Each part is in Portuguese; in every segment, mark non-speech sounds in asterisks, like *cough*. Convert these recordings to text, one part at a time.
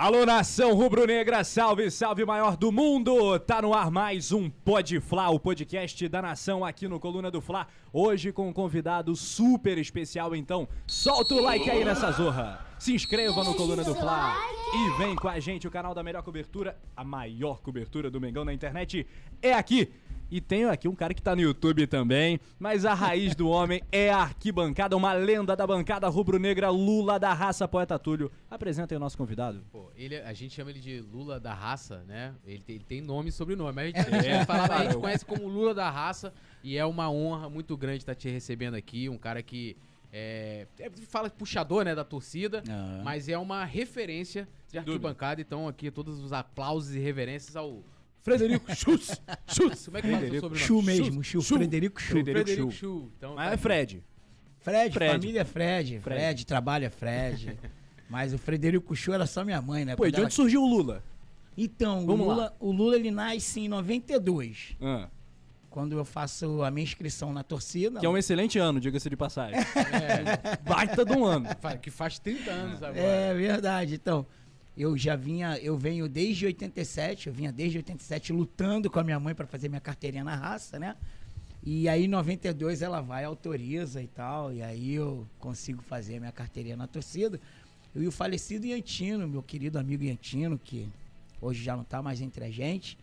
Alô, nação rubro-negra, salve, salve maior do mundo! Tá no ar mais um Pod Fla, o podcast da nação aqui no Coluna do Fla. Hoje com um convidado super especial, então solta o like aí nessa zorra. Se inscreva no Coluna do Fla e vem com a gente, o canal da melhor cobertura, a maior cobertura do Mengão na internet é aqui. E tenho aqui um cara que tá no YouTube também, mas a raiz do homem é a arquibancada, uma lenda da bancada rubro-negra, Lula da raça, poeta Túlio. Apresenta aí o nosso convidado. Pô, ele, a gente chama ele de Lula da raça, né? Ele tem, ele tem nome e sobrenome, mas a gente, a gente, fala, a gente conhece como Lula da raça e é uma honra muito grande estar te recebendo aqui, um cara que é, é, fala puxador, né, da torcida, Ah. mas é uma referência de arquibancada, então aqui todos os aplausos e reverências ao Frederico Schutz. Schutz, como é que fala o seu sobrenome? Chu mesmo, Chu, Frederico Chu. Frederico Frederico Chu. Então, Mas tá é. Fred. Fred, Fred. família Fred. Fred. Fred, trabalho é Fred. *laughs* Mas o Frederico Chu era só minha mãe, né? Pô, Quando de ela- onde surgiu o Lula? Então, o lá. Lula, o Lula ele nasce em 92, Ah, quando eu faço a minha inscrição na torcida. que é um excelente ano, diga-se de passagem. *laughs* É, Baita de um ano. que faz 30 anos agora. É verdade. Então, eu já vinha, eu venho desde 87, eu vinha desde 87 lutando com a minha mãe para fazer minha carteirinha na raça, né? E aí em 92 ela vai, autoriza e tal, e aí eu consigo fazer a minha carteirinha na torcida. Eu e o falecido Iantino, meu querido amigo Iantino, que hoje já não tá mais entre a gente.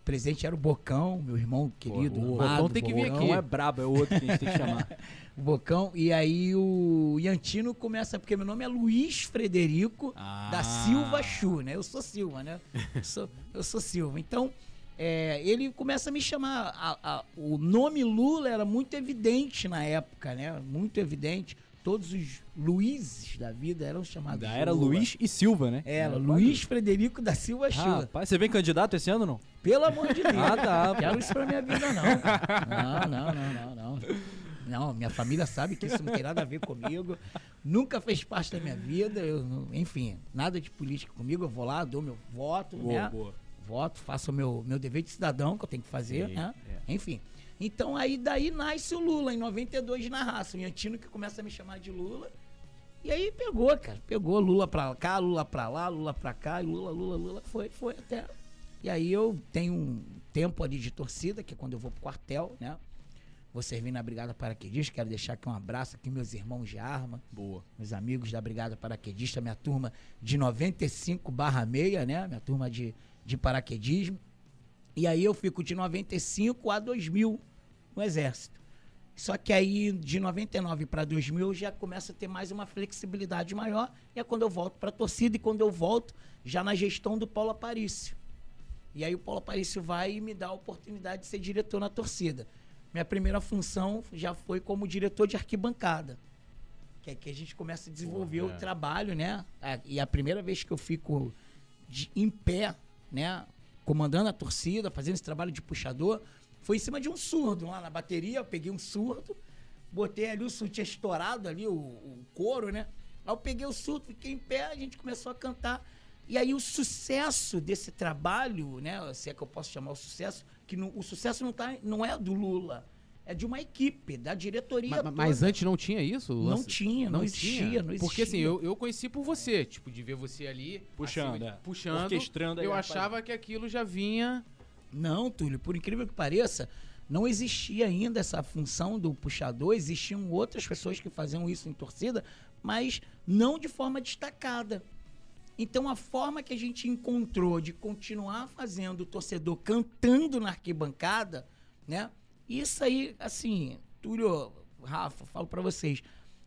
O presente era o Bocão, meu irmão querido. o amado, Bocão tem que vir Bocão. aqui. Não é brabo, é o outro que a gente tem que chamar. *laughs* O Bocão. E aí o Iantino começa, porque meu nome é Luiz Frederico Ah. da Silva Chu, né? Eu sou Silva, né? Eu sou, eu sou Silva. Então, é, ele começa a me chamar. a- a- o nome Lula era muito evidente na época, né? Muito evidente. Todos os Luizes da vida eram chamados Da era Lula. Luiz e Silva, né? Era, Luiz Frederico da Silva Chu. Rapaz, você vem candidato esse ano não? Pelo amor de *laughs* Deus. Ah, tá. Quero isso pra minha vida, não. Não, não, não, não, não. Não, minha família sabe que isso não tem nada a ver comigo. Nunca fez parte da minha vida. Eu, enfim, nada de política comigo. Eu vou lá, dou meu voto, Boa, né? boa. Voto, faço o meu, meu dever de cidadão que eu tenho que fazer, Sim, né? é. Enfim. Então aí daí nasce o Lula, em 92 na raça. O Iantino que começa a me chamar de Lula. E aí pegou, cara. Pegou Lula pra cá, Lula pra lá, Lula pra cá, Lula, Lula, Lula. Foi, foi até. E aí eu tenho um tempo ali de torcida, que é quando eu vou pro quartel, né? Vou servir na Brigada Paraquedista. Quero deixar aqui um abraço aqui, meus irmãos de arma, Boa. meus amigos da Brigada Paraquedista, minha turma de 95 barra meia, né? Minha turma de, de paraquedismo. E aí eu fico de 95 a 2000 no Exército. Só que aí de 99 para 2000 já começa a ter mais uma flexibilidade maior. E é quando eu volto para a torcida e quando eu volto já na gestão do Paulo Aparício. E aí o Paulo Aparício vai e me dá a oportunidade de ser diretor na torcida. Minha primeira função já foi como diretor de arquibancada. Que é que a gente começa a desenvolver Porra, o é. trabalho, né? A- E a primeira vez que eu fico de- em pé, né? Comandando a torcida, fazendo esse trabalho de puxador, foi em cima de um surdo lá na bateria. Eu peguei um surdo, botei ali, o surdo tinha estourado ali, o, o couro, né? Aí eu peguei o surdo, fiquei em pé, a gente começou a cantar. E aí o sucesso desse trabalho, né? Se é que eu posso chamar o sucesso, que no- o sucesso não, tá, não é do Lula, é de uma equipe, da diretoria. Ma- ma- toda. Mas, antes não tinha isso? Não tinha, não existia, não Porque assim, existia. eu, eu conheci por você, tipo, de ver você ali Puxando, de- é. puxando. Orquestrando Eu achava que aquilo já vinha. Não, Túlio, por incrível que pareça, não existia ainda essa função do puxador, existiam outras pessoas que faziam isso em torcida, mas não de forma destacada. Então a forma que a gente encontrou de continuar fazendo o torcedor cantando na arquibancada, né? Isso aí, assim, Túlio, Rafa, falo pra vocês,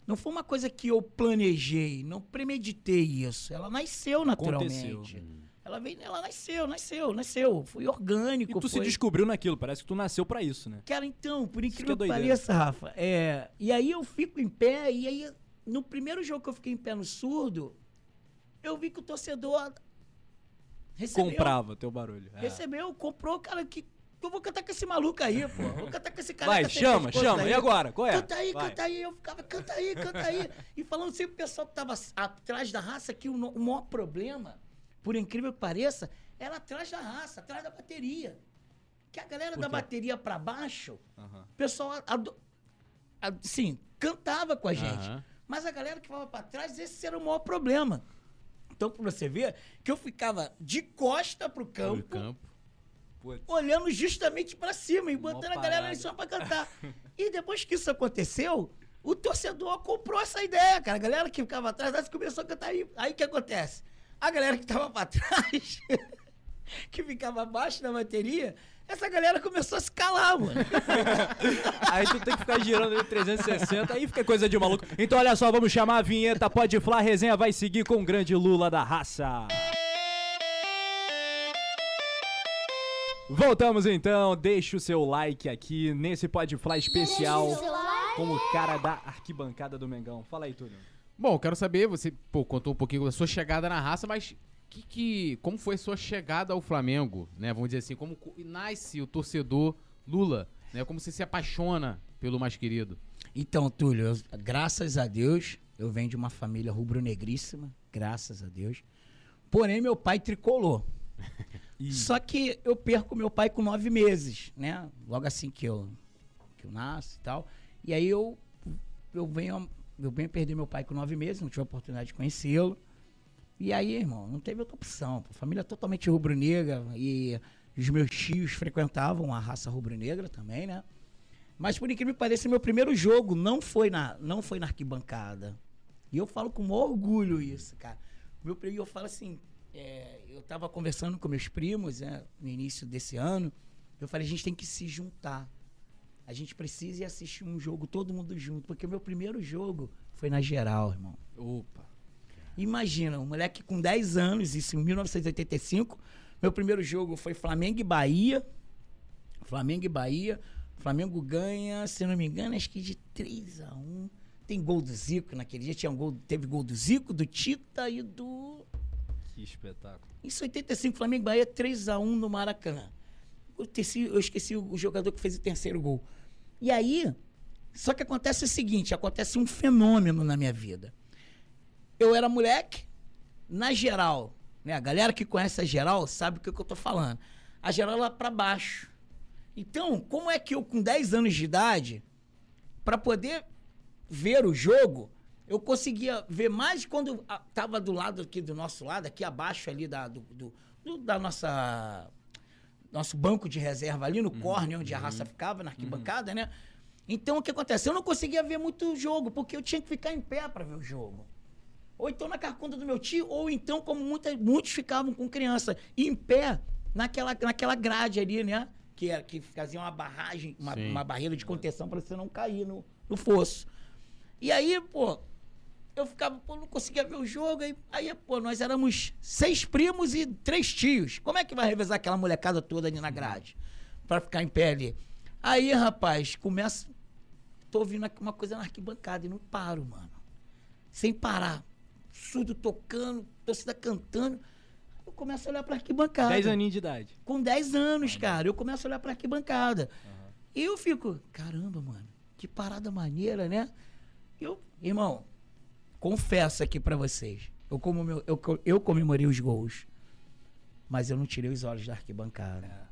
não foi uma coisa que eu planejei, não premeditei isso. Ela nasceu naturalmente. Aconteceu. Ela veio, ela nasceu, nasceu, nasceu. Foi orgânico. E tu se foi... descobriu naquilo, parece que tu nasceu pra isso, né? Cara, então, por que incrível é que, pareça, Rafa, é. E aí eu fico em pé, e aí, no primeiro jogo que eu fiquei em pé no surdo, eu vi que o torcedor recebeu. Comprava teu barulho. É. Recebeu, comprou, cara, que. Eu vou cantar com esse maluco aí, pô. Vou cantar com esse cara. Vai, chama, chama. E agora? Qual é? Canta aí, Vai. canta aí. Eu ficava, canta aí, canta aí. E falando sempre pro pessoal que tava atrás da raça que o, o maior problema, por incrível que pareça, era atrás da raça, atrás da bateria. Que a galera da bateria pra baixo, o pessoal, ado- a- sim, cantava com a gente. Mas a galera que falava pra trás, esse era o maior problema. Então, pra você ver, que eu ficava de costa pro campo, No campo. Putz. olhando justamente pra cima e botando a galera em cima pra cantar. *laughs* e depois que isso aconteceu, o torcedor comprou essa ideia, cara. A galera que ficava atrás começou a cantar aí. Aí o que acontece? A galera que tava pra *laughs* trás, que ficava abaixo da bateria, essa galera começou a se calar, mano. *laughs* Aí tu tem que ficar girando ali 360, aí fica coisa de maluco. Então olha só, vamos chamar a vinheta, pode falar, a resenha vai seguir com o grande Lula da raça. Voltamos então, deixa o seu like aqui nesse Pode Fly especial com o cara da arquibancada do Mengão. Fala aí, Túlio. Bom, quero saber, você pô, contou um pouquinho da sua chegada na raça, mas que, que, como foi a sua chegada ao Flamengo, né? Vamos dizer assim, como co- nasce o torcedor Lula, né? Como você se apaixona pelo mais querido. Então, Túlio, eu- graças a Deus, eu venho de uma família rubro-negríssima, graças a Deus. Porém, meu pai tricolor. *laughs* Só que eu perco meu pai com nove meses, né? Logo assim que eu, que eu nasço e tal. E aí eu, eu, venho, eu venho perder meu pai com nove meses, não tive a oportunidade de conhecê-lo. E aí, irmão, não teve outra opção. Família totalmente rubro-negra e os meus tios frequentavam a raça rubro-negra também, né? Mas por incrível que pareça, meu primeiro jogo não foi na, não foi na arquibancada. E eu falo com orgulho isso, cara. Meu pri- eu falo assim, é, eu tava conversando com meus primos né, no início desse ano. Eu falei, a gente tem que se juntar. A gente precisa ir assistir um jogo todo mundo junto, porque meu primeiro jogo foi na geral, irmão. Opa. Imagina, um moleque com 10 anos, isso em 1985. Meu primeiro jogo foi Flamengo e Bahia. Flamengo e Bahia. Flamengo ganha, se não me engano, acho que de 3 a 1 Tem gol do Zico naquele dia. Tinha um gol, teve gol do Zico, do Tita e do. Que espetáculo. Isso 85, Flamengo e Bahia 3 a 1 no Maracanã. Eu, esqueci, eu esqueci o jogador que fez o terceiro gol. E aí, só que acontece o seguinte: acontece um fenômeno na minha vida. Eu era moleque, na geral, né? A galera que conhece a geral sabe o que, que eu tô falando. A geral é lá pra baixo. Então, como é que eu, com 10 anos de idade, para poder ver o jogo, eu conseguia ver mais quando ah, tava do lado aqui do nosso lado, aqui abaixo ali da, do, do- do- da nossa nosso banco de reserva ali no corner onde a raça ficava na arquibancada, né? Então o que acontece? Eu não conseguia ver muito o jogo porque eu tinha que ficar em pé para ver o jogo. Ou então na carcunda do meu tio, ou então como muita, muitos ficavam com criança em pé naquela, naquela grade ali, né? Que, era, que fazia uma barragem, uma, uma barreira de contenção para você não cair no, no fosso. E aí, pô, eu ficava, pô, não conseguia ver o jogo. Aí, aí, pô, nós éramos seis primos e três tios. Como é que vai revezar aquela molecada toda ali na grade? Pra ficar em pé ali. Aí, rapaz, começa. Tô ouvindo aqui uma coisa na arquibancada e não paro, mano. Sem parar. Surdo tocando, torcida cantando. Eu começo a olhar pra arquibancada. 10 aninhos de idade. Com 10 anos, cara, eu começo a olhar pra arquibancada. E eu fico, caramba, mano, que parada maneira, né? Eu, irmão, confesso aqui pra vocês. Eu, como meu, eu, eu comemorei os gols. Mas eu não tirei os olhos da arquibancada.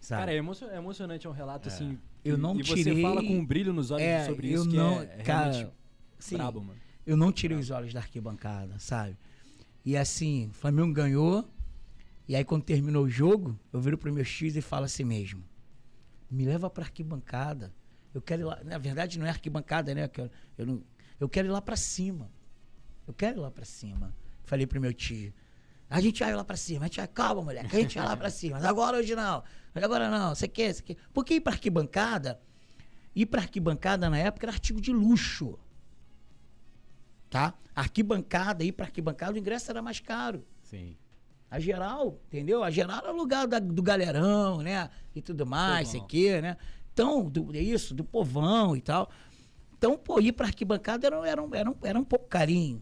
Sabe? Cara, é, emo- é emocionante, é um relato assim. Eu e- não E você tirei- fala com um brilho nos olhos É, sobre eu isso, que não, é, é cara, realmente sim, brabo, mano. Eu não tirei os olhos da arquibancada, sabe? E assim, o Flamengo ganhou. E aí, quando terminou o jogo, eu viro pro meu X e falo assim mesmo: me leva pra arquibancada. Eu quero ir lá. Na verdade, não é arquibancada, né? Eu, quero- eu, não, eu quero ir lá pra cima. Eu quero ir lá pra cima. Falei pro meu tio. A gente vai lá pra cima. A gente vai, calma, moleque. A gente vai lá pra *laughs* cima. Mas agora hoje não. Mas agora não. Você quer, você quer. Porque ir pra arquibancada. Ir pra arquibancada na época era artigo de luxo. Tá? Arquibancada, ir pra arquibancada, o ingresso era mais caro. Sim. A geral, entendeu? A geral era o lugar da- do galerão, né? E tudo mais, sei que, né? Então, do, é isso, do povão e tal. Então, pô, ir pra arquibancada era, era, um- era, um, era um pouco carinho.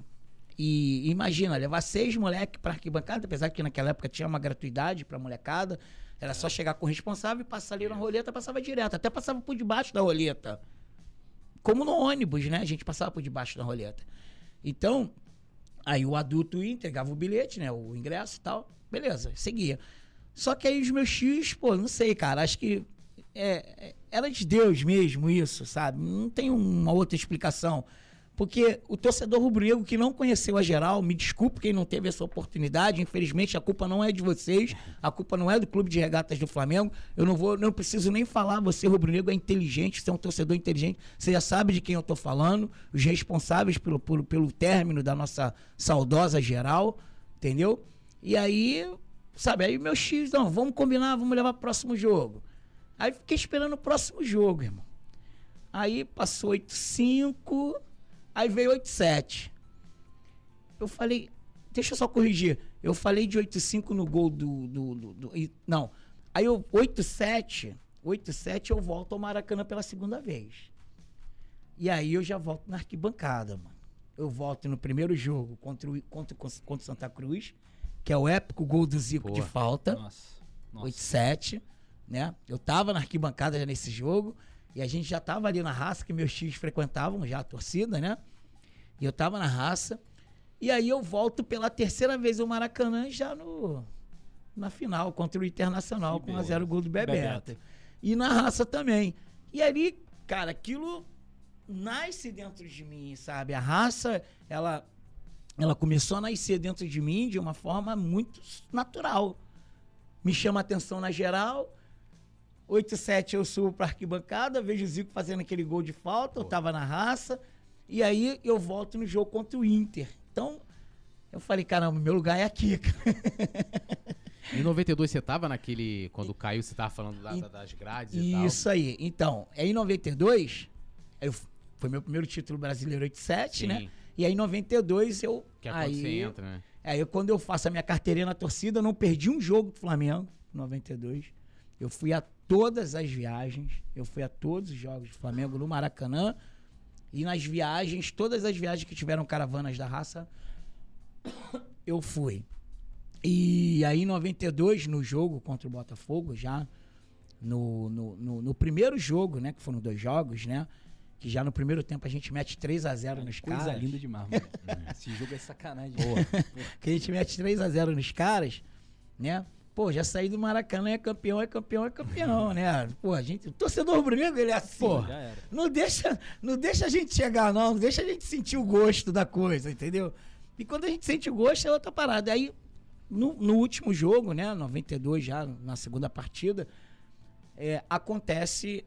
E imagina, levar seis moleques pra arquibancada, apesar que naquela época tinha uma gratuidade pra molecada. Era só chegar com o responsável e passar ali na roleta, passava direto. Até passava por debaixo da roleta. Como no ônibus, né? A gente passava por debaixo da roleta. Então, Aí o adulto ia, entregava o bilhete, né? O ingresso e tal. Beleza, seguia. Só que aí os meus tios, pô, não sei, cara. Acho que é, é- era de Deus mesmo isso, sabe? Não tem uma outra explicação. Porque o torcedor rubro-negro que não conheceu a geral, me desculpe quem não teve essa oportunidade, infelizmente a culpa não é de vocês, a culpa não é do Clube de Regatas do Flamengo. Eu não vou, não preciso nem falar, você rubro-negro é inteligente, você é um torcedor inteligente, você já sabe de quem eu estou falando, os responsáveis pelo, pelo, pelo término da nossa saudosa geral, entendeu? E aí, sabe, aí meus X, não, vamos combinar, vamos levar pro próximo jogo. Aí fiquei esperando o próximo jogo, irmão. Aí passou 8-5, aí veio 8-7. Eu falei, deixa eu só corrigir. Eu falei de 8-5 no gol do, do, do, do. Não. Aí eu, 8-7, 8-7 eu volto ao Maracanã pela segunda vez. E aí eu já volto na arquibancada, mano. Eu volto no primeiro jogo contra o, contra, contra o Santa Cruz, que é o épico gol do Zico Pô, de falta. Nossa. nossa. 8-7, né? Eu tava na arquibancada já nesse jogo e a gente já tava ali na raça que meus tios frequentavam já a torcida, né? E eu tava na raça. E aí eu volto pela terceira vez ao Maracanã já no na final contra o Internacional Que com a zero gol do Bebeto. Bebeto. E na raça também. E ali, cara, aquilo nasce dentro de mim, sabe? A raça, ela ela começou a nascer dentro de mim de uma forma muito natural. Me chama a atenção na geral. 8-7 eu subo pra arquibancada, vejo o Zico fazendo aquele gol de falta, eu tava na raça. E aí eu volto no jogo contra o Inter. Então, eu falei, caramba, meu lugar é aqui, *laughs* cara. Em 92 você tava naquele. Quando caiu, você tava falando da- da- das grades e tal. Isso aí. Então, aí em 92, eu, foi meu primeiro título brasileiro 8-7, Sim. né? E aí em 92 eu. Que é quando aí, você entra, né? Aí quando eu faço a minha carteirinha na torcida, eu não perdi um jogo do Flamengo, em 92. Eu fui a todas as viagens, eu fui a todos os jogos do Flamengo no Maracanã. E nas viagens, todas as viagens que tiveram caravanas da raça, *coughs* eu fui. E aí em 92, no jogo contra o Botafogo, já no, no, no, no primeiro jogo, né? Que foram dois jogos, né? Que já no primeiro tempo a gente mete 3 a 0 nos Coisa caras. linda demais, mano. *laughs* Esse jogo é sacanagem. que a gente mete 3 a 0 nos caras, né? Pô, já saí do Maracanã, é campeão, é campeão, é campeão, né? Pô, a gente, o torcedor rubro-negro, ele é assim. Pô. Não deixa, não deixa a gente chegar, não. Não deixa a gente sentir o gosto da coisa, entendeu? E quando a gente sente o gosto, é outra parada. Aí, no, no último jogo, né? 92 já, na segunda partida, é, acontece,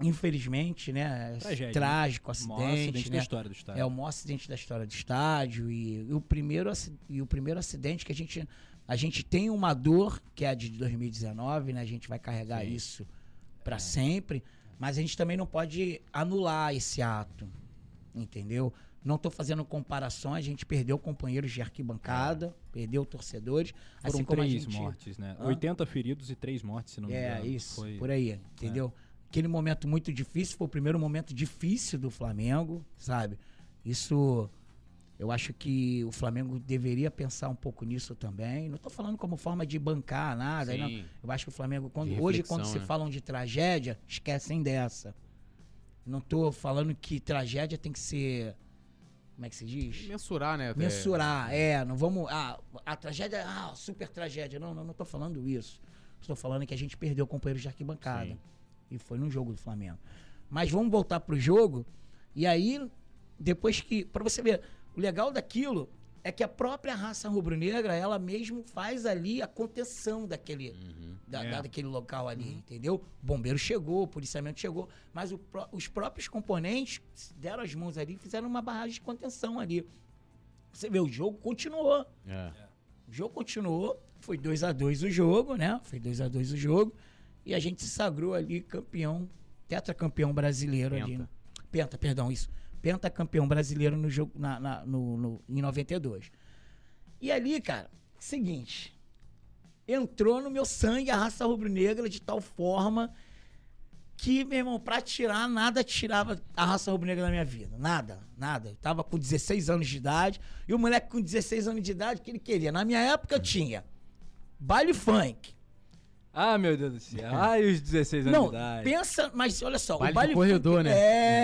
infelizmente, né? Tragédia, né? Trágico O maior acidente, acidente né? da história do estádio. É o maior acidente da história do estádio e, e o primeiro e o primeiro acidente que a gente a gente tem uma dor que é a de 2019, né? A gente vai carregar Sim. isso para sempre, mas a gente também não pode anular esse ato, entendeu? Não tô fazendo comparações, a gente perdeu companheiros de arquibancada, perdeu torcedores, Foram assim três gente mortes, né? Hã? 80 feridos e três mortes, se não me é, engano. isso, Foi... por aí, entendeu? Aquele momento muito difícil, foi o primeiro momento difícil do Flamengo, sabe? Isso, eu acho que o Flamengo deveria pensar um pouco nisso também. Não tô falando como forma de bancar nada, não. Eu acho que o Flamengo, quando, De hoje, quando reflexão, se né? falam de tragédia, esquecem dessa. Não tô falando que tragédia tem que ser, como é que se diz? Mensurar, né? até- Mensurar, é, não vamos. Ah, a tragédia, ah, super tragédia. Não, não, não tô falando isso. Estou falando que a gente perdeu companheiros de arquibancada. Sim. E foi no jogo do Flamengo. Mas vamos voltar pro jogo. E aí, depois que. Pra você ver, o legal daquilo é que a própria raça rubro-negra, ela mesmo faz ali a contenção daquele, Uhum. da- É. da- daquele local ali, entendeu? O bombeiro chegou, o policiamento chegou, mas o os próprios componentes deram as mãos ali e fizeram uma barragem de contenção ali. Você vê, o jogo continuou. É. O jogo continuou, foi 2 a 2 o jogo, né? Foi 2 a 2 o jogo. E a gente se sagrou ali campeão, tetracampeão brasileiro ali. Penta. né? Penta, perdão, isso. Pentacampeão brasileiro no jogo na, na- no, no- em 92. E ali, cara, seguinte. Entrou no meu sangue a raça rubro-negra de tal forma que, meu irmão, pra tirar, nada tirava a raça rubro-negra da minha vida. Nada, nada. Eu tava com 16 anos de idade. E o moleque com 16 anos de idade, o que ele queria? Na minha época eu tinha baile funk. Ah, meu Deus do céu. *laughs* Ai, os 16 anos Não, de idade. pensa, mas olha só, Baile o de baile corredor, funk, né?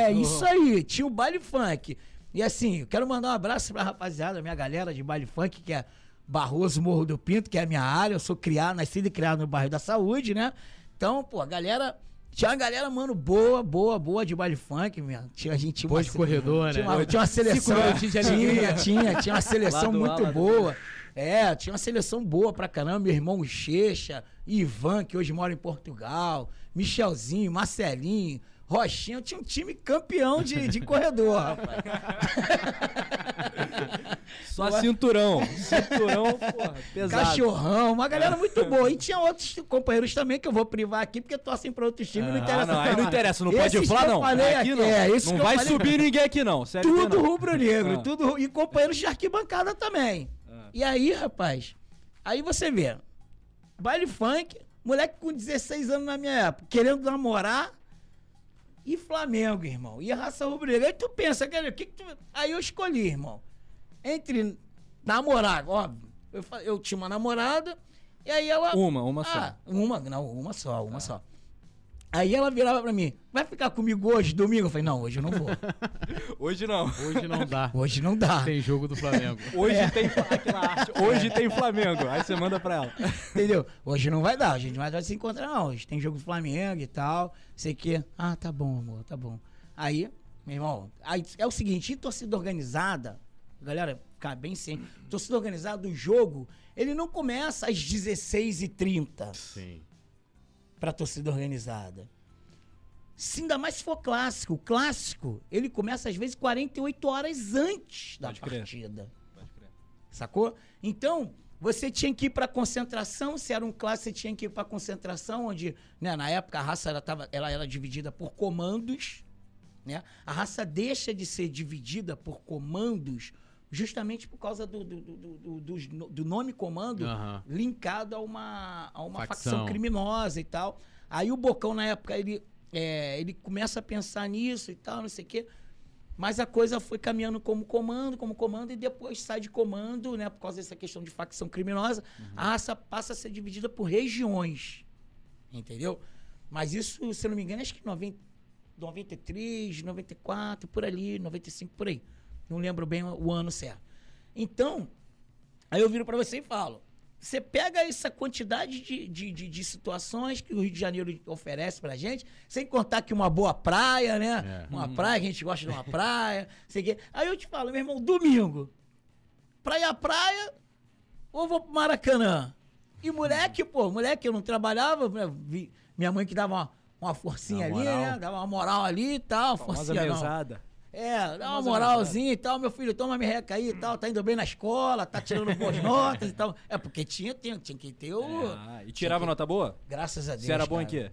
É, isso aí, tinha o baile funk. E assim, eu quero mandar um abraço pra rapaziada, minha galera de baile funk, que é Barroso Morro do Pinto, que é a minha área. Eu sou criado, nascido e criado no bairro da Saúde, né? Então, pô, a galera Tinha uma galera, mano, boa, boa, boa de baile funk, mesmo. Tinha gente Boa de corredor, tinha né? uma, tinha uma seleção. Tinha, tinha, tinha uma seleção Lado A, muito lado boa. É, tinha uma seleção boa pra caramba. Meu irmão Checha, Ivan, que hoje mora em Portugal, Michelzinho, Marcelinho, Rochinha. Tinha um time campeão de, de corredor, rapaz. *laughs* Só cinturão. Cinturão, porra, pesado. Cachorrão, uma galera muito boa. E tinha outros companheiros também que eu vou privar aqui, porque torcem pra outros times, não Ah, interessa. não, aí não interessa, não pode Esses falar, não. falei aqui não. é, não vai falei- subir ninguém aqui, não. Sério Tudo rubro-negro, Ah. tudo e companheiros de arquibancada também. Ah. E aí, rapaz, aí você vê, baile funk, moleque com 16 anos na minha época, querendo namorar, e Flamengo, irmão, e a raça rubro-negra. Aí tu pensa, cara, o que, que tu... Aí eu escolhi, irmão, entre namorar, óbvio, eu, eu tinha uma namorada, e aí ela... Uma, uma só. Ah, uma, não, uma só, uma só. Aí ela virava pra mim, vai ficar comigo hoje, domingo? Eu falei, não, hoje eu não vou. *laughs* Hoje não. Hoje não dá. Hoje não dá. Tem jogo do Flamengo. *laughs* Hoje É. tem aqui na arte. Hoje tem Flamengo. Aí você manda pra ela. *laughs* Entendeu? Hoje não vai dar, a gente não vai se encontrar, não. Hoje tem jogo do Flamengo e tal. Sei que. Ah, tá bom, amor, tá bom. Aí, meu irmão, aí é o seguinte, e torcida organizada, galera, ficar bem ciente, torcida organizada, o jogo, ele não começa às 16h30 Sim. Pra torcida organizada. Se ainda mais se for clássico. O clássico, ele começa às vezes 48 horas antes da Pode crer. partida. Sacou? Então, você tinha que ir pra concentração, se era um clássico, você tinha que ir pra concentração, onde, né, na época a raça ela, tava, ela era dividida por comandos, né? A raça deixa de ser dividida por comandos justamente por causa do, do, do, do, do nome comando Aham. linkado a uma, a uma facção. Facção. criminosa e tal. Aí o Bocão, na época, ele, é, ele começa a pensar nisso e tal, não sei o quê. Mas a coisa foi caminhando como comando, como comando, e depois sai de comando, né? Por causa dessa questão de facção criminosa, a raça passa a ser dividida por regiões. Entendeu? Mas isso, se eu não me engano, acho que 90, 93, 94, por ali, 95, por aí. Não lembro bem o ano certo. Então, aí eu viro pra você e falo: você pega essa quantidade de, de, de, de situações que o Rio de Janeiro oferece pra gente, sem contar que uma boa praia, né? É. Uma praia, que a gente gosta de uma praia, sei que. Aí eu te falo, meu irmão, domingo, praia praia, ou vou pro Maracanã? E moleque, pô, moleque, eu não trabalhava, né, vi- minha mãe que dava uma, uma forcinha Uma ali, né? Dava uma moral ali e tal, Famosa forcinha não. É, dá uma moralzinha e tal, meu filho, toma me reca aí e tal, tá indo bem na escola, tá tirando boas notas e tal. É, porque tinha, tinha, tinha que ter o... Ah, e tirava nota boa? Graças a Deus, Você era bom em quê?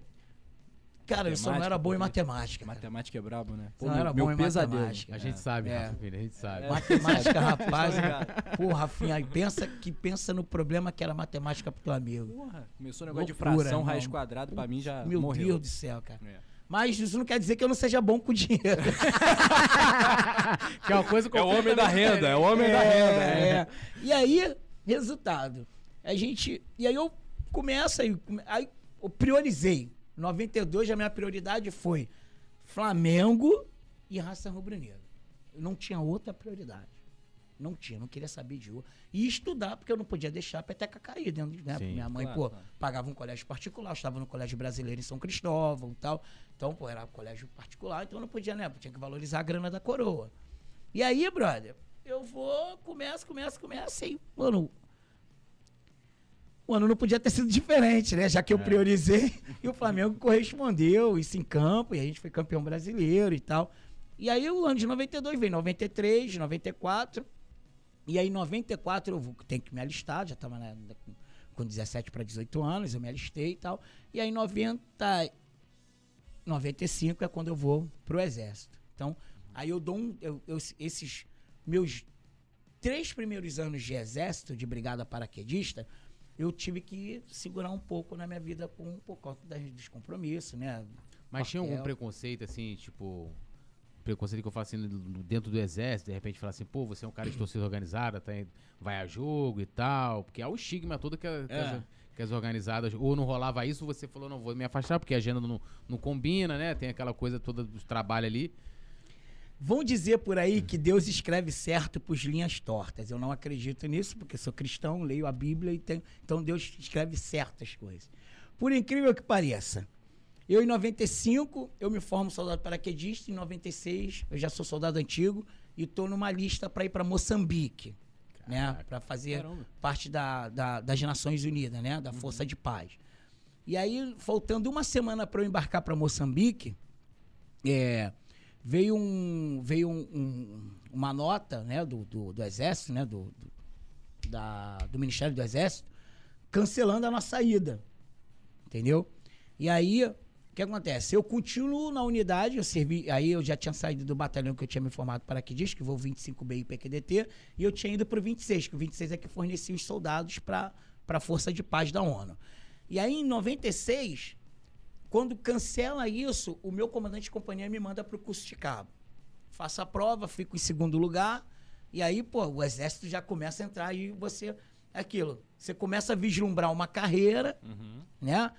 Cara, eu só não era bom em pô, matemática. cara. Matemática é brabo, né? Não era bom em matemática. A gente sabe, É. Rafa Filho, a gente sabe. Matemática, *laughs* rapaz. ligado. Pô, Rafinha, aí pensa que pensa no problema que era matemática pro teu amigo. Porra, começou o negócio de Loucura, fração, irmão. raiz quadrada, pra mim já Meu morreu. Deus do céu, cara. É. Mas isso não quer dizer que eu não seja bom com dinheiro. *laughs* Que é uma coisa É o homem da renda, é o homem da É, renda. é. é. E aí, resultado. A gente. E aí eu começo aí. Aí eu priorizei. 92, a minha prioridade foi Flamengo e raça rubro-negra. Eu não tinha outra prioridade. Não tinha, não queria saber de outra. E estudar, porque eu não podia deixar a peteca cair dentro, né? Sim, Minha mãe, claro, pô, claro. pagava um colégio particular, eu estava no colégio brasileiro em São Cristóvão e tal. Então, pô, era colégio particular, então eu não podia, né? Tinha que valorizar a grana da coroa. E aí, brother, eu vou, começo, começo, começo, e, mano, o ano não podia ter sido diferente, né? Já que eu É. priorizei *laughs* e o Flamengo correspondeu, isso em campo, e a gente foi campeão brasileiro e tal. E aí o ano de 92 veio 93, 94. E aí em 94 eu tenho que me alistar, já estava com, com 17 para 18 anos, eu me alistei e tal. E aí em 90, 95 é quando eu vou pro exército. Então, aí eu dou um eu- eu- esses meus três primeiros anos de exército, de brigada paraquedista, eu tive que segurar um pouco na minha vida com, por conta dos compromissos, né? Mas tinha algum Quartel. preconceito, assim, tipo. Preconceito que eu falo assim, dentro do exército, de repente falar assim, pô, você é um cara de torcida organizada, tá, em- vai a jogo e tal. Porque há o estigma todo que, a- que É. as, que as organizadas. Ou não rolava isso, você falou, não, vou me afastar, porque a agenda não, não combina, né? Tem aquela coisa toda dos trabalhos ali. Vão dizer por aí que Deus escreve certo por linhas tortas. Eu não acredito nisso, porque sou cristão, leio a Bíblia e tenho. Então Deus escreve certas coisas. Por incrível que pareça, Eu, em 95, eu me formo soldado paraquedista. Em 96, eu já sou soldado antigo e tô numa lista para ir para Moçambique, né? Para fazer Caramba. parte da, da- das Nações Unidas, né? Da Força de Paz. E aí, faltando uma semana para eu embarcar para Moçambique, é, veio um veio um- um- uma nota, né? Do, do, do Exército, né? Do, do, da- do Ministério do Exército, cancelando a nossa ida, entendeu? E aí, o que acontece? Eu continuo na unidade, eu servi, aí eu já tinha saído do batalhão que eu tinha me formado para que diz, que vou 25B e PQDT, e eu tinha ido para o 26, que o 26 é que fornecia os soldados para a Força de Paz da ONU. E aí, em 96, quando cancela isso, o meu comandante de companhia me manda para o curso de cabo. Faço a prova, fico em segundo lugar, e aí, pô, o exército já começa a entrar e você. Aquilo. Você começa a vislumbrar uma carreira, né?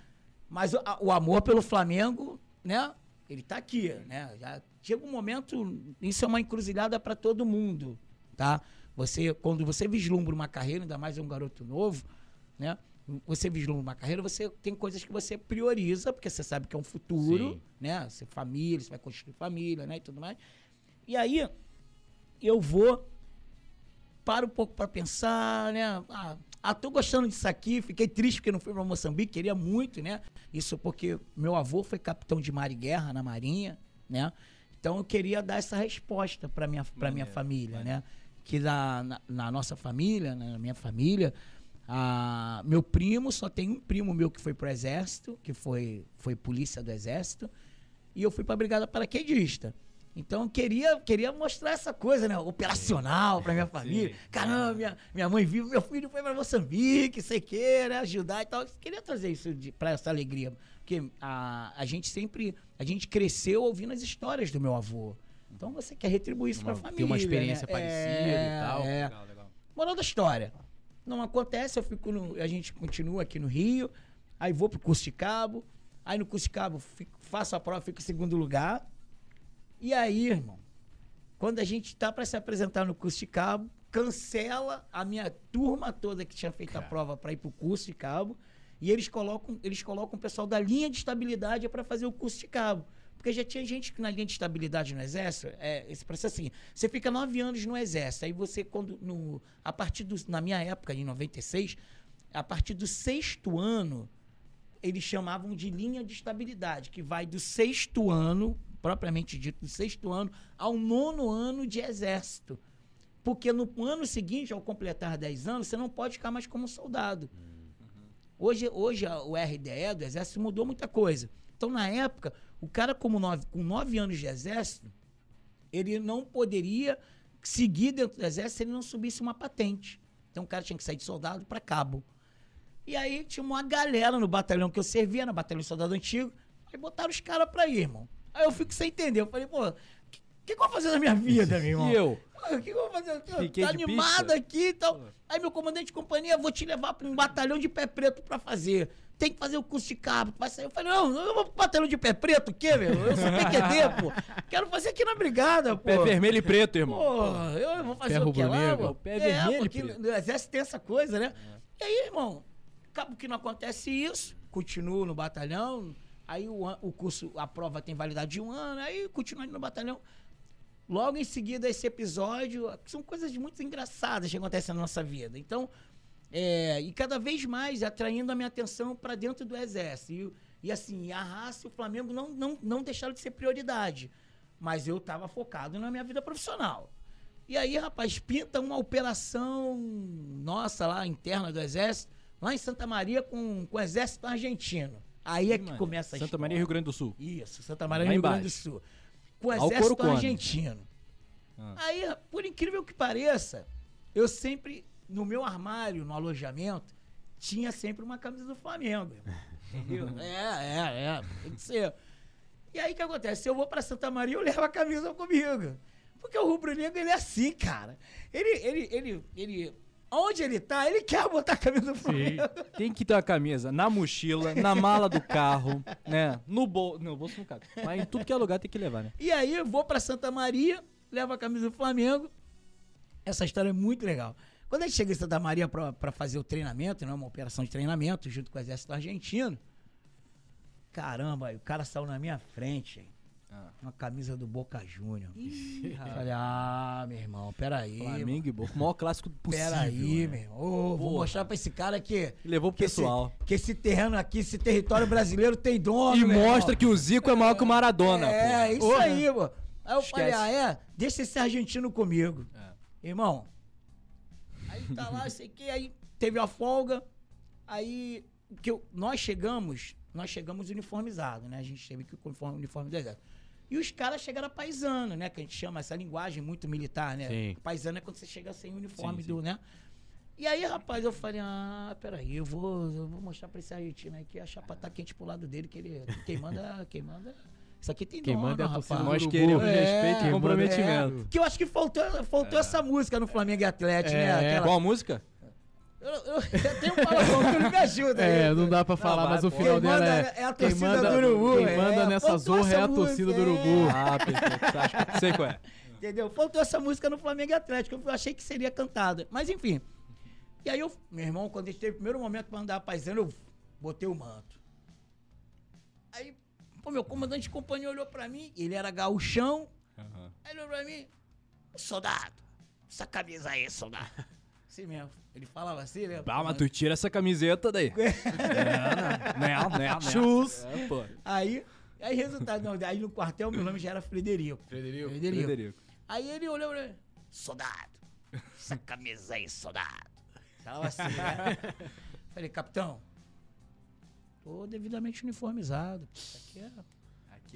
Mas o, a- o amor pelo Flamengo, né? Ele tá aqui, né? Já chega um momento, isso é uma encruzilhada para todo mundo, tá? Você, quando você vislumbra uma carreira, ainda mais um garoto novo, né? Você vislumbra uma carreira, você tem coisas que você prioriza, porque você sabe que é um futuro, Sim. né? Você família, você vai construir família, né? E tudo mais. E aí, eu vou, paro um pouco para pensar, né? Ah, ah, tô gostando disso aqui, fiquei triste porque não fui para Moçambique, queria muito, né? Isso porque meu avô foi capitão de mar e guerra na Marinha, né? Então eu queria dar essa resposta para minha para minha Maneiro, família, né? Que na, na, na nossa família, né, na minha família, ah, meu primo só tem um primo meu que foi pro exército, que foi foi polícia do exército, e eu fui para a brigada paraquedista. Então eu queria, queria mostrar essa coisa, né? Operacional para minha *laughs* família. Caramba, minha, minha mãe viu, meu filho foi para Moçambique, sei que, né? Ajudar e tal. Eu queria trazer isso para essa alegria. Porque a, a gente sempre, a gente cresceu ouvindo as histórias do meu avô. Então você quer retribuir isso para a família. ter uma experiência né? parecida e tal. É. Legal, legal. Moral da história. Não acontece, eu fico no, a gente continua aqui no Rio, aí vou pro curso de cabo, aí no curso de cabo fico- faço a prova, fico em segundo lugar. E aí, irmão, quando a gente tá para se apresentar no curso de cabo, cancela a minha turma toda que tinha feito a prova para ir pro curso de cabo, e eles colocam, eles colocam o pessoal da linha de estabilidade para fazer o curso de cabo. Porque já tinha gente que na linha de estabilidade no exército, é, esse processo assim, você fica nove anos no exército, aí você quando, no, a partir do, na minha época, em 96, a partir do sexto ano, eles chamavam de linha de estabilidade, que vai do sexto ano, propriamente dito, do sexto ano ao nono ano de exército. Porque no ano seguinte, ao completar 10 anos, você não pode ficar mais como soldado. Hoje, hoje o RDE do Exército mudou muita coisa. Então, na época, o cara como nove, com 9 anos de Exército, ele não poderia seguir dentro do Exército se ele não subisse uma patente. Então, o cara tinha que sair de soldado para cabo. E aí tinha uma galera no batalhão que eu servia, no batalhão de soldado antigo. Aí botaram os caras pra ir, irmão. Aí eu fico sem entender. Eu falei, pô, o que, que eu vou fazer na minha vida, meu irmão? *laughs* E eu? O que eu vou fazer? Fiquei tá animado pista. aqui e tal. Aí meu comandante de companhia, vou te levar pra um batalhão de pé preto pra fazer. Tem que fazer o curso de cabo. Vai sair. Eu falei, não, eu vou pro batalhão de pé preto, o quê, meu? Eu sou PQD, *laughs* pô. Quero fazer aqui na brigada, pô. Pé vermelho e preto, irmão. Pô, eu vou fazer Pé o que lá, pô? Pé é, vermelho, porque preto. no exército tem essa coisa, né? E aí, irmão, acaba que não acontece isso, continuo no batalhão, aí o, o curso, a prova tem validade de um ano, aí continuo no batalhão. Logo em seguida, esse episódio, são coisas muito engraçadas que acontecem na nossa vida. Então, é, e cada vez mais atraindo a minha atenção para dentro do exército. E, e assim, a raça e o Flamengo não, não, não deixaram de ser prioridade. Mas eu estava focado na minha vida profissional. E aí, rapaz, pinta uma operação nossa lá, interna do exército, lá em Santa Maria com, com o exército argentino. Aí é que Mano, começa a Santa história. Maria, Rio Grande do Sul. Isso, Santa Maria, Lá Rio Grande do. Sul. Com o exército Corucone. argentino. Ah. Aí, por incrível que pareça, eu sempre, no meu armário, no alojamento, tinha sempre uma camisa do Flamengo. Entendeu? *laughs* é, é, é. Tem que ser. E aí o que acontece? Se eu vou pra Santa Maria, eu levo a camisa comigo. Porque o rubro-negro, ele é assim, cara. Ele, ele, ele, ele. Onde ele tá, ele quer botar a camisa do Flamengo. Tem que ter a camisa na mochila, na mala do carro, né? No bolso. No bolso não cabe. Mas em tudo que é lugar tem que levar, né? E aí eu vou pra Santa Maria, levo a camisa do Flamengo. Essa história é muito legal. Quando a gente chega em Santa Maria pra, pra fazer o treinamento, né, uma operação de treinamento junto com o exército argentino, caramba, o cara saiu na minha frente, hein? Ah. Uma camisa do Boca Júnior. *laughs* Falei, ah, meu irmão, peraí. Flamengo e Boca, o maior clássico possível. Peraí, né? meu irmão. Ô, vou mostrar pra esse cara que. Levou pro que esse, pessoal. que esse terreno aqui, esse território brasileiro tem dono. E meu mostra irmão. que o Zico é maior que o Maradona, É, pô. isso Porra. aí, pô. Aí eu falei, Esquece. ah, é? Deixa esse argentino comigo. É. Irmão. Aí *laughs* tá lá, sei que, aí teve a folga. Aí que eu- nós chegamos, nós chegamos uniformizados, né? A gente teve que ir com o uniforme, uniforme do exército. E os caras chegaram paisano, né? Que a gente chama essa linguagem muito militar, né? Sim. Paisano é quando você chega sem uniforme Sim, do, né? E aí, rapaz, eu falei, ah, peraí, eu vou, eu vou mostrar pra esse argentino aí que a chapa tá quente pro lado dele, que ele. Quem manda. Quem manda. Isso aqui tem Quem dono, manda é a rapaz. torcida do Nós queremos É, respeito e manda comprometimento. é- Que eu acho que faltou, faltou essa música no Flamengo e Atlético, É, né? Aquela- Qual a música? Eu, eu, eu tenho um palavrão que não me ajuda. É, aí. não dá pra falar, vai, mas o pô. final Quem dela manda é. é a torcida manda, do Urubu, Quem é. manda nessa Faltou zorra é a torcida do é. Urubu. Ah, perfeito. Sei qual é. Entendeu? Faltou essa música no Flamengo e Atlético. Eu achei que seria cantada. Mas enfim. E aí eu, meu irmão, quando a gente teve o primeiro momento pra andar paisano, eu botei o manto. Aí, pô, meu comandante de companhia olhou pra mim, ele era gauchão. Aí ele olhou pra mim, soldado, essa camisa aí, soldado. Assim mesmo. Ele falava assim, né? Ah, mas tu tira essa camiseta daí. *laughs* É, né? Né, né, né. Chus. É, pô. Aí, aí resultado, não, aí no quartel meu nome já era Frederico. Frederico. Frederico. Frederico. Aí ele olhou pra mim, soldado, essa camisa aí, soldado. Tava assim, né? *laughs* Falei, capitão, tô devidamente uniformizado. Isso aqui é...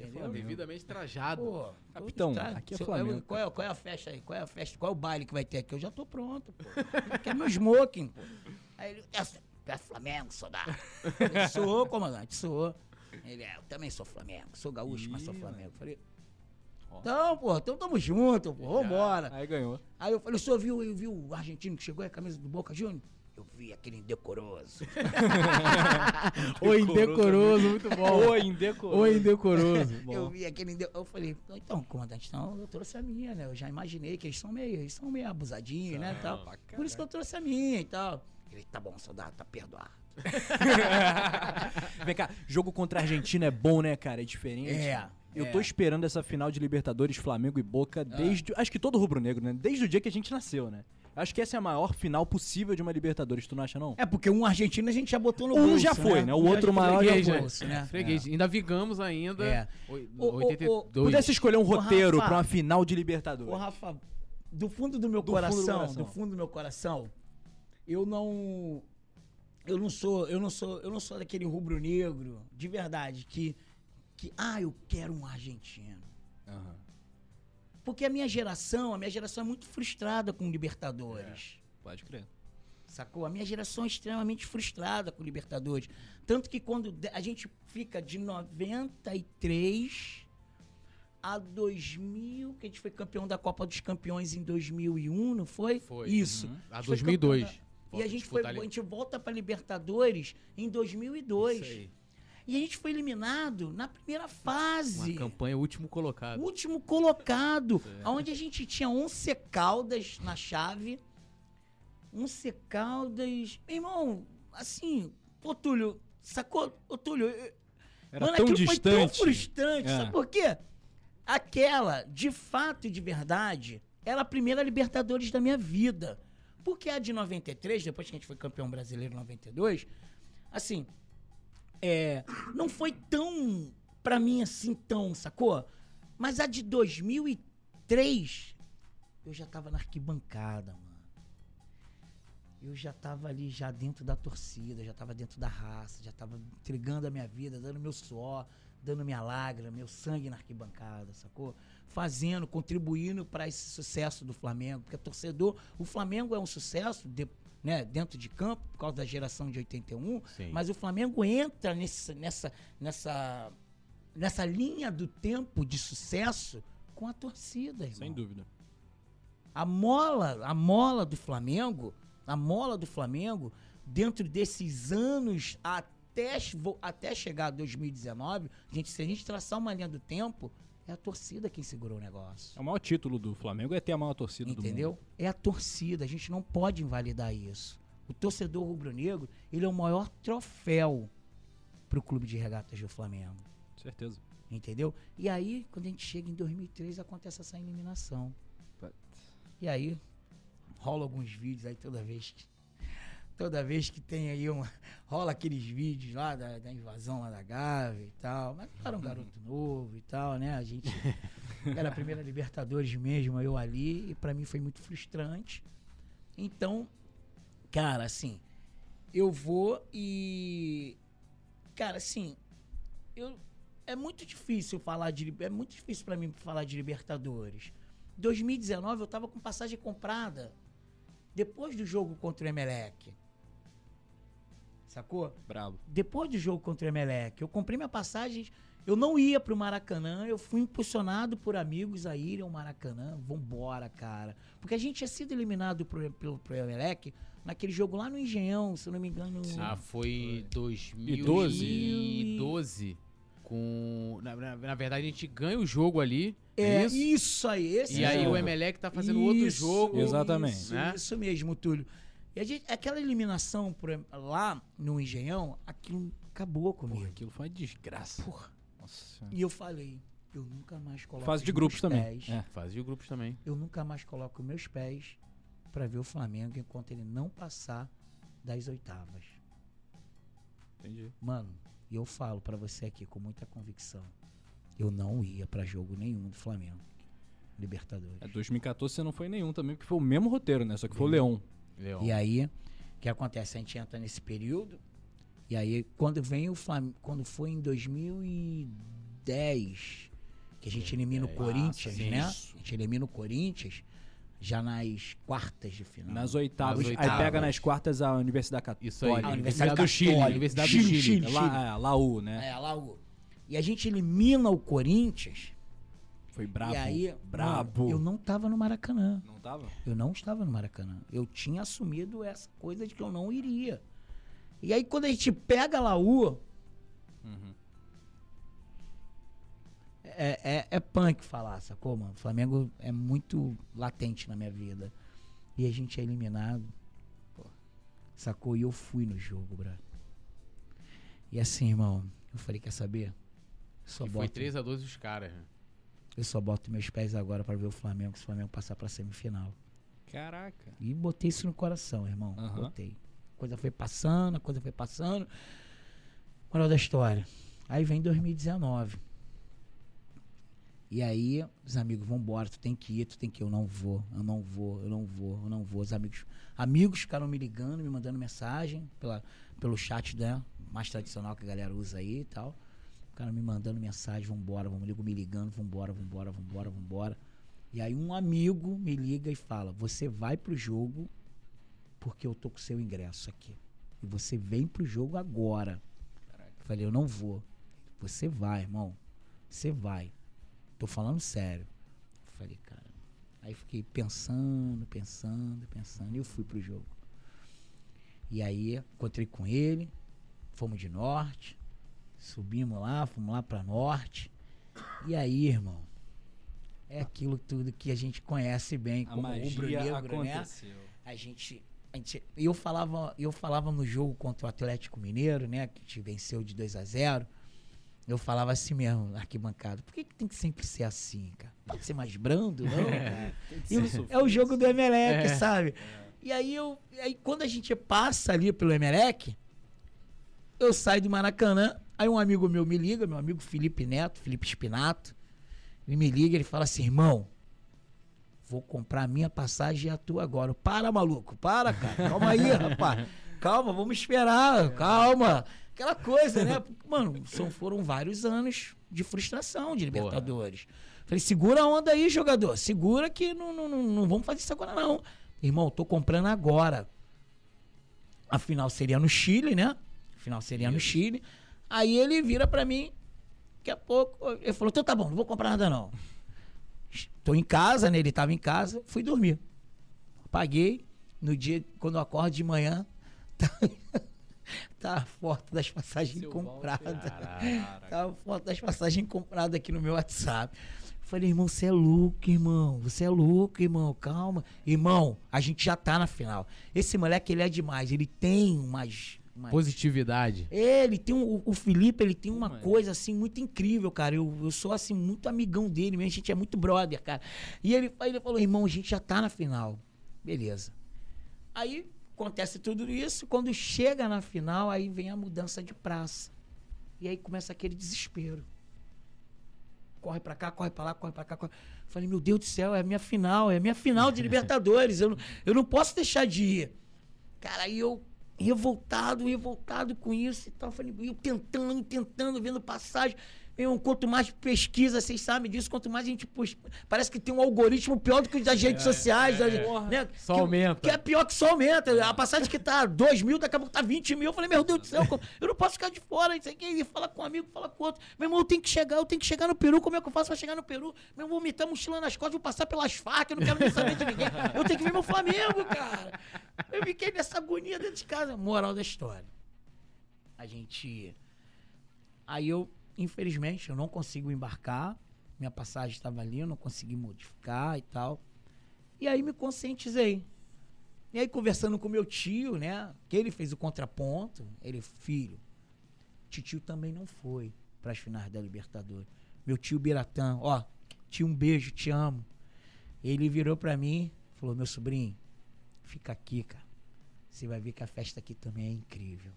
Aqui é? Flamengo. Devidamente trajado. Pô, Capitão, tô- aqui é Flamengo. Qual é, qual é a festa aí? Qual é a festa? Qual é o baile que vai ter aqui? Eu já tô pronto, pô. Quer meu smoking, pô. Aí ele, é, é Flamengo, soldado. Eu sou, comandante, sou. Ele é, eu também sou Flamengo. Sou gaúcho, mas sou Ih, Flamengo. Falei, então, pô, então tamo junto, pô, vambora. Aí ganhou. Aí eu falei, o senhor viu, viu o argentino que chegou aí, a camisa do Boca Júnior? Eu vi aquele indecoroso. *laughs* O indecoroso, muito bom. Oi, indecoroso. O indecoroso. *laughs* Eu vi aquele. inde- Eu falei, então, comandante, então eu trouxe a minha, né? Eu já imaginei que eles são meio, eles são meio abusadinhos, né? Tal. Por isso que eu trouxe a minha e tal. Ele, tá bom, soldado, tá perdoado. *laughs* Vem cá, jogo contra a Argentina é bom, né, cara? É diferente. É, Eu é. tô esperando essa final de Libertadores, Flamengo e Boca, desde. Acho que todo rubro-negro, né? Desde o dia que a gente nasceu, né? Acho que essa é a maior final possível de uma Libertadores, tu não acha, não? É, porque um argentino a gente já botou no Um bolso, já foi, né? O Um outro já maior freguês, já no foi. bolso, né? Freguês. Ainda vigamos ainda. É. Ô, 82. Pudesse escolher um roteiro pra uma final de Libertadores. Ô, Rafa, do fundo do meu Do fundo do coração, coração. do fundo do meu coração, eu não eu não sou, eu não sou, eu não sou daquele rubro-negro, de verdade, que que ah, eu quero um argentino. Aham. Porque a minha geração, a minha geração é muito frustrada com Libertadores. Pode crer. Sacou? A minha geração é extremamente frustrada com Libertadores. Tanto que quando a gente fica de 93 a 2000, que a gente foi campeão da Copa dos Campeões em 2001, não foi? Foi. Isso. Uhum. A foi 2002. campeão da- E a a gente, foi, ali. a gente volta pra Libertadores em 2002. Isso aí. E a gente foi eliminado na primeira fase. Uma campanha último colocado. Último colocado, onde a gente tinha 11 Caldas na chave. 11 Caldas. Meu irmão, assim, ô Túlio, sacou? Ô Túlio, Era mano, tão aquilo foi tão distante. frustrante, É. sabe por quê? Aquela, de fato e de verdade, era a primeira Libertadores da minha vida. Porque a de 93, depois que a gente foi campeão brasileiro em 92, assim, é, não foi tão, pra mim, assim, tão, sacou? Mas a de 2003, eu já tava na arquibancada, mano. Eu já tava ali, já dentro da torcida, já tava dentro da raça, já tava entregando a minha vida, dando meu suor, dando minha lágrima, meu sangue na arquibancada, sacou? Fazendo, contribuindo para esse sucesso do Flamengo, porque torcedor, o Flamengo é um sucesso de- né, dentro de campo, por causa da geração de 81, Sim. mas o Flamengo entra nesse, nessa, nessa, nessa linha do tempo de sucesso com a torcida, irmão. Sem dúvida. A mola, a mola do Flamengo, a mola do Flamengo, dentro desses anos até, até chegar a 2019, gente, se a gente traçar uma linha do tempo, é a torcida quem segurou o negócio. É o maior título do Flamengo é ter a maior torcida do Entendeu? mundo. É a torcida, a gente não pode invalidar isso. O torcedor rubro-negro, ele é o maior troféu pro clube de regatas do Flamengo. Certeza. Entendeu? E aí, quando a gente chega em 2003, acontece essa eliminação. But- E aí, rola alguns vídeos aí toda vez que. Toda vez que tem aí um. *laughs* Rola aqueles vídeos lá da, da invasão lá da Gávea e tal. Mas era um garoto novo e tal, né? A gente. *laughs* Era a primeira Libertadores mesmo, eu ali. E pra mim foi muito frustrante. Então, cara, assim. Eu vou e. Cara, assim. Eu, é muito difícil falar de. É muito difícil pra mim falar de Libertadores. 2019 eu tava com passagem comprada depois do jogo contra o Emelec. Sacou? Bravo. Depois do jogo contra o Emelec, eu comprei minha passagem. Eu não ia pro Maracanã, eu fui impulsionado por amigos a irem ao Maracanã. Vambora, cara. Porque a gente tinha sido eliminado pro, pelo, pro Emelec naquele jogo lá no Engenhão, se eu não me engano. Ah, foi 2012. 2012. Com. Na, na- na verdade, a gente ganha o jogo ali. É isso? isso, aí, esse E aí jogo. o Emelec tá fazendo outro Isso, jogo. Exatamente. Isso, né? isso mesmo, Túlio. E a gente, aquela eliminação por, lá no Engenhão, aquilo acabou comigo. Porra, aquilo foi uma desgraça. Porra. Nossa. E eu falei, eu nunca mais coloco Fase os de grupos meus também. pés, É. Fase de grupos também. Eu nunca mais coloco meus pés pra ver o Flamengo enquanto ele não passar das oitavas. Entendi. Mano, e eu falo pra você aqui com muita convicção, eu não ia pra jogo nenhum do Flamengo. Libertadores. É, 2014 você não foi nenhum também, porque foi o mesmo roteiro, né? Só que foi o Leão. Leão. E aí, o que acontece? A gente entra nesse período, e aí quando vem o Flamengo, quando foi em 2010, que a gente elimina o 2010. Corinthians, Sim, né? isso. A gente elimina o Corinthians já nas quartas de final. Nas oitavas. Nas Aí oitavas. pega nas quartas a Universidade Católica. Isso aí. A Universidade do Chile. Universidade Chile, do Chile. Chile. Lá, é, Laú, né? É, o. E a gente elimina o Corinthians. Foi brabo. e aí, brabo. mano, eu não tava no Maracanã. Não tava? Eu não estava no Maracanã. Eu tinha assumido essa coisa de que eu não iria. E aí, quando a gente pega a Laú, Uhum. é, é, é punk falar, sacou, mano? O Flamengo é muito latente na minha vida. E a gente é eliminado. Pô, sacou? E eu fui no jogo, bro. E assim, irmão, eu falei, quer saber? Só E foi boto, 3x2 os caras. né? Eu só boto meus pés agora pra ver o Flamengo, se o Flamengo passar pra semifinal. Caraca. E botei isso no coração, irmão. Aham. Botei. A coisa foi passando, a coisa foi passando. Moral da história. Aí vem 2019. E aí, os amigos, vambora, tu tem que ir, tu tem que ir. Eu não vou, eu não vou, eu não vou, eu não vou. Os amigos, amigos ficaram me ligando, me mandando mensagem pela, pelo chat, né? Mais tradicional que a galera usa aí e tal. Ficaram me mandando mensagem, vambora, vamos ligo me ligando, vambora, vambora, vambora, vambora. E aí um amigo me liga e fala: Você vai pro jogo porque eu tô com seu ingresso aqui. E você vem pro jogo agora. Eu falei: Eu não vou. Você vai, irmão. Você vai. Tô falando sério. Eu falei, cara. Aí fiquei pensando, pensando, pensando. E eu fui pro jogo. E aí encontrei com ele. Fomos de norte. Subimos lá, fomos lá pra norte. E aí, irmão. É aquilo tudo que a gente conhece bem, A como magia rubro-negro, né? aconteceu. a gente, a gente eu falava eu falava no jogo contra o Atlético Mineiro né que te venceu de 2 a 0 eu falava assim mesmo na arquibancada por que, que tem que sempre ser assim cara pode ser mais brando não *laughs* cara? E o- é o jogo do Emelec É. sabe e aí eu aí quando a gente passa ali pelo Emelec eu saio do Maracanã aí um amigo meu me liga meu amigo Felipe Neto Felipe Spinato ele me liga ele fala assim irmão Vou comprar a minha passagem e a tua agora. Para, maluco, para, cara. Calma aí, rapaz. Calma, vamos esperar. Calma. Aquela coisa, né? Mano, são, foram vários anos de frustração de Libertadores. Falei, segura a onda aí, jogador. Segura que não, não, não, não vamos fazer isso agora, não. Irmão, tô comprando agora. A final seria no Chile, né? A final seria no Chile. Aí ele vira pra mim, daqui a pouco, ele falou, então tá bom, não vou comprar nada não. Tô em casa, né? Ele tava em casa, fui dormir. Paguei. No dia, quando eu acordo de manhã, *laughs* tá, tá a foto das passagens Seu compradas. Tá a foto das passagens compradas aqui no meu WhatsApp. Falei, irmão, você é louco, irmão. Você é louco, irmão. Calma. Irmão, a gente já tá na final. Esse moleque, ele é demais. Ele tem umas, Mas- Positividade. ele tem um, o Felipe, ele tem uma Mano. coisa assim muito incrível, cara. Eu, eu sou assim muito amigão dele, mesmo. a gente é muito brother, cara. E ele, aí ele falou: "Irmão, a gente já tá na final". Beleza. Aí acontece tudo isso, quando chega na final, aí vem a mudança de praça. E aí começa aquele desespero. Corre pra cá, corre pra lá, corre pra cá. Corre. Falei, meu Deus do céu, é a minha final, é a minha final de *laughs* Libertadores. Eu, não- eu não posso deixar de ir. Cara, aí eu revoltado, revoltado com isso e tal. Falei, eu tentando, tentando, vendo passagem. Eu, quanto mais pesquisa, vocês sabem disso, quanto mais a gente. pus- Parece que tem um algoritmo pior do que o das redes sociais. das- né? Só Que- aumenta. Que é pior que só aumenta. A passagem que tá 2 mil, daqui a pouco tá 20 mil. Eu falei, meu Deus do céu, eu não posso ficar de fora. Isso aqui, e fala com um amigo, fala com outro. Meu irmão, eu tenho que chegar, eu tenho que chegar no Peru. Como é que eu faço pra chegar no Peru? Meu irmão, me tá mochila nas costas, vou passar pelas facas, eu não quero nem saber de ninguém. Eu tenho que ver meu Flamengo, cara. Eu fiquei nessa agonia dentro de casa. Moral da história. A gente. Aí eu, infelizmente, eu não consigo embarcar. Minha passagem estava ali, eu não consegui modificar e tal. E aí me conscientizei. E aí, conversando com meu tio, né? Que ele fez o contraponto. Ele, filho, tio também não foi para as finais da Libertadores. Meu tio Biratã, ó, tio, um beijo, te amo. Ele virou para mim, falou: Meu sobrinho, fica aqui, cara. Você vai ver que a festa aqui também é incrível.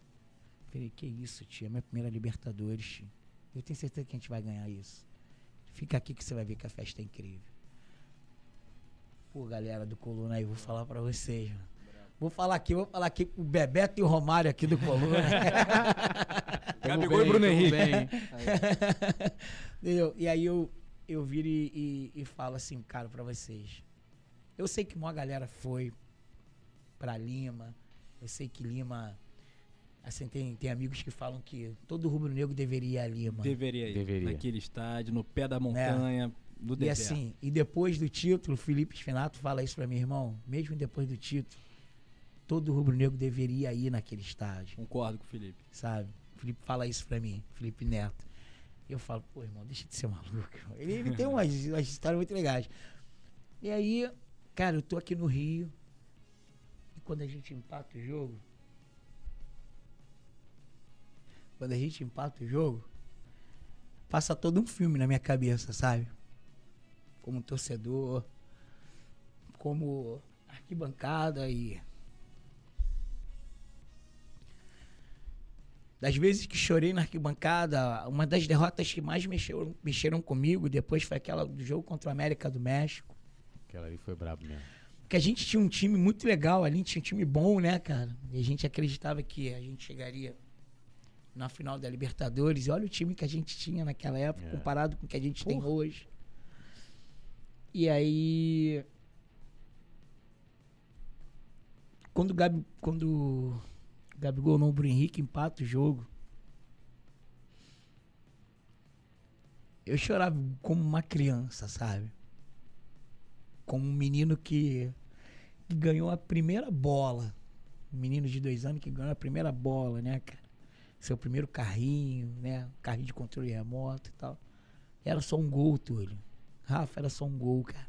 Falei: Que isso, tio? É minha primeira Libertadores, tio. Eu tenho certeza que a gente vai ganhar isso. Fica aqui que você vai ver que a festa é incrível. Pô, galera do Coluna aí, vou falar pra vocês, mano. Vou falar aqui, vou falar aqui com o Bebeto e o Romário aqui do Coluna. *laughs* Gabigol e Bruno Henrique. *laughs* Entendeu? E aí eu, eu viro e, e, e falo assim, cara, pra vocês. Eu sei que uma galera foi pra Lima. Eu sei que Lima. Assim, tem, tem amigos que falam que todo rubro-negro deveria ir a Lima. Deveria ir. Deveria. Naquele estádio, no pé da montanha, no E deserto. assim, e depois do título, o Felipe Spinato fala isso pra mim, irmão. Mesmo depois do título, todo rubro-negro deveria ir naquele estádio, Concordo com o Felipe. sabe? O Felipe fala isso pra mim, Felipe Neto. E eu falo, pô, irmão, deixa de ser maluco. Ele, ele tem umas, *laughs* umas histórias muito legais. E aí, cara, eu tô aqui no Rio. E quando a gente empata o jogo. Quando a gente empata o jogo, passa todo um filme na minha cabeça, sabe? Como torcedor, como arquibancada e. Das vezes que chorei na arquibancada, uma das derrotas que mais mexeram, mexeram comigo depois foi aquela do jogo contra o América do México. Aquela ali foi brabo mesmo. Porque a gente tinha um time muito legal ali, tinha um time bom, né, cara? E a gente acreditava que a gente chegaria na final da Libertadores. E olha o time que a gente tinha naquela época, É. comparado com o que a gente tem Porra. hoje. E aí. Quando o Gabi, quando o Gabigol não, o Bruno Henrique empata o jogo. Eu chorava como uma criança, sabe? Como um menino que, que ganhou a primeira bola. Um menino de dois anos que ganhou a primeira bola, né, cara? Seu primeiro carrinho, né? Carrinho de controle remoto e tal. Era só um gol, Túlio. Rafa, era só um gol, cara.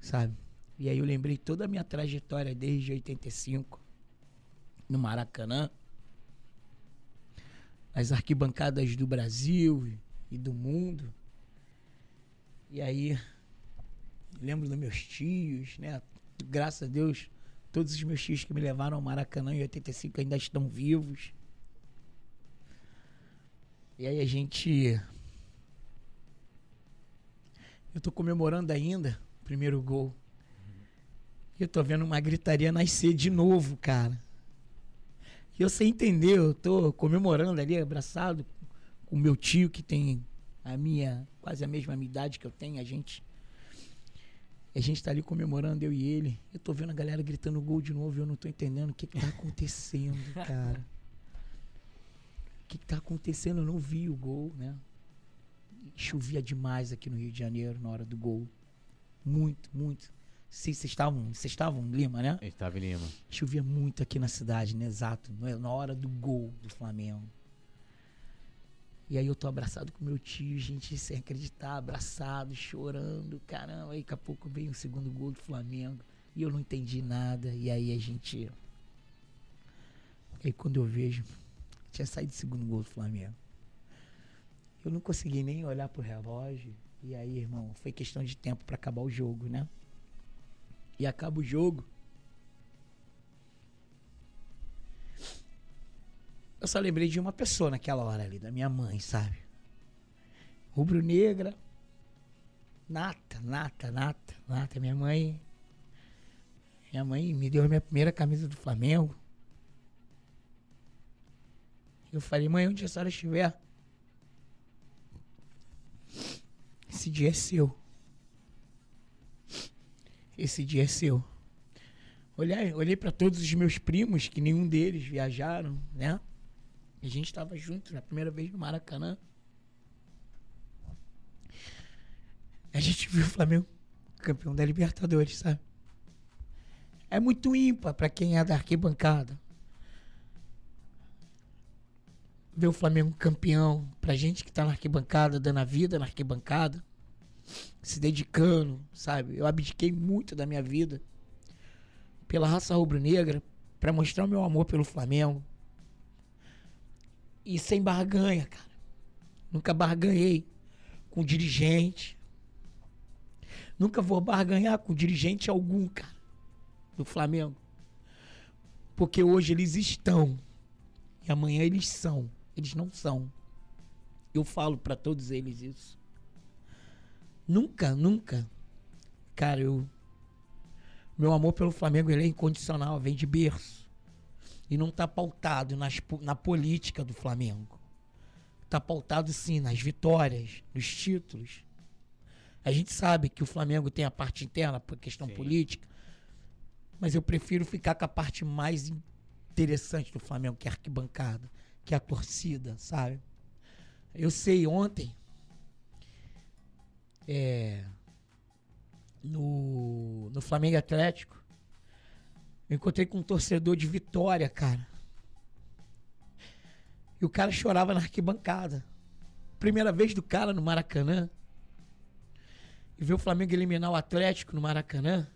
Sabe? E aí eu lembrei toda a minha trajetória desde 85 no Maracanã. Nas arquibancadas do Brasil e do mundo. E aí lembro dos meus tios, né? Graças a Deus, todos os meus tios que me levaram ao Maracanã em 85 ainda estão vivos. E aí a gente. Eu tô comemorando ainda o primeiro gol. E eu tô vendo uma gritaria nascer de novo, cara. E eu sem entender, eu tô comemorando ali, abraçado com o meu tio que tem a minha, quase a mesma idade que eu tenho, a gente. A gente tá ali comemorando, eu e ele. Eu tô vendo a galera gritando gol de novo e eu não tô entendendo o que que tá *laughs* acontecendo, cara. O que que tá acontecendo? Eu não vi o gol, né? Chovia demais aqui no Rio de Janeiro na hora do gol. Muito, muito. Vocês estavam, vocês estavam em Lima, né? A gente tava em Lima. Chovia muito aqui na cidade, né? Exato. no- Na hora do gol do Flamengo. E aí eu tô abraçado com meu tio, gente, sem acreditar, abraçado, chorando, caramba. Aí daqui a pouco veio o segundo gol do Flamengo. E eu não entendi nada. E aí a gente E aí quando eu vejo, tinha saído o segundo gol do Flamengo. Eu não consegui nem olhar pro relógio. E aí, irmão, foi questão de tempo para acabar o jogo, né? E acaba o jogo. Eu só lembrei de uma pessoa naquela hora ali, da minha mãe, sabe? Rubro-negra. Nata, nata, nata, nata. Minha mãe. Minha mãe me deu a minha primeira camisa do Flamengo. Eu falei, mãe, onde a senhora estiver, esse dia é seu. Esse dia é seu. Olhei, olhei para todos os meus primos, que nenhum deles viajaram, né? A gente estava junto na primeira vez no Maracanã. A gente viu o Flamengo campeão da Libertadores, sabe? É muito ímpar para quem é da arquibancada. Ver o Flamengo campeão, pra gente que tá na arquibancada, dando a vida na arquibancada, se dedicando, sabe? Eu abdiquei muito da minha vida pela raça rubro-negra para mostrar o meu amor pelo Flamengo. E sem barganha, cara. Nunca barganhei com dirigente. Nunca vou barganhar com dirigente algum, cara, do Flamengo. Porque hoje eles estão e amanhã eles são. Eles não são. Eu falo para todos eles isso. Nunca, nunca. Cara, eu meu amor pelo Flamengo ele é incondicional, vem de berço e não está pautado nas, na política do Flamengo. Está pautado sim nas vitórias, nos títulos. A gente sabe que o Flamengo tem a parte interna por questão sim. política, mas eu prefiro ficar com a parte mais interessante do Flamengo, que é a arquibancada, que a torcida, sabe? Eu sei, ontem, é, no, no Flamengo Atlético, eu encontrei com um torcedor de Vitória, cara. E o cara chorava na arquibancada. Primeira vez do cara no Maracanã. E ver o Flamengo eliminar o Atlético no Maracanã.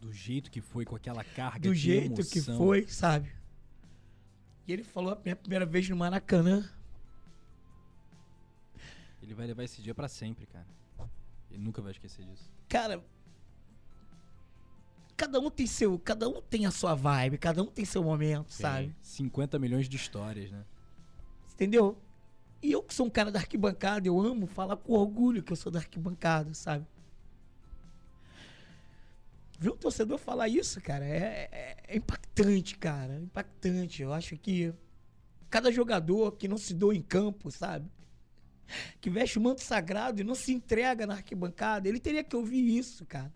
Do jeito que foi, com aquela carga Do de jeito emoção. que foi, sabe? E ele falou a minha primeira vez no Maracanã. Ele vai levar esse dia para sempre, cara. Ele nunca vai esquecer disso. Cara, cada um tem seu, cada um tem a sua vibe, cada um tem seu momento, Sim. sabe? 50 milhões de histórias, né? Entendeu? E eu que sou um cara da arquibancada, eu amo falar com orgulho que eu sou da arquibancada, sabe? Ver um torcedor falar isso, cara, é, é, é impactante, cara. Impactante. Eu acho que cada jogador que não se doa em campo, sabe? Que veste o manto sagrado e não se entrega na arquibancada, ele teria que ouvir isso, cara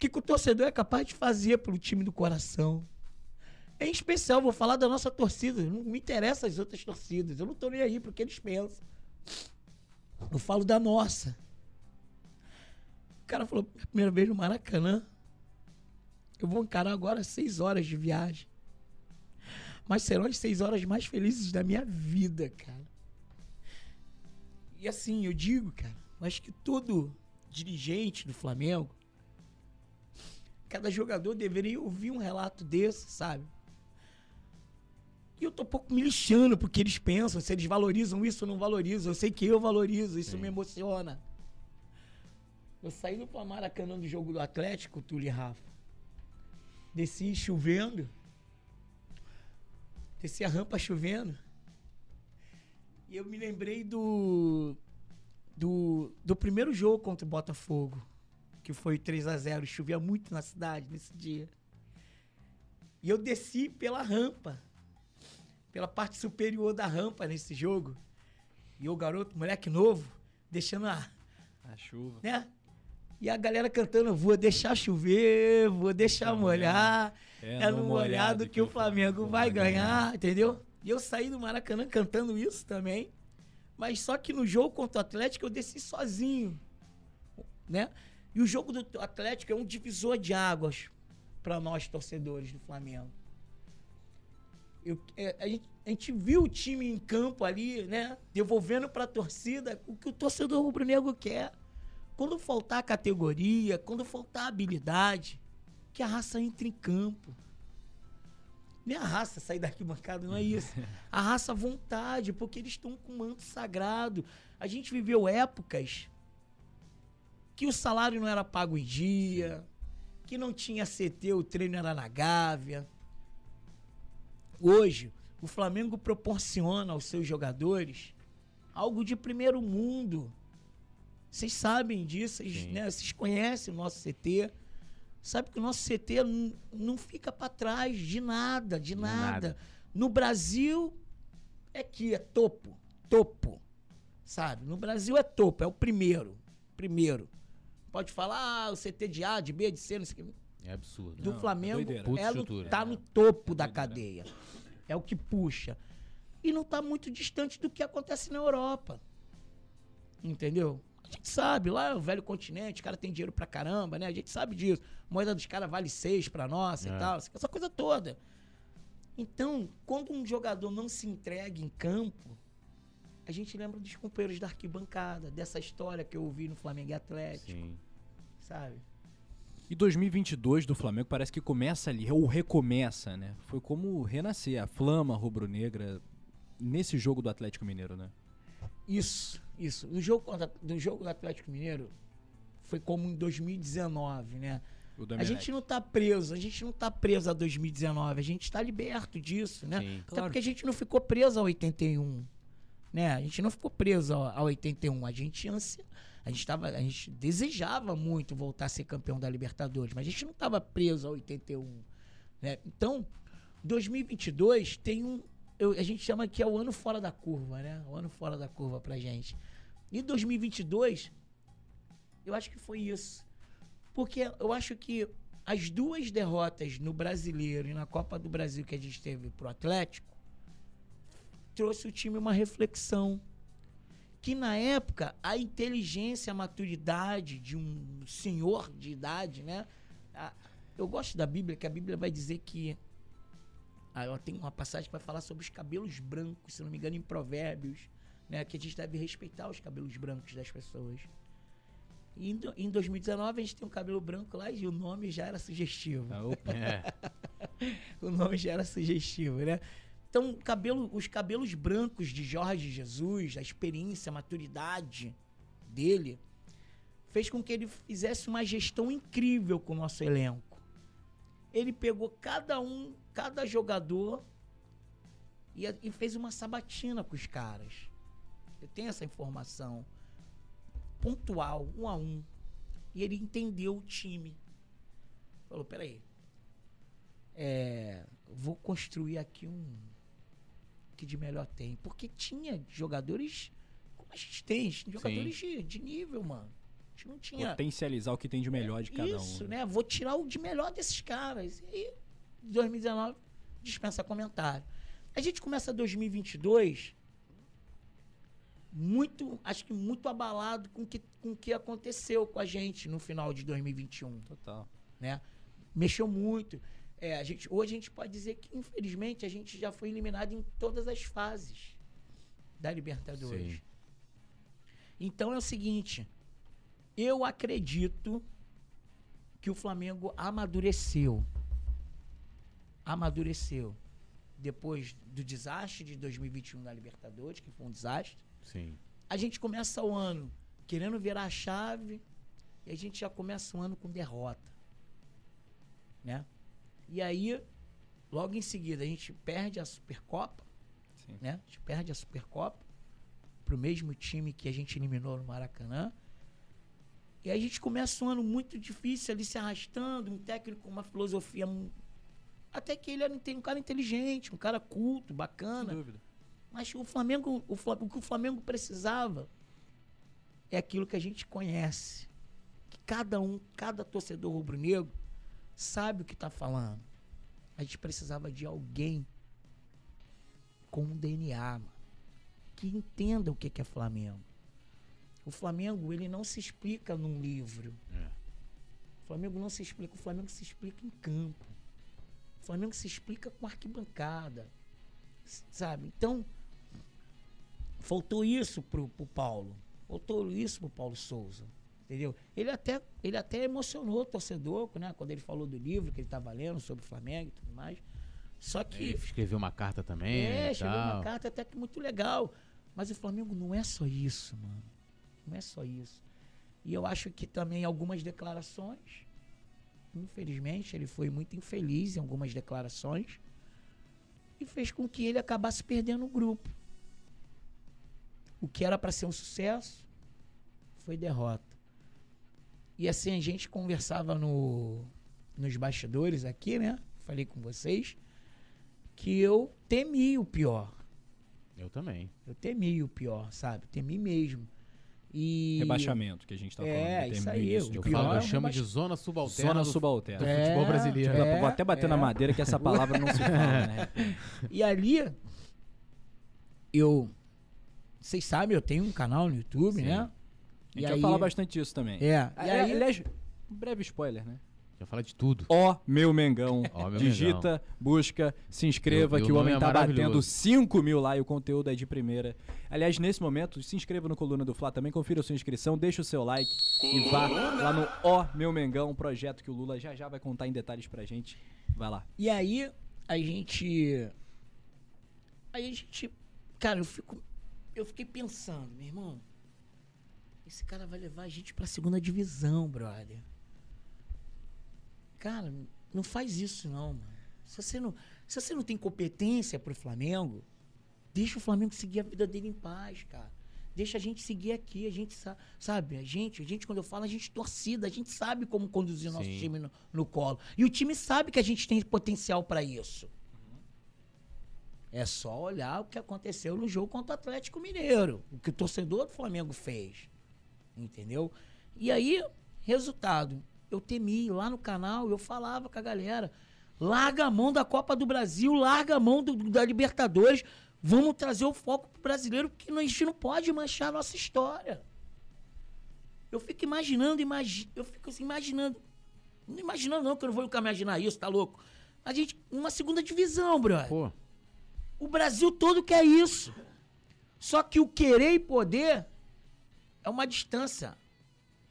que, que o torcedor é capaz de fazer pelo time do coração. Em especial, vou falar da nossa torcida. Não me interessa as outras torcidas. Eu não tô nem aí pro que eles pensam. Eu falo da nossa. O cara falou, primeira vez no Maracanã. Eu vou encarar agora seis horas de viagem. Mas serão as seis horas mais felizes da minha vida, cara. E assim, eu digo, cara, acho que todo dirigente do Flamengo Cada jogador deveria ouvir um relato desse, sabe? E eu tô um pouco me lixando porque eles pensam, se eles valorizam isso ou não valorizam. Eu sei que eu valorizo, isso Sim. me emociona. Eu saí do Maracanã do jogo do Atlético, Túlio e Rafa. Desci chovendo. Desci a rampa chovendo. E eu me lembrei do, do, do primeiro jogo contra o Botafogo que foi 3 a 0 Chovia muito na cidade nesse dia. E eu desci pela rampa, pela parte superior da rampa nesse jogo. E o garoto, moleque novo, deixando a, a chuva. Né? E a galera cantando: Vou deixar chover, vou deixar molhar. É, é no molhado que, que o Flamengo vai ganhar, ganhar, entendeu? E eu saí do Maracanã cantando isso também. Mas só que no jogo contra o Atlético eu desci sozinho. Né? E o jogo do Atlético é um divisor de águas para nós torcedores do Flamengo. Eu, é, a, gente, a, gente, viu o time em campo ali, né? Devolvendo para a torcida o que o torcedor rubro-negro quer. Quando faltar categoria, quando faltar habilidade, que a raça entre em campo. Nem a raça sair da arquibancada, não é isso. *laughs* A raça vontade, porque eles estão com manto sagrado. A gente viveu épocas que o salário não era pago em dia, que não tinha CT, o treino era na Gávea. Hoje, o Flamengo proporciona aos seus jogadores algo de primeiro mundo. Vocês sabem disso, vocês, né, vocês conhecem o nosso CT. Sabe que o nosso CT não fica para trás de nada, de nada. nada. No Brasil é que é topo, topo. Sabe? No Brasil é topo, é o primeiro. Primeiro. Pode falar ah, o CT de A, de B, de C, não sei o que. É absurdo. Do não, Flamengo, é no, tá no topo da cadeia. É o que puxa. E não tá muito distante do que acontece na Europa. Entendeu? A gente sabe, lá é o velho continente, o cara tem dinheiro pra caramba, né? A gente sabe disso. A moeda dos caras vale seis pra nós é. e tal, essa coisa toda. Então, quando um jogador não se entrega em campo, a gente lembra dos companheiros da arquibancada, dessa história que eu ouvi no Flamengo e Atlético. Sim. Sabe? E 2022 do Flamengo parece que começa ali, ou recomeça, né? Foi como renascer, a flama rubro-negra nesse jogo do Atlético Mineiro, né? Isso, isso. No jogo, no jogo do Atlético Mineiro foi como em 2019, né? A gente não tá preso, a gente não tá preso a 2019, a gente está liberto disso, né? Sim, Até porque a gente não ficou preso a 81, né? A gente não ficou preso a, a 81, a gente ansia, a gente tava, a gente desejava muito voltar a ser campeão da Libertadores, mas a gente não estava preso a 81, né? Então, 2022 tem um eu, a gente chama que é o ano fora da curva, né? O ano fora da curva pra gente. E 2022, eu acho que foi isso. Porque eu acho que as duas derrotas no Brasileiro e na Copa do Brasil que a gente teve pro Atlético trouxe o time uma reflexão. Que na época a inteligência, a maturidade de um senhor de idade, né? eu gosto da Bíblia, que a Bíblia vai dizer que Aí ela tem uma passagem que vai falar sobre os cabelos brancos, se não me engano, em Provérbios, né? Que a gente deve respeitar os cabelos brancos das pessoas. E em 2019 a gente tem um cabelo branco lá e o nome já era sugestivo. Ah, é. *laughs* o nome já era sugestivo, né? Então, cabelo, os cabelos brancos de Jorge Jesus, a experiência, a maturidade dele, fez com que ele fizesse uma gestão incrível com o nosso elenco ele pegou cada um, cada jogador e, e fez uma sabatina com os caras. Eu tenho essa informação pontual, um a um. E ele entendeu o time. Falou, peraí. É, vou construir aqui um que de melhor tem. Porque tinha jogadores como a gente tem, jogadores de, de nível, mano gente não tinha. Potencializar o que tem de melhor de cada Isso, um. Isso, né? Vou tirar o de melhor desses caras. E aí, 2019, dispensa comentário. A gente começa 2022 muito, acho que muito abalado com que, o que aconteceu com a gente no final de 2021. Total. Né? Mexeu muito. É, a gente, hoje a gente pode dizer que, infelizmente, a gente já foi eliminado em todas as fases da Libertadores. Sim. Então é o seguinte, eu acredito que o Flamengo amadureceu. Amadureceu. Depois do desastre de 2021 na Libertadores, que foi um desastre. Sim. A gente começa o ano querendo virar a chave e a gente já começa o ano com derrota. Né? E aí, logo em seguida, a gente perde a Supercopa. Sim. Né? A gente perde a Supercopa pro mesmo time que a gente eliminou no Maracanã. E aí a gente começa um ano muito difícil ali se arrastando, um técnico com uma filosofia. Até que ele era um cara inteligente, um cara culto, bacana. Sem dúvida. Mas o Flamengo, o, o que o Flamengo precisava é aquilo que a gente conhece. Que cada um, cada torcedor rubro-negro sabe o que está falando. A gente precisava de alguém com um DNA, mano, que entenda o que é Flamengo. O Flamengo, ele não se explica num livro. É. O Flamengo não se explica, o Flamengo se explica em campo. O Flamengo se explica com arquibancada. Sabe? Então, faltou isso pro, pro Paulo. Faltou isso pro Paulo Souza. Entendeu? Ele até, ele até emocionou o torcedor, né? Quando ele falou do livro que ele estava lendo sobre o Flamengo e tudo mais. Só que. Ele escreveu uma carta também. É, e tal. uma carta até que muito legal. Mas o Flamengo não é só isso, mano. Não é só isso. E eu acho que também algumas declarações, infelizmente, ele foi muito infeliz em algumas declarações e fez com que ele acabasse perdendo o grupo. O que era para ser um sucesso foi derrota. E assim a gente conversava no, nos bastidores aqui, né? Falei com vocês que eu temi o pior. Eu também. Eu temi o pior, sabe? Temi mesmo. E Rebaixamento que a gente tá falando. É, isso aí, no início o de Eu, pior falo, é eu um chamo de zona subalterna. Zona do- subalterna. do futebol brasileiro. É, Vou até bater na madeira que essa palavra não se fala, né? *laughs* E ali, eu. Vocês sabem, eu tenho um canal no YouTube, Sim. né? A E gente aí, vai falar bastante disso também. É, e E aí, aliás, um breve spoiler, né? Já fala de tudo. Ó, meu Mengão. *laughs* Ó, meu Digita, busca, se inscreva, o que o homem nome é tá batendo maravilhoso. 5 mil lá e o conteúdo é de primeira. Aliás, nesse momento, se inscreva no Coluna do Fla também, confira a sua inscrição, deixa o seu like e vá lá no Ó, meu Mengão, um projeto que o Lula já já vai contar em detalhes pra gente. Vai lá. E aí, a gente. Aí a gente. Cara, eu fico. Eu fiquei pensando, meu irmão. Esse cara vai levar a gente pra segunda divisão, brother. Cara, não faz isso não, mano. Se você não, se você não tem competência pro Flamengo, deixa o Flamengo seguir a vida dele em paz, cara. Deixa a gente seguir aqui, a gente sa- sabe, a gente, a gente quando eu falo, a gente torcida, a gente sabe como conduzir o nosso Sim. time no, no colo. E o time sabe que a gente tem potencial pra isso. É só olhar o que aconteceu no jogo contra o Atlético Mineiro, o que o torcedor do Flamengo fez. Entendeu? E aí, resultado, eu temi lá no canal, eu falava com a galera, larga a mão da Copa do Brasil, larga a mão do- da Libertadores, vamos trazer o foco pro brasileiro, porque a gente não pode manchar a nossa história. Eu fico imaginando, imagi eu fico assim, imaginando, não imaginando não, que eu não vou nunca imaginar isso, tá louco? A gente, uma segunda divisão, brother. Pô, O Brasil todo quer isso. Só que o querer e poder é uma distância.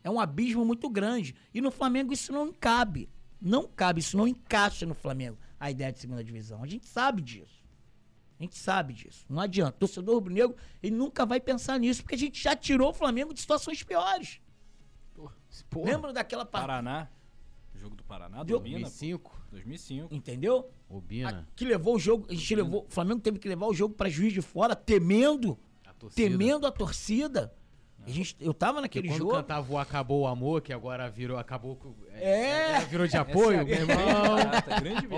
É um abismo muito grande. E no Flamengo isso não cabe. Não cabe, isso não encaixa no Flamengo, a ideia de segunda divisão. A gente sabe disso. A gente sabe disso. Não adianta. O torcedor rubro-negro, ele nunca vai pensar nisso, porque a gente já tirou o Flamengo de situações piores. pô. Lembra daquela partida? Paraná. Jogo do Paraná, do Deu- Obina. 2005. 2005. Entendeu? Obina. Que levou o jogo, a gente levou, o Flamengo teve que levar o jogo pra juiz de fora, temendo A torcida. temendo a torcida. A gente, eu tava Porque naquele quando jogo. cantava o Acabou o Amor, que agora virou, acabou com... É. ela virou de *laughs* apoio, meu irmão.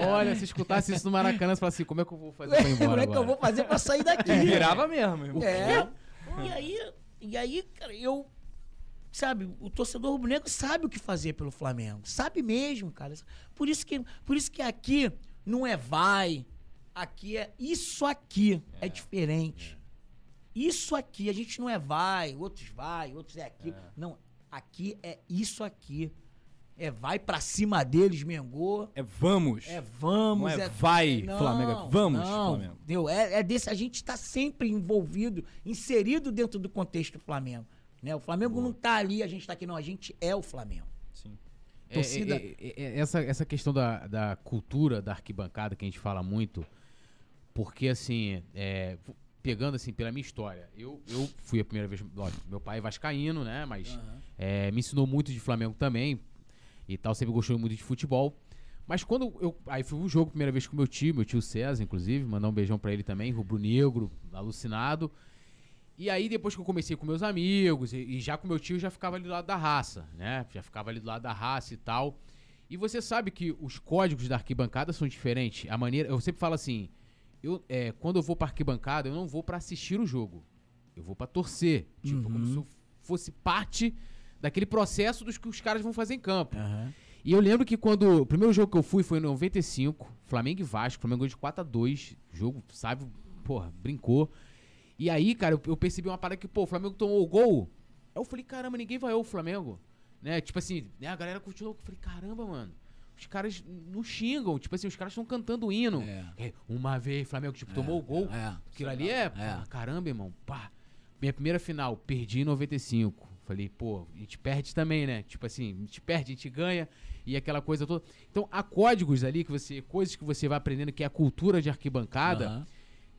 Olha, se escutasse isso no Maracanã, você fala assim, como é que eu vou fazer pra ir *laughs* Como embora é que eu agora? vou fazer pra sair daqui? *laughs* Virava mesmo, irmão. É. E aí, e aí, cara, eu. Sabe, o torcedor rubro-negro sabe o que fazer pelo Flamengo. Sabe mesmo, cara. Por isso que, por isso que aqui não é vai. Aqui é isso aqui. É, diferente. Isso aqui, a gente não é vai, outros vai, outros é aqui. Não, aqui é isso aqui. É vai pra cima deles, Mengô. É vamos. É vamos. Não é vai, Flamengo, é vamos, Flamengo. Entendeu? É, é desse, a gente está sempre envolvido, inserido dentro do contexto do Flamengo. Né? O Flamengo não tá ali, a gente tá aqui, não. A gente é o Flamengo. Sim. É, torcida- é, é, é, essa, essa questão da, da cultura da arquibancada que a gente fala muito, porque assim, é, pegando assim pela minha história, eu, eu fui a primeira vez, lógico, meu pai é vascaíno, né, mas é, me ensinou muito de Flamengo também e tal, sempre gostou muito de futebol. Mas quando eu. Aí fui um jogo, primeira vez com meu tio, meu tio César, inclusive, mandar um beijão pra ele também, rubro-negro, alucinado. E aí, depois que eu comecei com meus amigos, e, e já com meu tio, já ficava ali do lado da raça, né? Já ficava ali do lado da raça e tal. E você sabe que os códigos da arquibancada são diferentes. A maneira. Eu sempre falo assim: eu, é, quando eu vou pra arquibancada, eu não vou pra assistir o jogo. Eu vou pra torcer. Tipo, como se eu fosse parte daquele processo dos que os caras vão fazer em campo. E eu lembro que quando. O primeiro jogo que eu fui foi em 95, Flamengo e Vasco. Flamengo de 4x2. Jogo, sabe? Porra, brincou. E aí, cara, eu, eu percebi uma parada que, pô, o Flamengo tomou o gol. Aí eu falei, caramba, ninguém vai o Flamengo. Né? Tipo assim, né, a galera continuou. Eu falei, caramba, mano. Os caras não xingam. Tipo assim, os caras estão cantando o hino. É, Uma vez, Flamengo, tipo, tomou o gol. é. Aquilo ali é, pô, caramba, irmão. Pá. Minha primeira final, perdi em 95. Falei, pô, a gente perde também, né? Tipo assim, a gente perde, a gente ganha e aquela coisa toda. Então, há códigos ali que você, coisas que você vai aprendendo que é a cultura de arquibancada. Aham.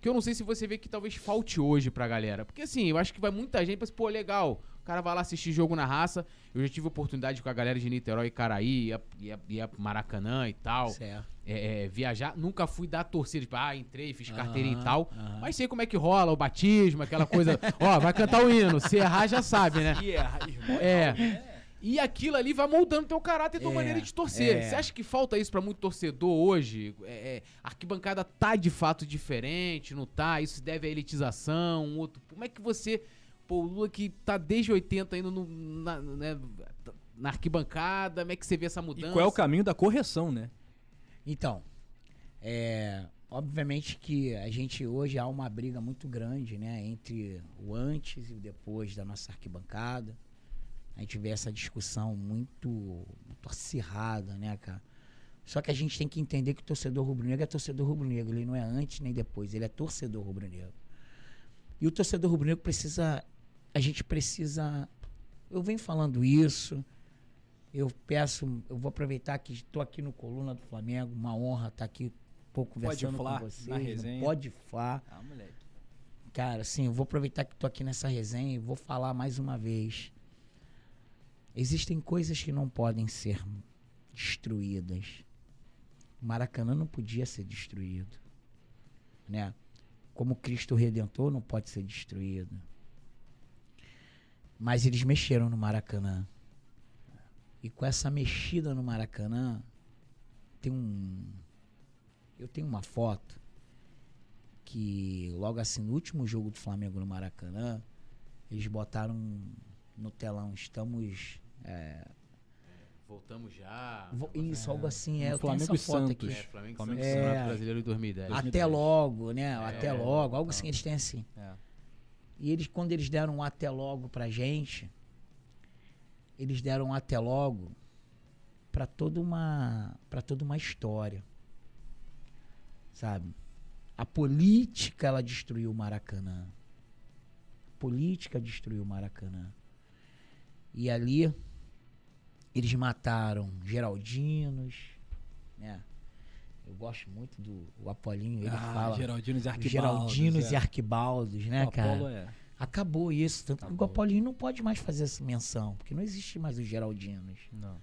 Que eu não sei se você vê que talvez falte hoje pra galera. Porque assim, eu acho que vai muita gente pensa, pô, legal. O cara vai lá assistir jogo na raça. Eu já tive oportunidade com a galera de Niterói e Caraí, ia, ia, ia Maracanã e tal. Certo. É, é, viajar. Nunca fui dar torcida, tipo, ah, entrei, fiz carteirinha e Aham, tal. aham. Mas sei como é que rola o batismo, aquela coisa. Ó, vai cantar o hino. Se errar, já sabe, né? E é, irmão, É. E aquilo ali vai moldando teu caráter e tua É, maneira de torcer. é. Você acha que falta isso pra muito torcedor hoje? É, é, a arquibancada tá de fato diferente, não tá? Isso se deve à elitização, um outro. Como é que você. Pô, o Lula que tá desde 80 indo no, na, né, na arquibancada, como é que você vê essa E mudança? qual é o caminho da correção, né? Então, é, obviamente que a gente hoje há uma briga muito grande, né, entre o antes e o depois da nossa arquibancada. A gente vê essa discussão muito, muito acirrada, né, cara? Só que a gente tem que entender que o torcedor rubro-negro é torcedor rubro-negro, ele não é antes nem depois, ele é torcedor rubro-negro. E o torcedor rubro-negro precisa, a gente precisa, eu venho falando isso, eu peço, eu vou aproveitar que estou aqui no Coluna do Flamengo, uma honra estar aqui um pouco conversando falar com vocês. resenha. Pode falar. Ah, moleque. Cara, assim, eu vou aproveitar que estou aqui nessa resenha e vou falar mais uma vez. Existem coisas que não podem ser destruídas. Maracanã não podia ser destruído, né? Como Cristo Redentor não pode ser destruído. Mas eles mexeram no Maracanã. E com essa mexida no Maracanã, tem um. Eu tenho uma foto que logo assim, no último jogo do Flamengo no Maracanã, eles botaram no telão, estamos. É, Voltamos já. vo- isso, algo assim, é. Eu tenho Flamengo essa e foto Santos. aqui. É, Flamengo, Flamengo Santos, e Santos. Campeonato Brasileiro de 2010. Até logo, né? É, até logo, algo assim, eles têm assim. É. E eles, quando eles deram um até logo pra gente, eles deram um até logo pra toda uma para toda uma história. Sabe? A política ela destruiu o Maracanã. A política destruiu o Maracanã. E ali eles mataram Geraldinos, né? Eu gosto muito do o Apolinho, ele ah, fala Geraldinos e Arquibaldos. Geraldinos é. e Arquibaldos, né, O Apolo cara? é. Acabou isso. Tanto que o Acabou. Apolinho não pode mais fazer essa menção, porque não existe mais os Geraldinos. Não.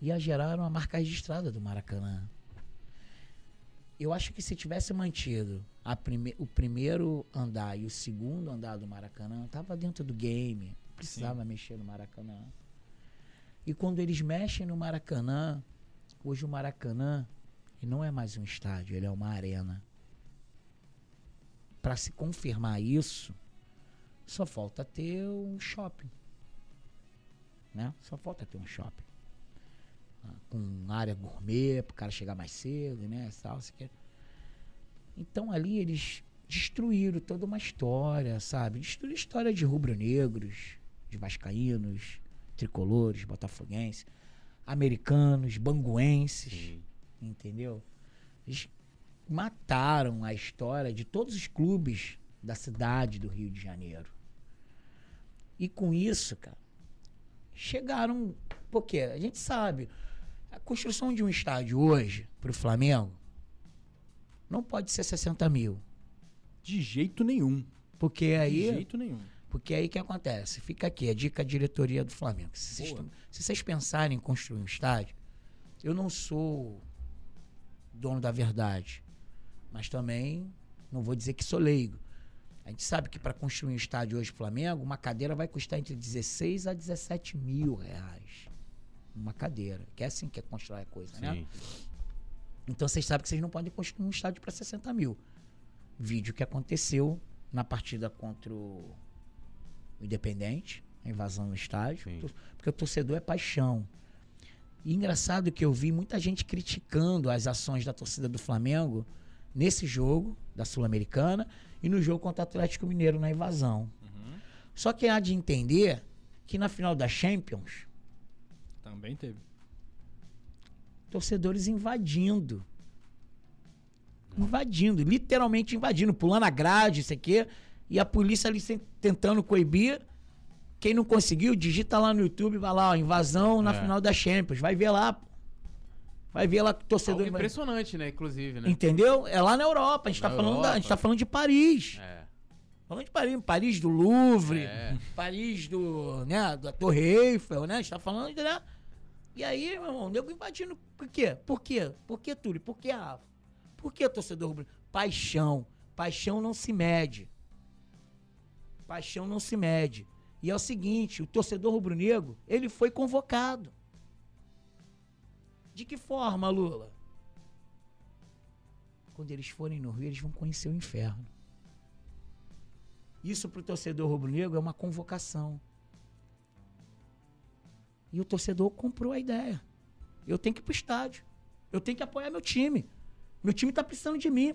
Ia gerar uma marca registrada do Maracanã. Eu acho que se tivesse mantido a prime o primeiro andar e o segundo andar do Maracanã, tava dentro do game. Não precisava mexer no Maracanã. E quando eles mexem no Maracanã, hoje o Maracanã não é mais um estádio, ele é uma arena. Para se confirmar isso, só falta ter um shopping. Né? Só falta ter um shopping. Ah, Com área gourmet, para o cara chegar mais cedo, né? Tal, Então ali eles destruíram toda uma história, sabe? Destruíram a história de rubro-negros, de vascaínos, tricolores, botafoguenses, americanos, banguenses, Sim. entendeu? Eles mataram a história de todos os clubes da cidade do Rio de Janeiro. E com isso, cara, chegaram. Porque a gente sabe, a construção de um estádio hoje para o Flamengo não pode ser 60 mil. De jeito nenhum. Porque De aí. jeito nenhum. Porque aí que acontece? Fica aqui, a dica à diretoria do Flamengo. Se vocês, se vocês pensarem em construir um estádio, eu não sou dono da verdade, mas também não vou dizer que sou leigo. A gente sabe que para construir um estádio hoje Flamengo, uma cadeira vai custar entre 16 a 17 mil reais. Uma cadeira. Que é assim que é constrói a coisa, né? Sim. Então vocês sabem que vocês não podem construir um estádio para 60 mil. Vídeo que aconteceu na partida contra o Independente, a invasão no estádio. Sim. Porque o torcedor é paixão. E engraçado que eu vi muita gente criticando as ações da torcida do Flamengo nesse jogo da Sul-Americana e no jogo contra o Atlético Mineiro na invasão. Só que há de entender que na final da Champions, Também teve. torcedores invadindo. Invadindo, literalmente invadindo, pulando a grade, isso aqui. E a polícia ali tentando coibir. Quem não conseguiu, digita lá no YouTube, vai lá, ó, invasão na É. final da Champions. Vai ver lá. Vai ver lá que o torcedor. Algo impressionante, né? Inclusive, né? Entendeu? É lá na Europa. A gente, Na tá falando, da- a gente Europa. tá falando de Paris. É. Falando de Paris, Paris do Louvre, É. Paris do, né, da Torre Eiffel, né? A gente tá falando de, né? E aí, meu irmão, o nego invadindo. Por quê? Por quê? Por que, Túlio? Por que, Rafa? Por que, torcedor rubro? Paixão. Paixão não se mede. Paixão não se mede. E é o seguinte, o torcedor rubro-negro, ele foi convocado. De que forma, Lula? Quando eles forem no Rio, eles vão conhecer o inferno. Isso para o torcedor rubro-negro é uma convocação. E o torcedor comprou a ideia. Eu tenho que ir pro estádio. Eu tenho que apoiar meu time. Meu time tá precisando de mim.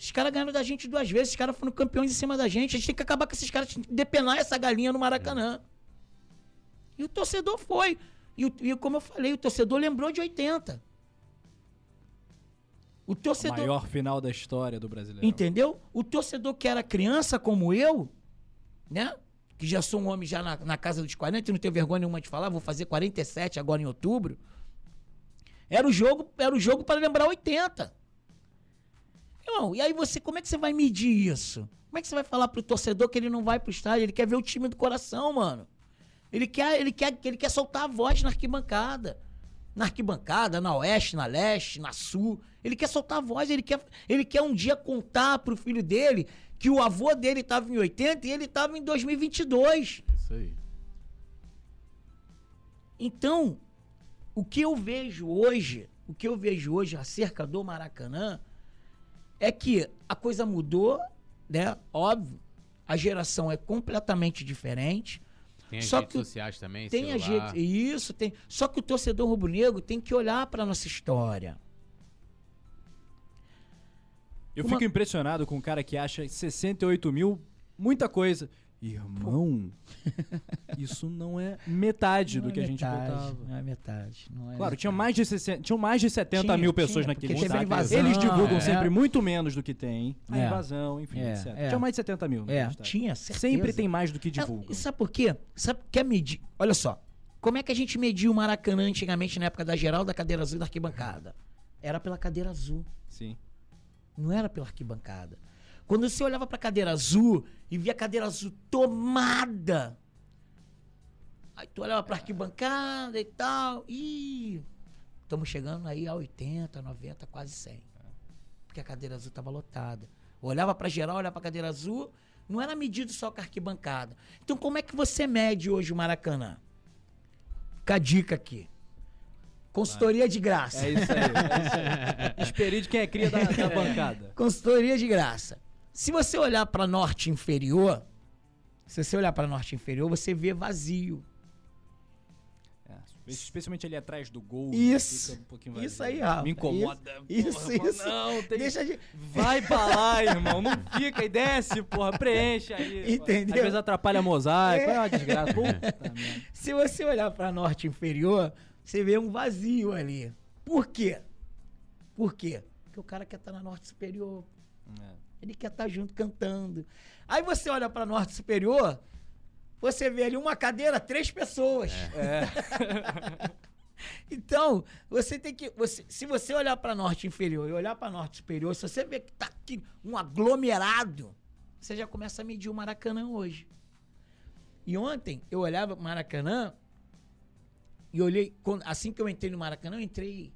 Os caras ganharam da gente duas vezes, os caras foram campeões em cima da gente. A gente tem que acabar com esses caras, tem que depenar essa galinha no Maracanã. E o torcedor foi. E, e como eu falei, o torcedor lembrou de 80. O torcedor. maior final da história do brasileiro. Entendeu? O torcedor que era criança como eu, né? Que já sou um homem já na, na casa dos 40 e não tenho vergonha nenhuma de falar, vou fazer 47 agora em outubro. Era o jogo, era o jogo para lembrar 80. Irmão, e aí você, como é que você vai medir isso? Como é que você vai falar pro torcedor que ele não vai pro estádio, ele quer ver o time do coração, mano? Ele quer, ele quer, ele quer soltar a voz na arquibancada. Na arquibancada, na oeste, na leste, na sul. Ele quer soltar a voz, ele quer, ele quer um dia contar pro filho dele que o avô dele estava em 80 e ele estava em 2022. Isso aí. Então, o que eu vejo hoje, o que eu vejo hoje acerca do Maracanã é que a coisa mudou, né? Óbvio, a geração é completamente diferente. Tem as Só redes que sociais também, Tem a celular. gente, isso tem. Só que o torcedor rubro-negro tem que olhar para nossa história. Eu Uma- fico impressionado com um cara que acha 68 mil muita coisa. Irmão, *laughs* isso não é metade do Não que é a gente metade, botava. Não é metade. Não é Claro, tinha metade. mais de 60, tinham mais de 70 Tinha, mil pessoas tinha, naquele estádio. invasão, Eles divulgam é. sempre muito menos do que tem. A É. invasão, enfim, É, etc. é. Tinha mais de 70 mil. É, tinha, certeza. Sempre tem mais do que É, divulgam. e sabe por quê? Sabe, quer medir? Olha só. Como é que a gente mediu o Maracanã antigamente na época da geral da cadeira azul e da arquibancada? Era pela cadeira azul, Sim. não era pela arquibancada. Quando você olhava pra cadeira azul e via a cadeira azul tomada, aí tu olhava pra arquibancada e tal, e estamos chegando aí a 80, 90, quase 100. Porque a cadeira azul estava lotada. Olhava pra geral, olhava pra cadeira azul, não era medido só com a arquibancada. Então como é que você mede hoje o Maracanã? Fica a dica aqui. Consultoria de graça. É isso aí. É isso aí. *laughs* Esperi de quem é cria da, da bancada. Consultoria de graça. Se você olhar para norte inferior, se você olhar para norte inferior, você vê vazio. É, especialmente ali atrás do gol. Isso. fica um. Isso aí, Rafa. Me incomoda. Isso, porra, isso. fala, Não, tem... Deixa de... Vai pra lá, irmão. Não fica e desce, porra. Preenche aí. *laughs* porra. Entendeu? Às vezes atrapalha mosaico. É. É, uma desgraça. Puta *laughs* merda. Se você olhar para norte inferior, você vê um vazio ali. Por quê? Por quê? Porque o cara quer estar na norte superior. É. Ele quer estar junto cantando. Aí você olha para norte superior, você vê ali uma cadeira, três pessoas. É. *laughs* Então, você tem que. Você, se você olhar para norte inferior e olhar para norte superior, se você vê que tá aqui um aglomerado, você já começa a medir o Maracanã hoje. E ontem eu olhava o Maracanã e olhei. assim que eu entrei no Maracanã, eu entrei.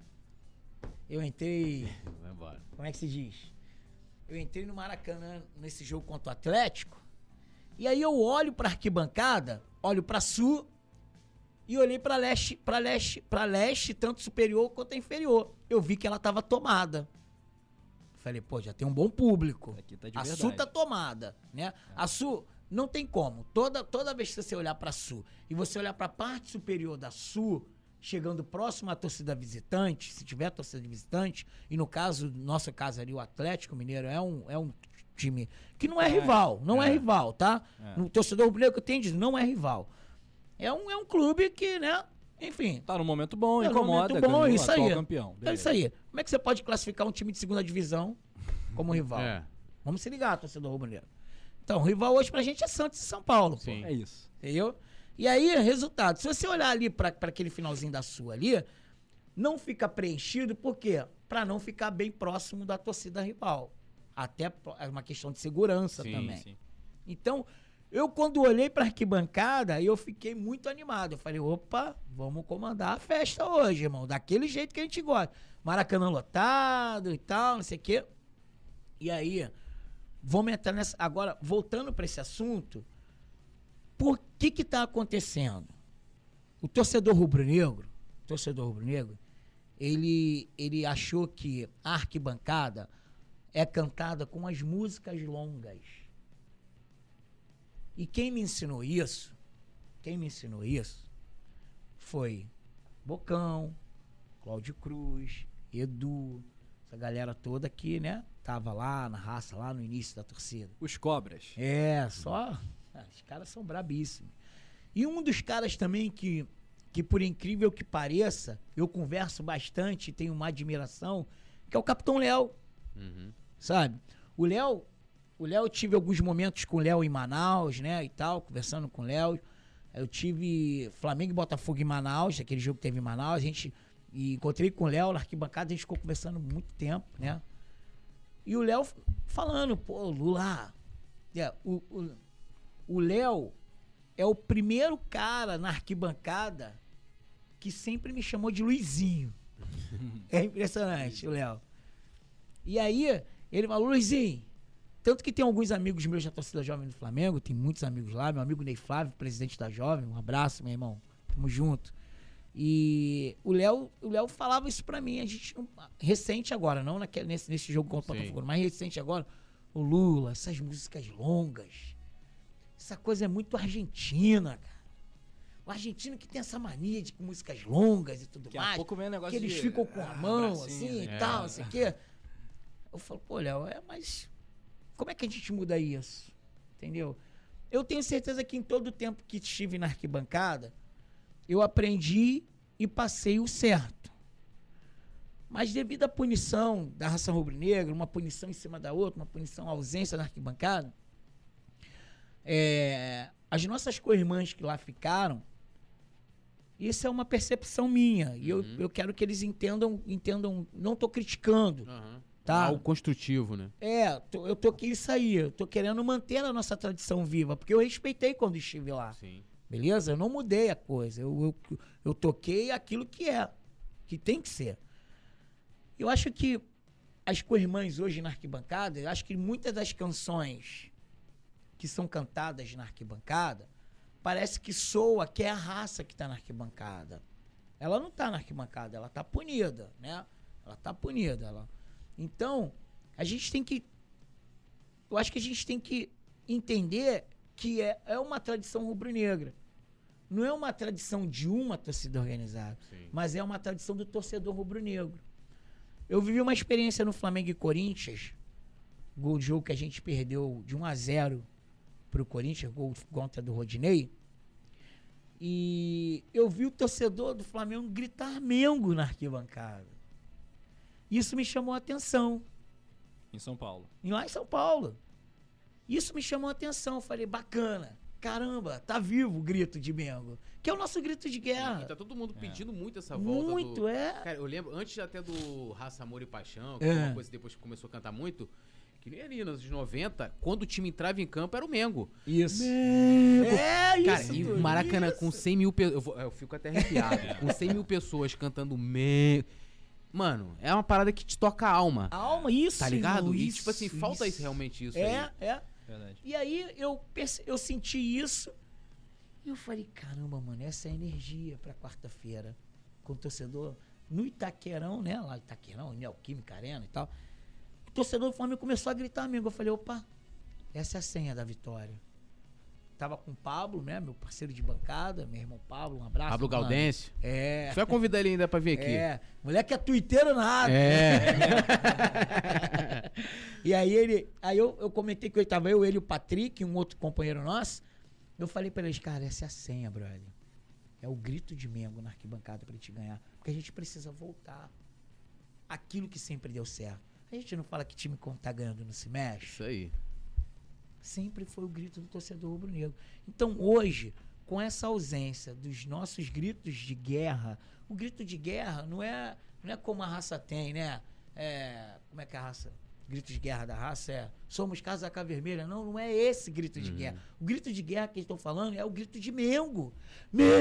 Eu entrei. *laughs* Vai embora. Como é que se diz? Eu entrei no Maracanã nesse jogo contra o Atlético. E aí eu olho pra arquibancada, olho pra sul e olhei pra leste, para leste, para leste, tanto superior quanto inferior. Eu vi que ela tava tomada. Falei, pô, já tem um bom público. Aqui tá de a verdade. sul tá tomada, né? A sul não tem como. Toda, toda vez que você olhar pra sul e você olhar pra parte superior da sul, chegando próximo à torcida visitante, se tiver torcida visitante, e no caso, no nosso caso ali, o Atlético Mineiro é um, é um time que não é, rival, não é, é. rival, tá? É. No torcedor rubro-negro que eu tenho de não é rival. É um, é um clube que, né, enfim, Tá no momento bom, é um incomoda. momento bom, o isso aí. campeão. É isso aí. Como é que você pode classificar um time de segunda divisão como *laughs* rival? É. Vamos se ligar, torcedor rubro-negro. Então, o rival hoje pra gente é Santos e São Paulo, pô. Sim. É isso. Entendeu? E aí, resultado. Se você olhar ali pra aquele finalzinho da sua ali, não fica preenchido, por quê? Pra não ficar bem próximo da torcida rival. Até é uma questão de segurança Sim, também. Sim. Então, eu quando olhei pra arquibancada, eu fiquei muito animado. Eu falei, opa, vamos comandar a festa hoje, irmão. Daquele jeito que a gente gosta. Maracanã lotado e tal, não sei o quê. E aí, vamos entrar nessa. Agora, voltando pra esse assunto, por que que tá acontecendo? O torcedor rubro-negro, o torcedor rubro-negro, ele, ele achou que a arquibancada é cantada com as músicas longas. E quem me ensinou isso, quem me ensinou isso, foi Bocão, Cláudio Cruz, Edu, essa galera toda aqui, né? Tava lá na raça, lá no início da torcida. Os cobras. É, só. Ah, Os caras são brabíssimos. E um dos caras também que, que, por incrível que pareça, eu converso bastante, tenho uma admiração, que é o Capitão Léo, Uhum. sabe? O Léo, o Léo, eu tive alguns momentos com o Léo em Manaus, né, e tal, conversando com o Léo. Eu tive Flamengo e Botafogo em Manaus, aquele jogo que teve em Manaus, a gente e encontrei com o Léo na arquibancada, a gente ficou conversando muito tempo, né? E o Léo falando, pô, Lula, é, o o- o Léo é o primeiro cara na arquibancada que sempre me chamou de Luizinho. É impressionante, o Léo. E aí, ele falou, Luizinho, tanto que tem alguns amigos meus da torcida jovem do Flamengo, tem muitos amigos lá, meu amigo Ney Flávio, presidente da Jovem, um abraço, meu irmão, tamo junto. E o Léo, o Léo falava isso pra mim, a gente recente agora, não naquele, nesse, nesse jogo contra o. Botafogo, mas recente agora, o Lula, essas músicas longas, essa coisa é muito argentina, cara. O argentino que tem essa mania de músicas longas e tudo Daqui a mais pouco vem um negócio que eles de- ficam com a ah, mão, bracinho, assim, né? e tal, não sei o quê. Eu falo, pô, Léo, é, mas como é que a gente muda isso? Entendeu? Eu tenho certeza que em todo o tempo que estive na arquibancada, eu aprendi e passei o certo. Mas devido à punição da raça rubro-negra, uma punição em cima da outra, uma punição à ausência na arquibancada, é, as nossas co-irmãs que lá ficaram, isso é uma percepção minha. E eu, Uhum. eu quero que eles entendam, entendam, não estou criticando, Aham. tá? Algo construtivo, né? É, tô- eu toquei isso aí. Eu tô querendo manter a nossa tradição viva, porque eu respeitei quando estive lá. Sim. Beleza? Eu não mudei a coisa. Eu, eu, eu toquei aquilo que é, que tem que ser. Eu acho que as co-irmãs hoje na arquibancada, eu acho que muitas das canções que são cantadas na arquibancada, parece que soa que é a raça que tá na arquibancada. Ela não tá na arquibancada, ela tá punida, né? Ela tá punida. Ela... Então, a gente tem que. Eu acho que a gente tem que entender que é, é uma tradição rubro-negra. Não é uma tradição de uma torcida organizada, Sim. mas é uma tradição do torcedor rubro-negro. Eu vivi uma experiência no Flamengo e Corinthians, gol de jogo que a gente perdeu de 1 a 0 pro Corinthians, gol contra do Rodinei. E eu vi o torcedor do Flamengo gritar Mengo na arquibancada. Isso me chamou a atenção Em São Paulo. em- lá em São Paulo. Isso me chamou a atenção. Eu falei, bacana. Caramba, tá vivo o grito de Mengo. Que é o nosso grito de E guerra. tá todo mundo pedindo muito essa volta. Muito, do... é. Cara, eu lembro, antes até do Raça, Amor e Paixão, que É. uma coisa que depois que começou a cantar muito, que nem ali nos anos 90, quando o time entrava em campo era o Mengo. Isso. É isso. Cara, e o Túlio, Maracanã isso. com 100 mil pessoas. Eu, eu fico até arrepiado. *laughs* com 100 mil pessoas cantando Mengo. Mano, é uma parada que te toca a alma. Alma, isso. Tá ligado? irmão, e isso, tipo assim, falta isso, realmente isso É, aí. é. Verdade. E aí eu, perce- eu senti isso. E eu falei, caramba, mano, essa é a energia pra quarta-feira. Com o torcedor no Itaquerão, né? Lá Itaquerão, Neoquímica Arena e tal. Torcedor do Flamengo começou a gritar amigo. Eu falei, opa, essa é a senha da vitória. Tava com o Pablo, né? Meu parceiro de bancada, meu irmão Pablo, um abraço. Pablo mano. Gaudense. É. Vai convidar ele ainda pra vir aqui. É, moleque é tuiteiro nada. É. *laughs* e aí ele, aí eu, eu comentei que eu tava eu, ele, o Patrick, um outro companheiro nosso. Eu falei pra eles, cara, essa é a senha, brother. É o grito de Mengo na arquibancada pra gente ganhar. Porque a gente precisa voltar. Aquilo que sempre deu certo. A gente não fala que time quando tá ganhando não se mexe. Isso aí. sempre foi o grito do torcedor rubro-negro. Então hoje, com essa ausência dos nossos gritos de guerra, o grito de guerra não é, não é como a raça tem, né? É, como é que a raça grito de guerra da raça é somos casaca vermelha. Não, não é esse grito de uhum. guerra. O grito de guerra que eles estão falando é o grito de Mengo. Mengo!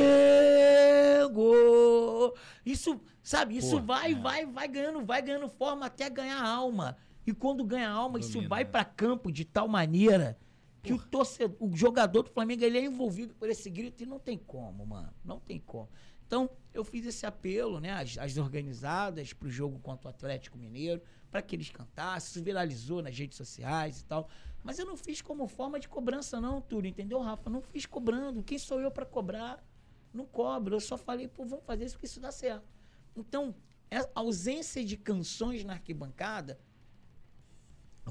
Isso, sabe, isso vai, é. vai, vai ganhando, vai ganhando forma até ganhar alma. E quando ganha alma, Domina, isso vai para campo de tal maneira que o torcedor, o jogador do Flamengo, ele é envolvido por esse grito e não tem como, mano. Não tem como. Então, eu fiz esse apelo, né, às, às organizadas para o jogo contra o Atlético Mineiro para que eles cantassem, viralizou nas redes sociais e tal. Mas eu não fiz como forma de cobrança, não, Túlio, entendeu, Rafa? Não fiz cobrando. Quem sou eu para cobrar? Não cobro. Eu só falei, pô, vamos fazer isso porque isso dá certo. Então, a ausência de canções na arquibancada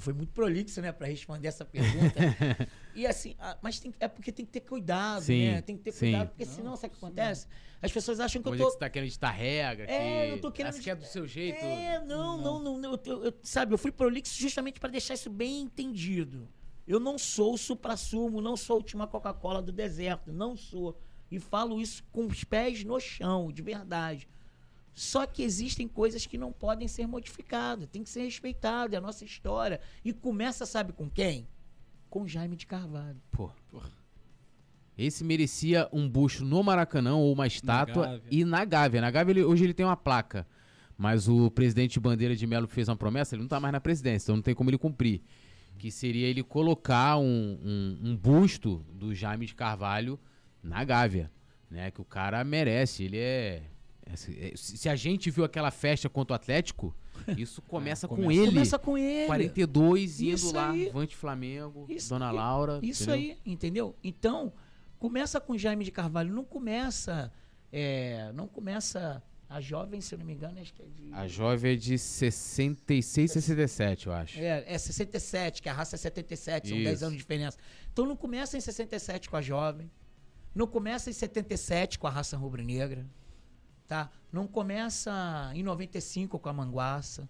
foi muito prolixo, né, para responder essa pergunta. *laughs* e assim, mas tem, é porque tem que ter cuidado, sim, né? Tem que ter sim. cuidado, porque não, senão, sabe o que acontece? As pessoas acham que Hoje eu tô. você tá querendo editar regra, é, que. eu tô querendo. que é do seu jeito. É, não, não, não. não eu, eu, sabe, eu fui prolixo justamente para deixar isso bem entendido. Eu não sou o supra-sumo, não sou a última Coca-Cola do deserto, não sou. E falo isso com os pés no chão, de verdade. Só que existem coisas que não podem ser modificadas, tem que ser respeitado, é a nossa história. E começa, sabe com quem? Com Jaime de Carvalho. Pô, porra. Esse merecia um busto no Maracanã ou uma estátua na e na Gávea. Na Gávea, ele, hoje ele tem uma placa. Mas o presidente Bandeira de Melo fez uma promessa, ele não tá mais na presidência, então não tem como ele cumprir. Que seria ele colocar um, um, um busto do Jaime de Carvalho na Gávea. Né? Que o cara merece, ele é, se a gente viu aquela festa contra o Atlético, *laughs* isso começa, é, começa. com ele. Começa com ele. 42 indo isso lá, aí. Vante Flamengo, isso, Dona Laura. Isso entendeu? aí, entendeu? Então, começa com Jaime de Carvalho, não começa. É, não começa. A jovem, se eu não me engano, acho que é de. A jovem é de 66, 67, eu acho. É, é 67, que a raça é 77, são Isso. 10 anos de diferença. Então não começa em 67 com a jovem. Não começa em 77 com a raça rubro-negra tá? Não começa em 95 com a Manguaça.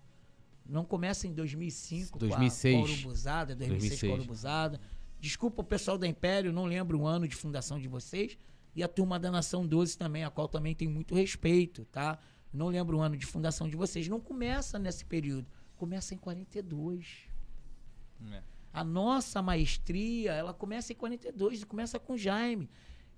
Não começa em 2005 2006. com a Corubuzada, 2006, 2006. Corubuzada. Desculpa o pessoal da Império, não lembro o ano de fundação de vocês. E a turma da Nação 12 também, a qual também tem muito respeito, tá? Não lembro o ano de fundação de vocês. Não começa nesse período. Começa em 42. É. A nossa maestria, ela começa em 42 e começa com Jaime.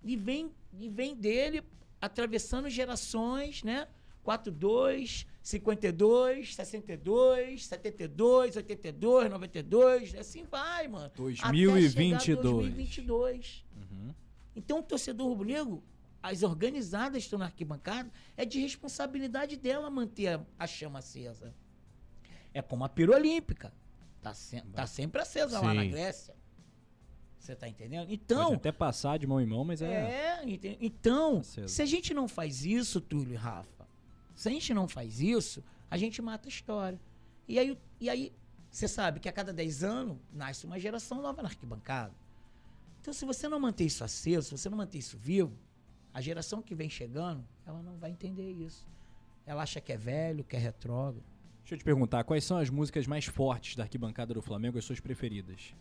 E vem, e vem dele atravessando gerações, né? 42, 52, 62, 72, 82, 92, assim vai, mano. 2022. 2022. Uhum. Então, o torcedor rubro-negro, as organizadas estão na arquibancada, é de responsabilidade dela manter a, a chama acesa. É como a pira olímpica. Tá, se, tá sempre acesa Sim. lá na Grécia. Você tá entendendo? Então. Pode até passar de mão em mão, mas é. É, então, se a gente não faz isso, Túlio e Rafa, se a gente não faz isso, a gente mata a história. E aí, e aí você sabe que a cada 10 anos nasce uma geração nova na arquibancada. Então, se você não manter isso aceso, se você não manter isso vivo, a geração que vem chegando, ela não vai entender isso. Ela acha que é velho, que é retrógrado. Deixa eu te perguntar, quais são as músicas mais fortes da arquibancada do Flamengo, as suas preferidas?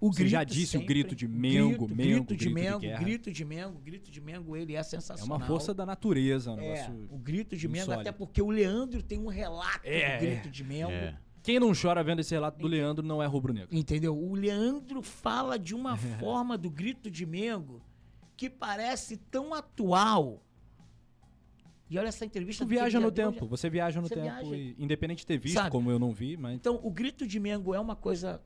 O Você já disse sempre, o grito de Mengo, grito, Mengo, grito de Mengo, de grito de Mengo, grito de Mengo, ele é sensacional. É uma força da natureza, um é, o grito de Mengo, até porque o Leandro tem um relato é, do grito de Mengo. É. Quem não chora vendo esse relato do Leandro não é rubro-negro. Entendeu? O Leandro fala de uma *laughs* forma do grito de Mengo que parece tão atual. E olha essa entrevista. Tu viaja no tempo, já... você viaja no você tempo. Viaja... E, independente de ter visto, Sabe? como eu não vi, mas. Então, o grito de Mengo é uma coisa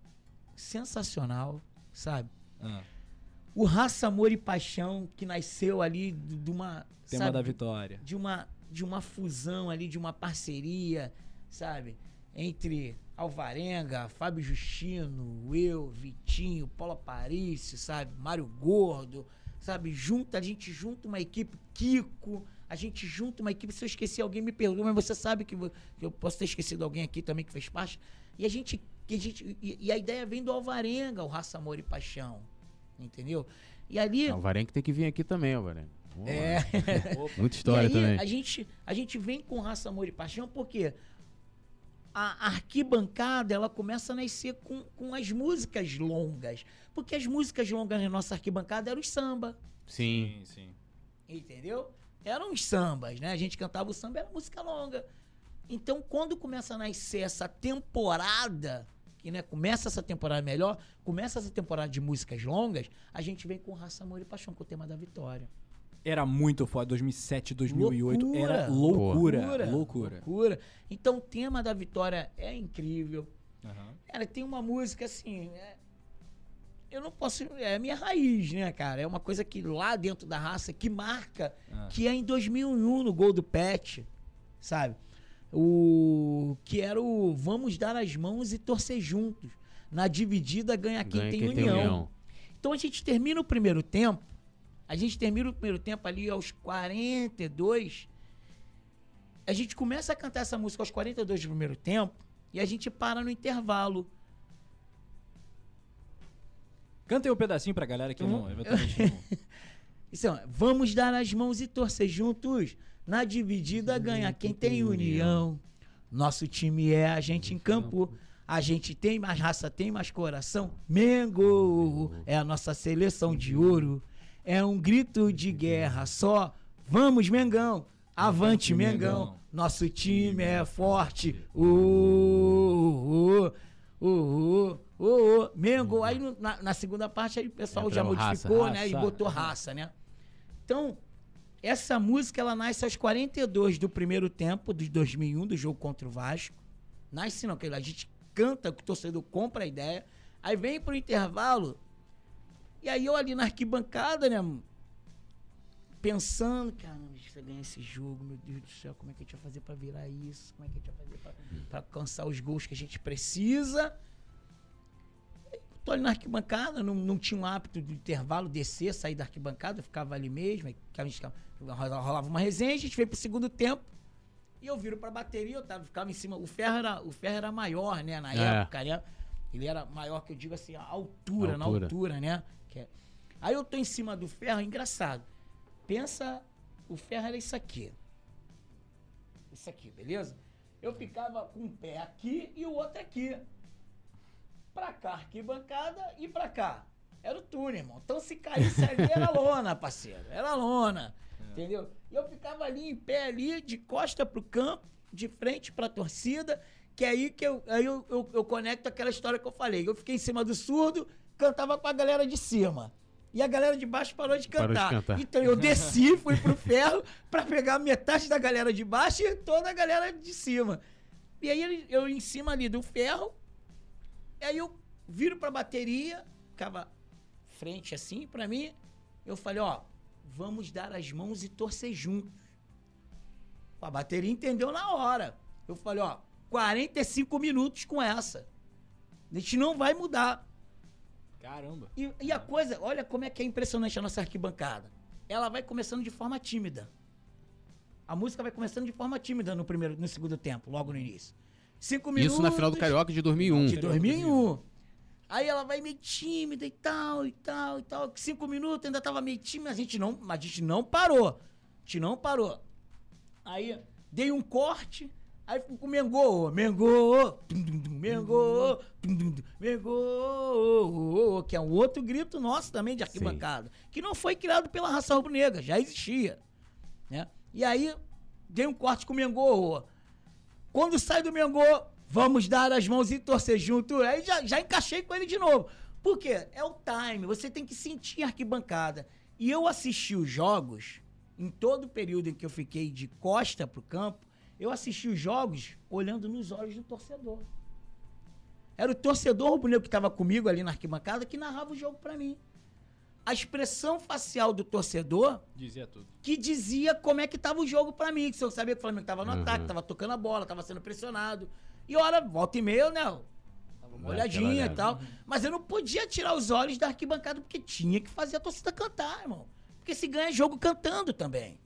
sensacional, sabe? Ah. O Raça, Amor e Paixão, que nasceu ali de uma. Tema sabe, da vitória. De uma, de uma fusão ali, de uma parceria, sabe? Entre Alvarenga, Fábio Justino, eu, Vitinho, Paulo Aparício, sabe? Mário Gordo, sabe? Junta, a gente junta uma equipe, Kiko, a gente junta uma equipe. Se eu esqueci alguém, me perdoa, mas você sabe que, que eu posso ter esquecido alguém aqui também que fez parte. E a gente que a gente, e, e, a ideia vem do Alvarenga, o Raça, Amor e Paixão. Entendeu? E ali. É, Alvarenga tem que vir aqui também, Alvarenga. é. *laughs* Muita história aí, também. A gente, a gente vem com Raça, Amor e Paixão porque a arquibancada ela começa a nascer com, com as músicas longas. Porque as músicas longas na nossa arquibancada eram os samba. Sim. sim. Entendeu? Eram os sambas, né? A gente cantava o samba, era música longa. Então, quando começa a nascer essa temporada, né, começa essa temporada melhor, começa essa temporada de músicas longas, a gente vem com Raça, Amor e Paixão, com o tema da vitória. Era muito foda. 2007, 2008. Loucura. Era loucura. Loucura. Loucura. Loucura. Então, o tema da vitória é incrível. Aham. Cara, tem uma música assim. é- eu não posso. É a minha raiz, né, cara? É uma coisa que lá dentro da raça que marca, Ah. que é em 2001 no gol do Pet, sabe? O que era o Vamos dar as mãos e torcer juntos. Na dividida ganha quem, Ganha tem, quem tem união. união. Então a gente termina o primeiro tempo. A gente termina o primeiro tempo ali aos 42. A gente começa a cantar essa música aos 42 do primeiro tempo e a gente para no intervalo. Canta aí um pedacinho pra galera que não, Uhum. eventualmente não. *laughs* Isso é, vamos dar as mãos e torcer juntos. Na dividida ganha quem tem união. Nosso time é a gente em campo. A gente tem mais raça, tem mais coração. Mengo é a nossa seleção de ouro. É um grito de guerra só. Vamos, Mengão. Avante, Mengão. Nosso time é forte. Uh, uh, uh, uh, uh, uh. Mengo. Aí na, segunda parte aí o pessoal já modificou, né? E botou raça, né? Então, essa música ela nasce aos 42 do primeiro tempo, de 2001, do jogo contra o Vasco. Nasce não, que a gente canta, o torcedor compra a ideia. Aí vem pro intervalo. E aí eu ali na arquibancada, né? Pensando, caramba, vai ganhar esse jogo, meu Deus do céu, como é que a gente vai fazer pra virar isso? Como é que a gente vai fazer pra alcançar os gols que a gente precisa? Tô ali na arquibancada, não, não tinha um hábito do intervalo descer, sair da arquibancada, eu ficava ali mesmo, aí a gente rolava uma resenha, a gente veio pro segundo tempo, e eu viro pra bateria, eu tava, ficava em cima, o ferro era, o ferro era maior, né, na É. época, né, ele era maior que eu digo assim, a altura, na Altura. altura, né, é- aí eu tô em cima do ferro, é engraçado, pensa, o ferro era isso aqui, isso aqui, beleza? Eu ficava com um pé aqui e o outro aqui pra cá, arquibancada e pra cá. Era o túnel, irmão. Então se caísse ali era lona, parceiro. Era lona. Entendeu? E eu ficava ali em pé ali, de costa pro campo, de frente pra torcida, que é aí que eu, aí eu, eu, eu conecto aquela história que eu falei. Eu fiquei em cima do surdo, cantava com a galera de cima. E a galera de baixo parou de Parou de cantar. cantar. Então eu *laughs* desci, fui pro ferro pra pegar metade da galera de baixo e toda a galera de cima. E aí eu em cima ali do ferro, e aí eu viro pra bateria, ficava frente assim pra mim. Eu falei, ó, vamos dar as mãos e torcer juntos. A bateria entendeu na hora. Eu falei, ó, 45 minutos com essa. A gente não vai mudar. Caramba. E, e a coisa, olha como é que é impressionante a nossa arquibancada. Ela vai começando de forma tímida. A música vai começando de forma tímida no primeiro, no segundo tempo, logo no início. Cinco minutos. Isso na final do Carioca de 2001. De 2001. Aí ela vai meio tímida e tal, e tal, e tal. Cinco minutos ainda tava meio tímida, a gente não, a gente não parou. A gente não parou. Aí dei um corte, aí fui com o Mengô, Mengô, Mengô, Mengô, que é um outro grito nosso também de arquibancada, que não foi criado pela raça rubro-negra, já existia, né? E aí dei um corte com o Mengô, quando sai do Mengô, vamos dar as mãos e torcer junto. Aí já, já encaixei com ele de novo. Por quê? É o time, você tem que sentir a arquibancada. E eu assisti os jogos, em todo o período em que eu fiquei de costa pro campo, eu assisti os jogos olhando nos olhos do torcedor. Era o torcedor rubro-negro que estava comigo ali na arquibancada que narrava o jogo pra mim. A expressão facial do torcedor Dizia tudo. que dizia como é que tava o jogo pra mim. Que se eu sabia que o Flamengo tava no Uhum. ataque, tava tocando a bola, tava sendo pressionado. E hora, volta e meia, né? eu Tava uma olhadinha e tal. Mas eu não podia tirar os olhos da arquibancada porque tinha que fazer a torcida cantar, irmão. Porque se ganha jogo cantando também.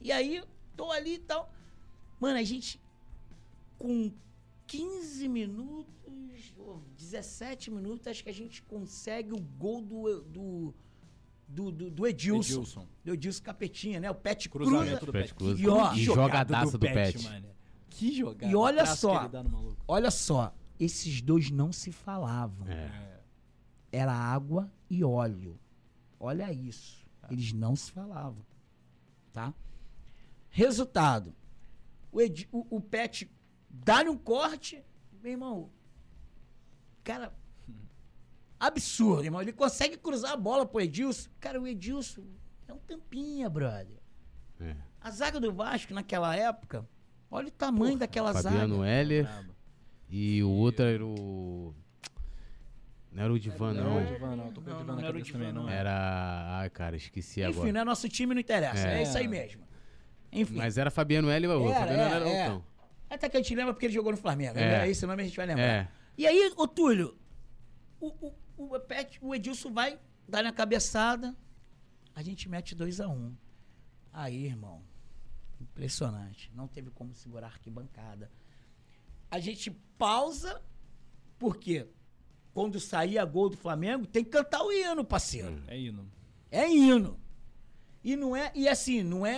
E aí, tô ali e tal. Mano, a gente com 15 minutos, ou 17 minutos, acho que a gente consegue o gol do, do, do, do, do Edilson. Edilson. Do Edilson Capetinha, né? O Pet Cruzamento cruza. do Pet cruza. E ó, E jogadaça do Pet. Que jogada. E olha só. Olha só, esses dois não se falavam. É. Era água e óleo. Olha isso. Eles não se falavam. Tá? Resultado. O, Edi- o, o Pet dá-lhe um corte. Meu irmão. Cara. Absurdo, irmão. Ele consegue cruzar a bola pro Edilson. Cara, o Edilson é um tampinha, brother. É. A zaga do Vasco naquela época. Olha o tamanho daquela Fabiano zaga. Heller Brabo. e o outro era o. Não era o Divan, Não, não. o Divan não. Tô com Não, o Divan não na era o cabeça Divan, também, não. é. Era. Ai, cara, esqueci Enfim, agora. né? Nosso time não interessa. É, É. isso aí mesmo. Enfim. Mas era Fabiano Heller e o Era, Fabiano Heller é, era é. Até que a gente lembra porque ele jogou no Flamengo. É. É. Esse nome a gente vai lembrar. É. E aí, ô Túlio, o, o, o, Pet- o Edilson vai dar na cabeçada, a gente mete 2x1. Um. Aí, irmão, impressionante. Não teve como segurar a arquibancada. A gente pausa, porque quando saía gol do Flamengo, tem que cantar o hino, parceiro. É hino. É hino. E não é, e assim, não é,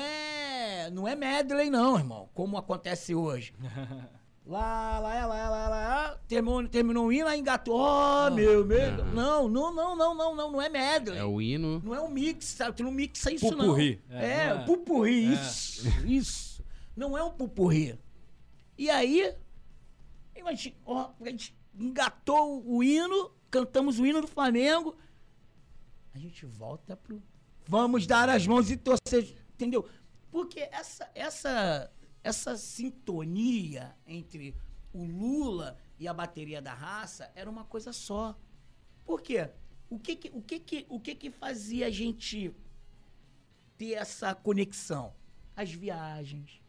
não é medley não, irmão, como acontece hoje. *laughs* Lá, lá, lá, lá, lá, lá, terminou, terminou o hino, aí engatou, ó, meu, meu. Não, não, não, não, não, não, não é medley. É o hino. Não é um mix, sabe? Tu não mixa isso Pupurri. não. É, É, não é. pupurri, É. isso, isso. Não é um pupurri. E aí, a gente, ó, a gente engatou o hino, cantamos o hino do Flamengo, a gente volta pro vamos dar as mãos e torcer, entendeu? Porque essa essa essa sintonia entre o Lula e a bateria da raça era uma coisa só. Por quê? O que que, o que, que, o que, que fazia a gente ter essa conexão? As viagens.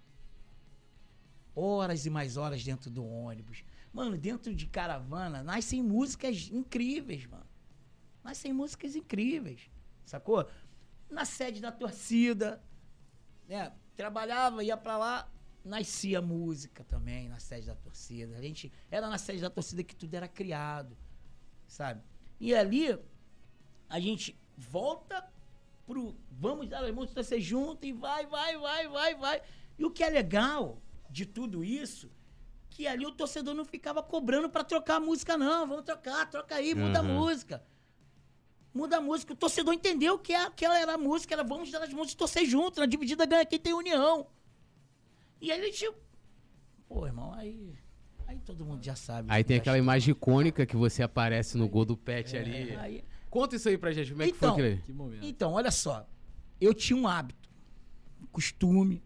Horas e mais horas dentro do ônibus. Mano, dentro de caravana nascem músicas incríveis, mano. Nascem músicas incríveis. Sacou? Na sede da torcida, né? Trabalhava, ia pra lá, nascia música também na sede da torcida. A gente era na sede da torcida que tudo era criado, sabe? E ali a gente volta pro vamos dar as mãos torcer junto e vai, vai, vai, vai, vai. E o que é legal de tudo isso, que ali o torcedor não ficava cobrando pra trocar a música não, vamos trocar, troca aí, muda a Uhum. música. Muda a música. O torcedor entendeu que aquela era a música, era vamos dar as mãos e torcer junto, na dividida ganha quem tem união. E aí ele tipo, pô, irmão, aí aí todo mundo já sabe. Aí tem Já aquela imagem icônica que você aparece no gol do Pet ali. Aí- Conta isso aí pra gente, como é que Então, foi aquilo aí? Que momento. Então, olha só. Eu tinha um hábito, um costume.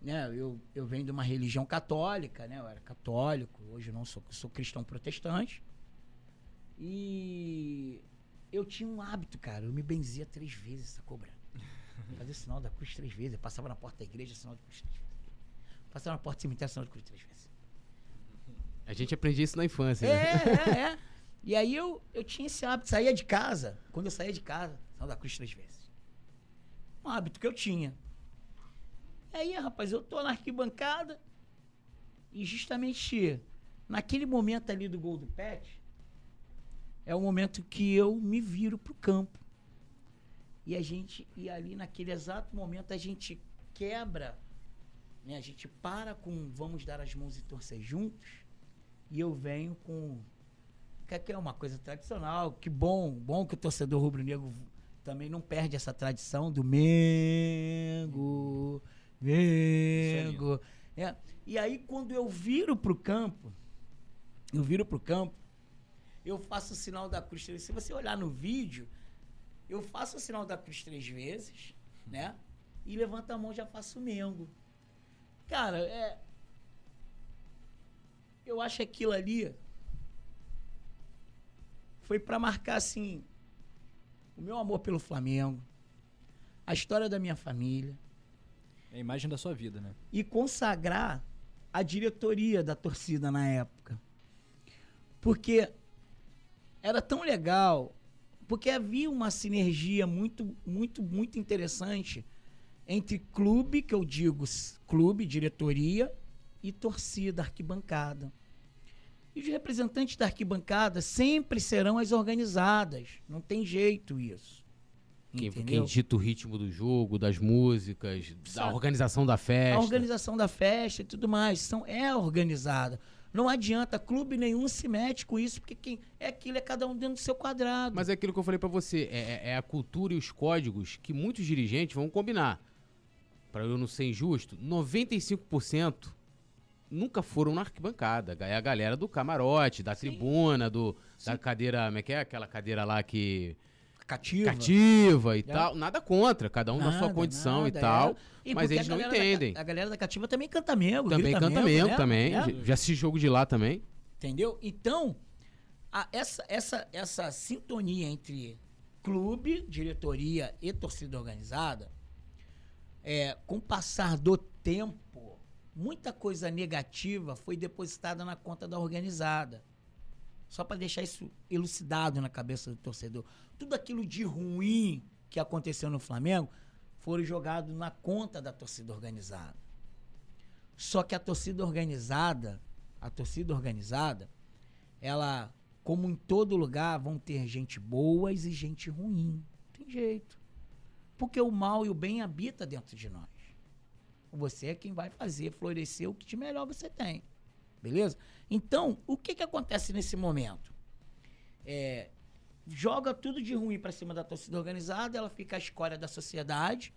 Né? Eu, eu venho de uma religião católica, né? Eu era católico, hoje eu não sou, sou cristão protestante. E eu tinha um hábito, cara. Eu me benzia três vezes, essa cobra. *laughs* Fazia sinal da cruz três vezes. Eu passava na porta da igreja, sinal da cruz três vezes. Passava na porta do cemitério, sinal da cruz três vezes. A gente aprendia isso na infância, É, né? é, é. *laughs* E aí eu, eu tinha esse hábito, saía de casa, quando eu saía de casa, sinal da cruz três vezes. Um hábito que eu tinha. E aí, rapaz, eu tô na arquibancada e justamente naquele momento ali do gol do Pet, é o momento que eu me viro pro campo. E a gente, e ali naquele exato momento a gente quebra, né? A gente para com vamos dar as mãos e torcer juntos. E eu venho com que é uma coisa tradicional, que bom, bom que o torcedor rubro-negro também não perde essa tradição do Mengo, Mengo. É. E aí quando eu viro pro campo, eu viro pro campo, eu faço o sinal da cruz três. Se você olhar no vídeo, eu faço o sinal da cruz três vezes, né? E levanta a mão já faço o Mengo. Cara, é eu acho aquilo ali foi pra marcar assim o meu amor pelo Flamengo, a história da minha família É a imagem da sua vida, né? e consagrar a diretoria da torcida na época. Porque era tão legal, porque havia uma sinergia muito, muito, muito interessante entre clube, que eu digo clube, diretoria, e torcida, arquibancada. E os representantes da arquibancada sempre serão as organizadas, não tem jeito isso. Quem, dita o ritmo do jogo, das músicas, da Sabe? organização da festa. A organização da festa e tudo mais são, é organizada. Não adianta, clube nenhum se mete com isso, porque quem é aquilo, é cada um dentro do seu quadrado. Mas é aquilo que eu falei pra você, é, é- é a cultura e os códigos que muitos dirigentes vão combinar. Pra eu não ser injusto, 95% nunca foram na arquibancada. É a galera do camarote, da tribuna, do, da cadeira, como é que é? Aquela cadeira lá que... cativa. Cativa e É. tal. Nada contra, cada um na sua Nada, condição nada, e tal. é. E mas eles não galera da entendem. a galera da cativa também canta Mengo. Também canta mesmo, né? também. É. Já- Já assisti jogo de lá também. Entendeu? Então, a- essa, essa, essa sintonia entre clube, diretoria e torcida organizada, é, com o passar do tempo, muita coisa negativa foi depositada na conta da organizada. Só para deixar isso elucidado na cabeça do torcedor. Tudo aquilo de ruim que aconteceu no Flamengo foram jogados na conta da torcida organizada. Só que a torcida organizada, a torcida organizada, ela, como em todo lugar, vão ter gente boas e gente ruim. Tem jeito. Porque o mal e o bem habita dentro de nós. Você é quem vai fazer florescer o que de melhor você tem. Beleza? Então, o que que acontece nesse momento? É, joga tudo de ruim pra cima da torcida organizada, ela fica a escória da sociedade.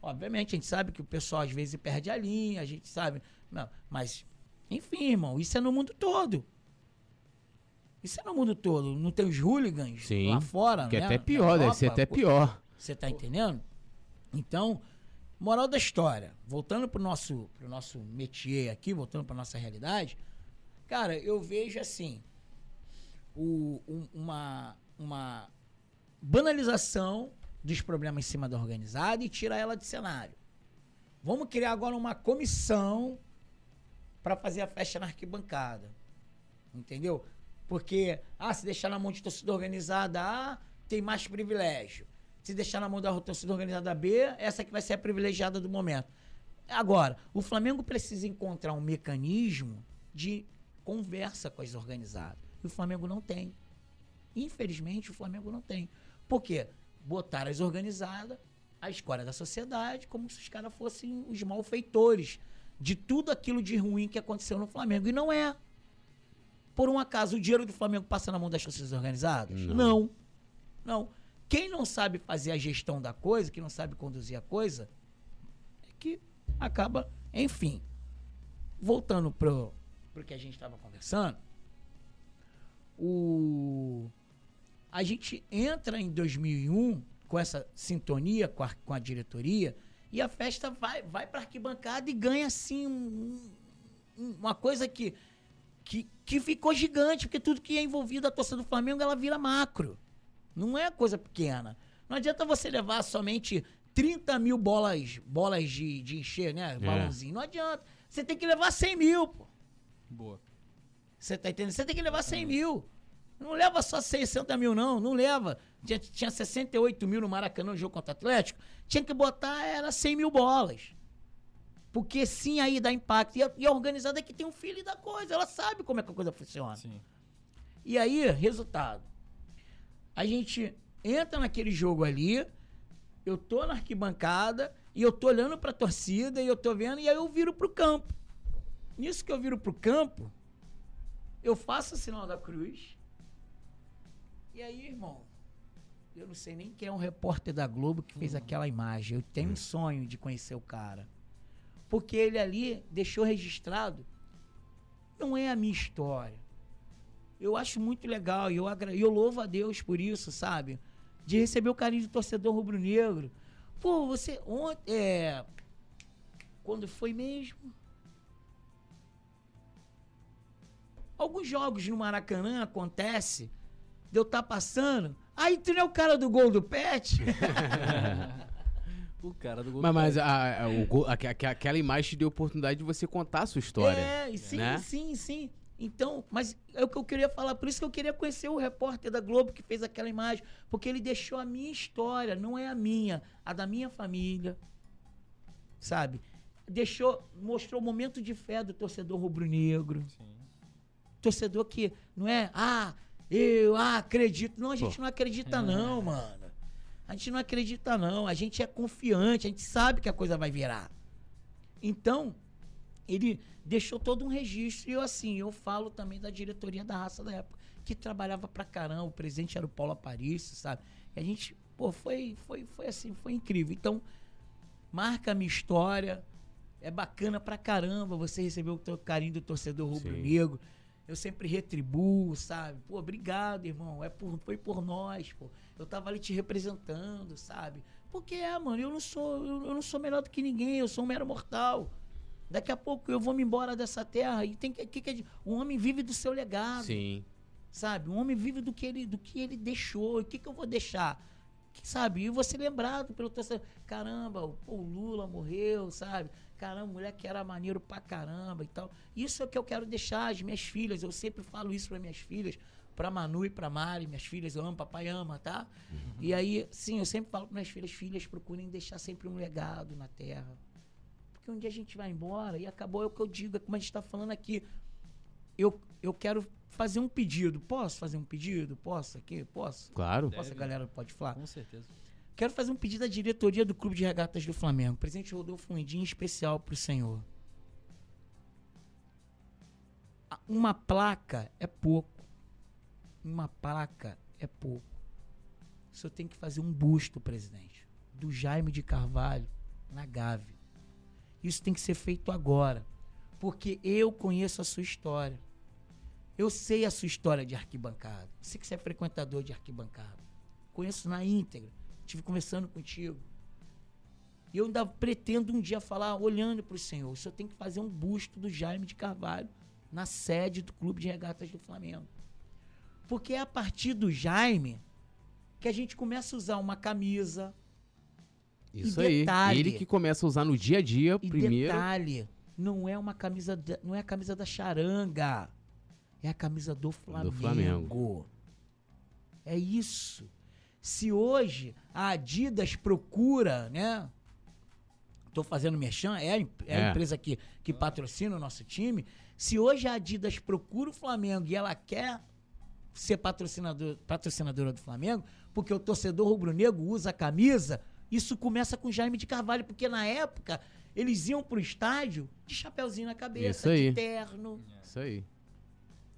Obviamente, a gente sabe que o pessoal às vezes perde a linha, a gente sabe. Não, mas, enfim, irmão, isso é no mundo todo. Isso é no mundo todo. Não tem os hooligans Sim, lá fora, Que é né? até Na pior, deve ser até pior. Você tá entendendo? Então, moral da história, voltando pro nosso, pro nosso métier aqui, voltando pra nossa realidade, cara, eu vejo assim, o- um- uma, uma banalização dos problemas em cima da organizada e tirar ela de cenário. Vamos criar agora uma comissão para fazer a festa na arquibancada. Entendeu? Porque, ah, se deixar na mão de torcida organizada A, tem mais privilégio. Se deixar na mão da torcida organizada B, essa que vai ser a privilegiada do momento. Agora, o Flamengo precisa encontrar um mecanismo de conversa com as organizadas. E o Flamengo não tem. Infelizmente, o Flamengo não tem. Por quê? Botaram as organizadas, a escória da sociedade, como se os caras fossem os malfeitores de tudo aquilo de ruim que aconteceu no Flamengo. E não é. Por um acaso, o dinheiro do Flamengo passa na mão das torcidas organizadas? Não. Não. Não. Quem não sabe fazer a gestão da coisa, que não sabe conduzir a coisa, é que acaba. Enfim. Voltando pro, pro que a gente estava conversando, o, a gente entra em 2001 com essa sintonia com a, com a diretoria e a festa vai, vai para arquibancada e ganha assim um- um- uma coisa que, que, que ficou gigante, porque tudo que é envolvido a torcida do Flamengo ela vira macro. Não é coisa pequena. Não adianta você levar somente 30 mil bolas, bolas de, de encher, né? Balãozinho. Não adianta. Você tem que levar 100 mil, pô. Boa. Você tá entendendo? Você tem que levar 100 mil. Não leva só 60 mil, não. Não leva. Tinha, tinha 68 mil no Maracanã no jogo contra o Atlético. Tinha que botar, era 100 mil bolas. Porque sim, aí dá impacto. E a, e a organizada é que tem um filho da coisa. Ela sabe como é que a coisa funciona. Sim. E aí, resultado. A gente entra naquele jogo ali, eu tô na arquibancada e eu tô olhando pra torcida e eu tô vendo, e aí eu viro pro campo. Nisso que eu viro pro campo, eu faço o sinal da cruz. E aí, irmão, eu não sei nem quem é um repórter da Globo que fez aquela imagem. Eu tenho um sonho de conhecer o cara. Porque ele ali deixou registrado. Não é a minha história eu acho muito legal e eu, agra- eu louvo a Deus por isso, sabe? De receber o carinho do torcedor rubro-negro. Pô, você ontem. É, quando foi mesmo? Alguns jogos no Maracanã acontece, de eu estar passando. Aí tu não é o cara do gol do Pet? *laughs* O cara do gol Mas, do mas Pet. a- o aquela imagem te deu oportunidade de você contar a sua história. É, sim, né? sim, sim. Então, mas é o que eu queria falar. Por isso que eu queria conhecer o repórter da Globo que fez aquela imagem. Porque ele deixou a minha história, não é a minha, a da minha família. Sabe? Deixou, mostrou o momento de fé do torcedor rubro-negro. Torcedor que não é, ah, eu ah, acredito. Não, a gente Pô. não acredita, É. não, mano. A gente não acredita, não. A gente é confiante, a gente sabe que a coisa vai virar. Então, ele deixou todo um registro. E eu, assim, eu falo também da diretoria da raça da época, que trabalhava pra caramba. O presidente era o Paulo Aparício, sabe? E a gente, pô, foi, foi, foi assim, foi incrível. Então, marca a minha história. É bacana pra caramba você receber o carinho do torcedor rubro-negro. Eu sempre retribuo, sabe? Pô, obrigado, irmão. É por, foi por nós, pô. Eu tava ali te representando, sabe? Porque é, mano, eu não sou, eu, eu não sou melhor do que ninguém, eu sou um mero mortal. Daqui a pouco eu vou me embora dessa terra e tem que, que, que o homem vive do seu legado. Sim. Sabe? O homem vive do que ele, do que ele deixou. E o que, que eu vou deixar? Que, sabe? E você lembrado pelo torcedor. Caramba, pô, o Lula morreu, sabe? Caramba, mulher que era maneiro pra caramba e tal. Isso é o que eu quero deixar as minhas filhas. Eu sempre falo isso para minhas filhas, pra Manu e pra Mari, minhas filhas, eu amo, papai ama, tá? Uhum. E aí, sim, eu sempre falo para minhas filhas, filhas, procurem deixar sempre um legado na terra porque um dia a gente vai embora e acabou é o que eu digo, é como a gente está falando aqui. Eu, eu quero fazer um pedido. Posso fazer um pedido? Posso aqui? Posso? Claro. Posso, a galera pode falar? Com certeza. Quero fazer um pedido à diretoria do Clube de Regatas do Flamengo. Presidente Rodolfo Landim, especial para o senhor. Uma placa é pouco. Uma placa é pouco. O senhor tem que fazer um busto, presidente, do Jaime de Carvalho na Gávea. Isso tem que ser feito agora. Porque eu conheço a sua história. Eu sei a sua história de arquibancada. Sei que você é frequentador de arquibancada. Conheço na íntegra. Estive conversando contigo. E eu ainda pretendo um dia falar, olhando para o Senhor, o senhor tem que fazer um busto do Jaime de Carvalho na sede do Clube de Regatas do Flamengo. Porque é a partir do Jaime que a gente começa a usar uma camisa, isso e detalhe, aí. Ele que começa a usar no dia a dia e primeiro. Detalhe, não é uma camisa, da, não é a camisa da charanga. É a camisa do Flamengo. Do Flamengo. É isso. Se hoje a Adidas procura, né? Tô fazendo merchan, é a, é é. a empresa que, que patrocina o nosso time. Se hoje a Adidas procura o Flamengo e ela quer ser patrocinador, patrocinadora do Flamengo, porque o torcedor rubro-negro usa a camisa, isso começa com Jaime de Carvalho, porque na época eles iam pro estádio de chapeuzinho na cabeça, de terno. É. Isso aí.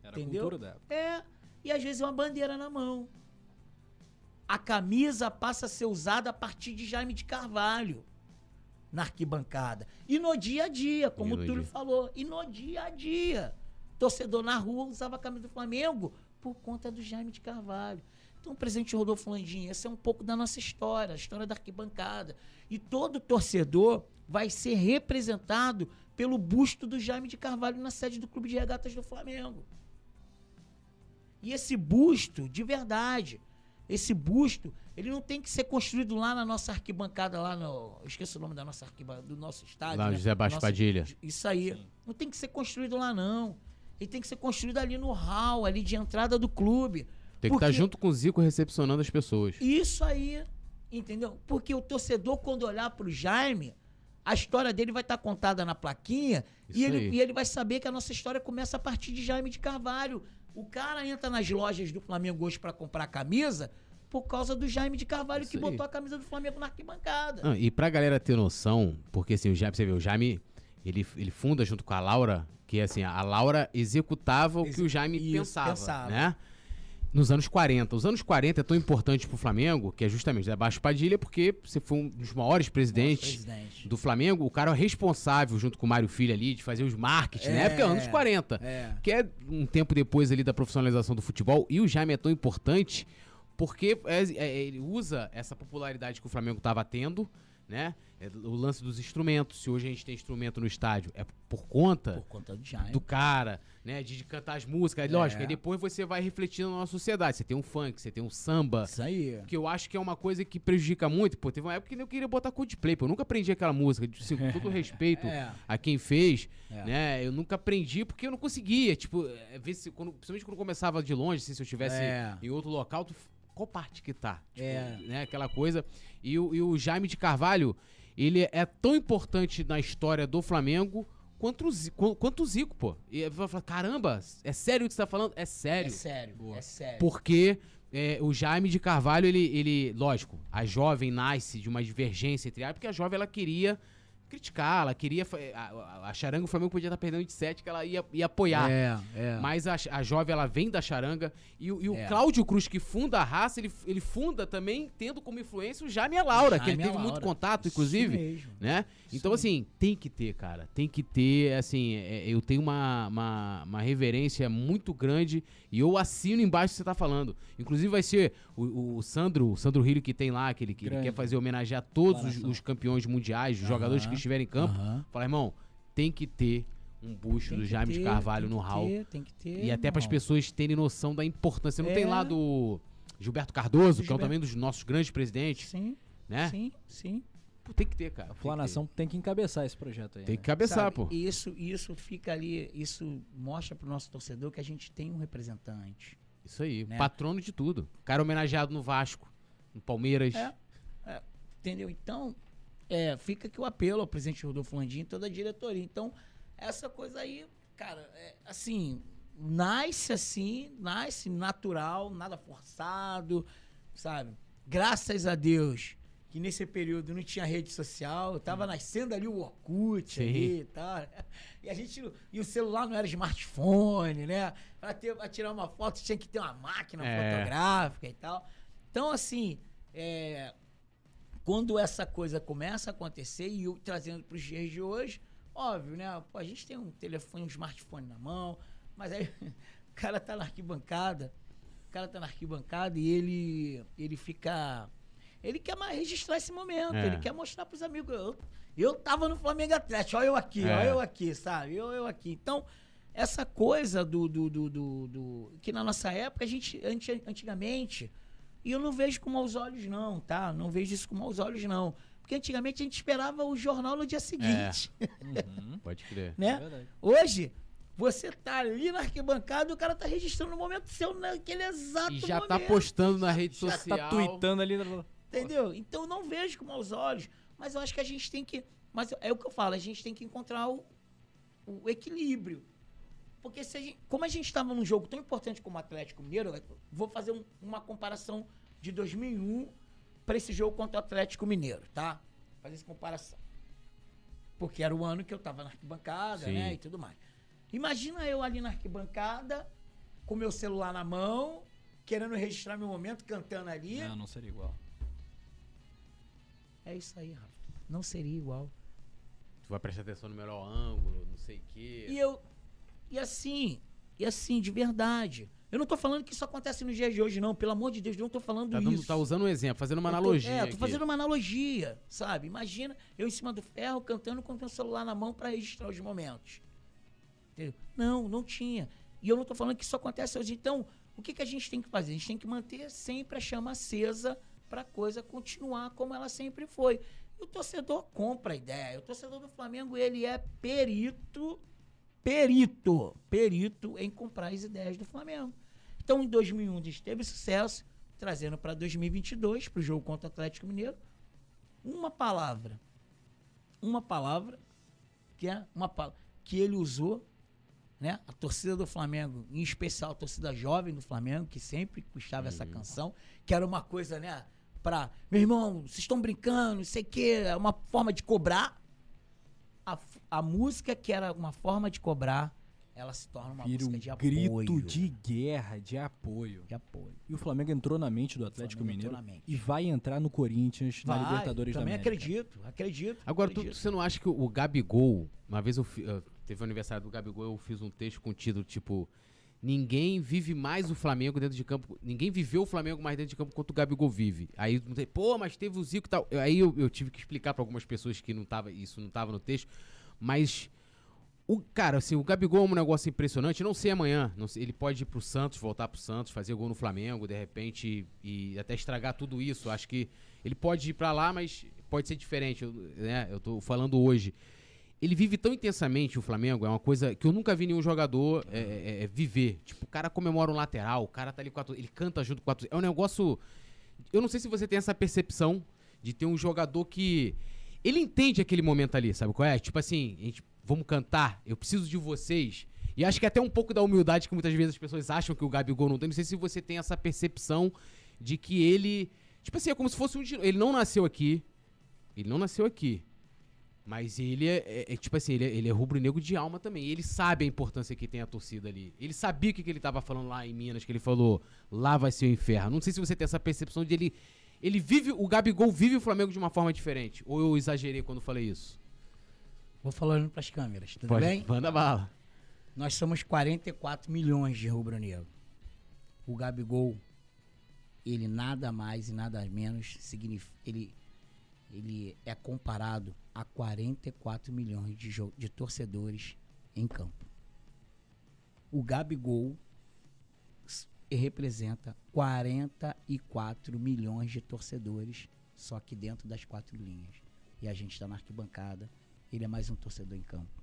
Era entendeu? cultura da época. É. E às vezes uma bandeira na mão. A camisa passa a ser usada a partir de Jaime de Carvalho na arquibancada. E no dia a dia, como o Túlio dia. falou. E no dia a dia. Torcedor na rua usava a camisa do Flamengo por conta do Jaime de Carvalho. Então, presidente Rodolfo Landim, essa é um pouco da nossa história, a história da arquibancada. E todo torcedor vai ser representado pelo busto do Jaime de Carvalho na sede do Clube de Regatas do Flamengo. E esse busto, de verdade, esse busto, ele não tem que ser construído lá na nossa arquibancada, lá no. Eu esqueço o nome da nossa arquibancada, do nosso estádio. Lá né? José Baixo Padilha. Isso aí. Sim. Não tem que ser construído lá, não. Ele tem que ser construído ali no hall, ali de entrada do clube. Tem que estar junto com o Zico recepcionando as pessoas. Isso aí, entendeu? Porque o torcedor, quando olhar pro Jaime, a história dele vai estar contada na plaquinha e ele, e ele, vai saber que a nossa história começa a partir de Jaime de Carvalho. O cara entra nas lojas do Flamengo hoje para comprar camisa por causa do Jaime de Carvalho Isso que aí. botou a camisa do Flamengo na arquibancada. Ah, e pra galera ter noção, porque assim, o Jaime, você vê, o Jaime, ele, ele funda junto com a Laura, que assim, a Laura executava o que o Jaime Isso, pensava, pensava, né? Nos anos 40. Os anos 40 é tão importante pro Flamengo, que é justamente da Baixo Padilha, porque você foi um dos maiores presidentes presidente. do Flamengo, o cara responsável, junto com o Mário Filho ali, de fazer os marketing, é, na época, anos 40. É. Que é um tempo depois ali da profissionalização do futebol. E o Jaime é tão importante porque é, é, ele usa essa popularidade que o Flamengo estava tendo né? É o lance dos instrumentos. Se hoje a gente tem instrumento no estádio, é por conta, por conta do, do cara, né? De, de, cantar as músicas. É. Lógico, aí depois você vai refletindo na nossa sociedade. Você tem um funk, você tem um samba. Isso aí. Que eu acho que é uma coisa que prejudica muito. Pô, teve uma época que eu queria botar Coldplay. Pô, eu nunca aprendi aquela música. Assim, com todo *laughs* respeito é. a quem fez, é. né? Eu nunca aprendi porque eu não conseguia. Tipo, é, ver se, quando, principalmente quando começava de longe, assim, se eu estivesse é. em outro local, tu, qual parte que tá? Tipo, é. Né, aquela coisa. E, e o Jaime de Carvalho ele é tão importante na história do Flamengo quanto o, Zi- qu- quanto o Zico, pô. E vai falar, caramba, é sério o que você tá falando? É É sério. sério, é sério. Porque é, o Jaime de Carvalho, ele, ele, lógico, a jovem nasce de uma divergência entre ela, porque a jovem ela queria criticar, ela queria. A, a, charanga, o Flamengo podia estar perdendo de 7, que ela ia, ia apoiar. É, é. Mas a, a jovem, ela vem da charanga. E, o- e o É. Cláudio Cruz, que funda a raça, ele, ele funda também, tendo como influência o Jaime Laura, que ele Jaime teve a muito Laura. contato, Isso inclusive. mesmo. Né? Então, assim, tem que ter, cara. Tem que ter, assim, é, eu tenho uma, uma, uma reverência muito grande e eu assino embaixo o que você tá falando. Inclusive, vai ser o, o Sandro, o Sandro Rio que tem lá, que ele, que ele quer fazer homenagear todos os, os campeões mundiais, os jogadores que estiverem em campo. Aham. Fala, irmão, tem que ter um busto Tem do Jaime de ter, Carvalho tem no que hall. ter, Tem que ter. E até para as pessoas terem noção da importância. Não tem É. lá do Gilberto Cardoso, que é um Gilberto. também dos nossos grandes presidentes, Sim, né? sim, sim. Pô, tem que ter, cara. A tem que Flá ter. Nação tem que encabeçar esse projeto aí. Tem né? que cabeçar, Sabe, pô. e Isso, isso fica ali, isso mostra pro nosso torcedor que a gente tem um representante. Isso aí, né? patrono de tudo. Cara homenageado no Vasco, no Palmeiras. É. Entendeu? Então, é, fica aqui o apelo ao presidente Rodolfo Landim e toda a diretoria. Então, essa coisa aí, cara, é, assim, nasce assim, nasce natural, nada forçado, sabe? Graças a Deus que nesse período não tinha rede social, tava nascendo ali o Orkut Sim. ali e tal. *laughs* E a gente e o celular não era smartphone, né? Pra, ter, pra tirar uma foto tinha que ter uma máquina É. fotográfica e tal. Então, assim, é, quando essa coisa começa a acontecer e eu trazendo para os dias de hoje, óbvio, né? Pô, a gente tem um telefone, um smartphone na mão, mas aí *laughs* o cara tá na arquibancada, o cara tá na arquibancada e ele, ele fica. Ele quer mais registrar esse momento, É. ele quer mostrar pros amigos. Eu, eu tava no Flamengo Atlético, olha eu aqui, É. olha eu aqui, sabe? Eu, eu aqui. Então, essa coisa do, do, do, do, do- Que na nossa época, a gente, anti- antigamente, e eu não vejo com maus olhos, não, tá? Não vejo isso com maus olhos, não. Porque antigamente a gente esperava o jornal no dia seguinte, *laughs* Uhum. Pode crer. É né? verdade. Hoje, você tá ali na arquibancada e o cara tá registrando o momento seu naquele exato E já momento. tá postando na rede já tá social. Tá tweetando ali. Entendeu? Então eu não vejo com maus olhos. Mas eu acho que a gente tem que. Mas é o que eu falo, a gente tem que encontrar o, o equilíbrio. Porque se a gente, como a gente estava num jogo tão importante como o Atlético Mineiro, vou fazer um- uma comparação de 2001 para esse jogo contra o Atlético Mineiro, tá? Fazer essa comparação. Porque era o ano que eu tava na arquibancada, Sim. né? E tudo mais. Imagina eu ali na arquibancada, com meu celular na mão, querendo registrar meu momento, cantando ali. Não, não seria igual. É isso aí, Rafa. Não seria igual. Tu vai prestar atenção no melhor ângulo, não sei o quê. E eu. E assim, e assim, de verdade. Eu não tô falando que isso acontece nos dias de hoje, não. Pelo amor de Deus, eu não tô falando Tá, isso. tá usando um exemplo, fazendo uma tô- analogia. É, tô aqui. fazendo uma analogia, sabe? Imagina eu em cima do ferro cantando com o meu celular na mão para registrar os momentos. Entendeu? Não, não tinha. E eu não tô falando que isso acontece hoje. Então, o que, que a gente tem que fazer? A gente tem que manter sempre a chama acesa para a coisa continuar como ela sempre foi. E o torcedor compra a ideia. O torcedor do Flamengo, ele é perito, perito, perito em comprar as ideias do Flamengo. Então, em 2001, a gente teve sucesso, trazendo para 2022, para o jogo contra o Atlético Mineiro, uma palavra. Uma palavra, que é uma palavra que ele usou, né? A torcida do Flamengo, em especial a torcida jovem do Flamengo, que sempre puxava essa canção, que era uma coisa, né? Pra, meu irmão, vocês estão brincando, não sei o quê, é uma forma de cobrar. A, a música que era uma forma de cobrar, ela se torna uma Vira um música de apoio. grito de guerra, de apoio. de apoio. E o Flamengo entrou na mente do Atlético Mineiro entrou na mente. e vai entrar no Corinthians na Vai, Libertadores da também América. acredito, acredito. Agora, tu, acredito. você não acha que o Gabigol. Uma vez eu, eu- teve o aniversário do Gabigol, eu fiz um texto com o título tipo. Ninguém vive mais o Flamengo dentro de campo. Ninguém viveu o Flamengo mais dentro de campo quanto o Gabigol vive. Aí, pô, mas teve o Zico e tal. Aí eu, eu tive que explicar pra algumas pessoas que não tava, isso não tava no texto. Mas. O, cara, assim, o Gabigol é um negócio impressionante. Não sei amanhã. Não sei, ele pode ir pro Santos, voltar pro Santos, fazer gol no Flamengo, de repente, e, até estragar tudo isso. Acho que ele pode ir pra lá, mas pode ser diferente. Eu, né, eu tô falando hoje. Ele vive tão intensamente o Flamengo, é uma coisa que eu nunca vi nenhum jogador é, é, é, viver. Tipo, o cara comemora um lateral, o cara tá ali com a, ele canta junto com a. É um negócio. Eu não sei se você tem essa percepção de ter um jogador que. Ele entende aquele momento ali, sabe qual é? Tipo assim, gente vamos cantar, eu preciso de vocês. E acho que até um pouco da humildade que muitas vezes as pessoas acham que o Gabigol não tem. Não sei se você tem essa percepção de que ele. Tipo assim, é como se fosse um. Ele não nasceu aqui. Ele não nasceu aqui. Mas ele é, é, é tipo assim, ele é, ele é rubro-negro de alma também. Ele sabe a importância que tem a torcida ali. Ele sabia o que, que ele tava falando lá em Minas, que ele falou, lá vai ser o inferno. Não sei se você tem essa percepção de ele. Ele vive. O Gabigol vive o Flamengo de uma forma diferente. Ou eu exagerei quando falei isso? Vou falando pras câmeras, tudo Pode, bem? Manda bala. Nós somos 44 milhões de rubro-negro. O Gabigol, ele nada mais e nada menos significa. Ele, ele é comparado a 44 milhões de, de torcedores em campo. O Gabigol representa 44 milhões de torcedores, só que dentro das quatro linhas. E a gente está na arquibancada, ele é mais um torcedor em campo.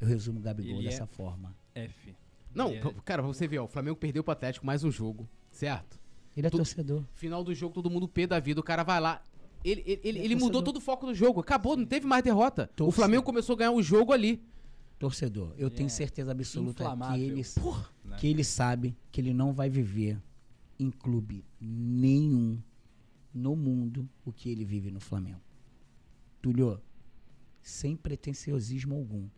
Eu resumo o Gabigol Ele é- dessa forma. F. Não, é- cara, pra você ver, ó, o Flamengo perdeu pro Atlético mais um jogo, certo? Ele é Tu- torcedor. Final do jogo, todo mundo pé da vida, o cara vai lá. Ele, ele, ele, Ele é ele mudou todo o foco do jogo, acabou, não teve mais derrota. O Torcedor. Flamengo começou a ganhar o jogo ali. Torcedor. Eu tenho é certeza absoluta que ele, né? que ele sabe que ele não vai viver em clube nenhum no mundo o que ele vive no Flamengo. Tulio, sem pretensiosismo algum,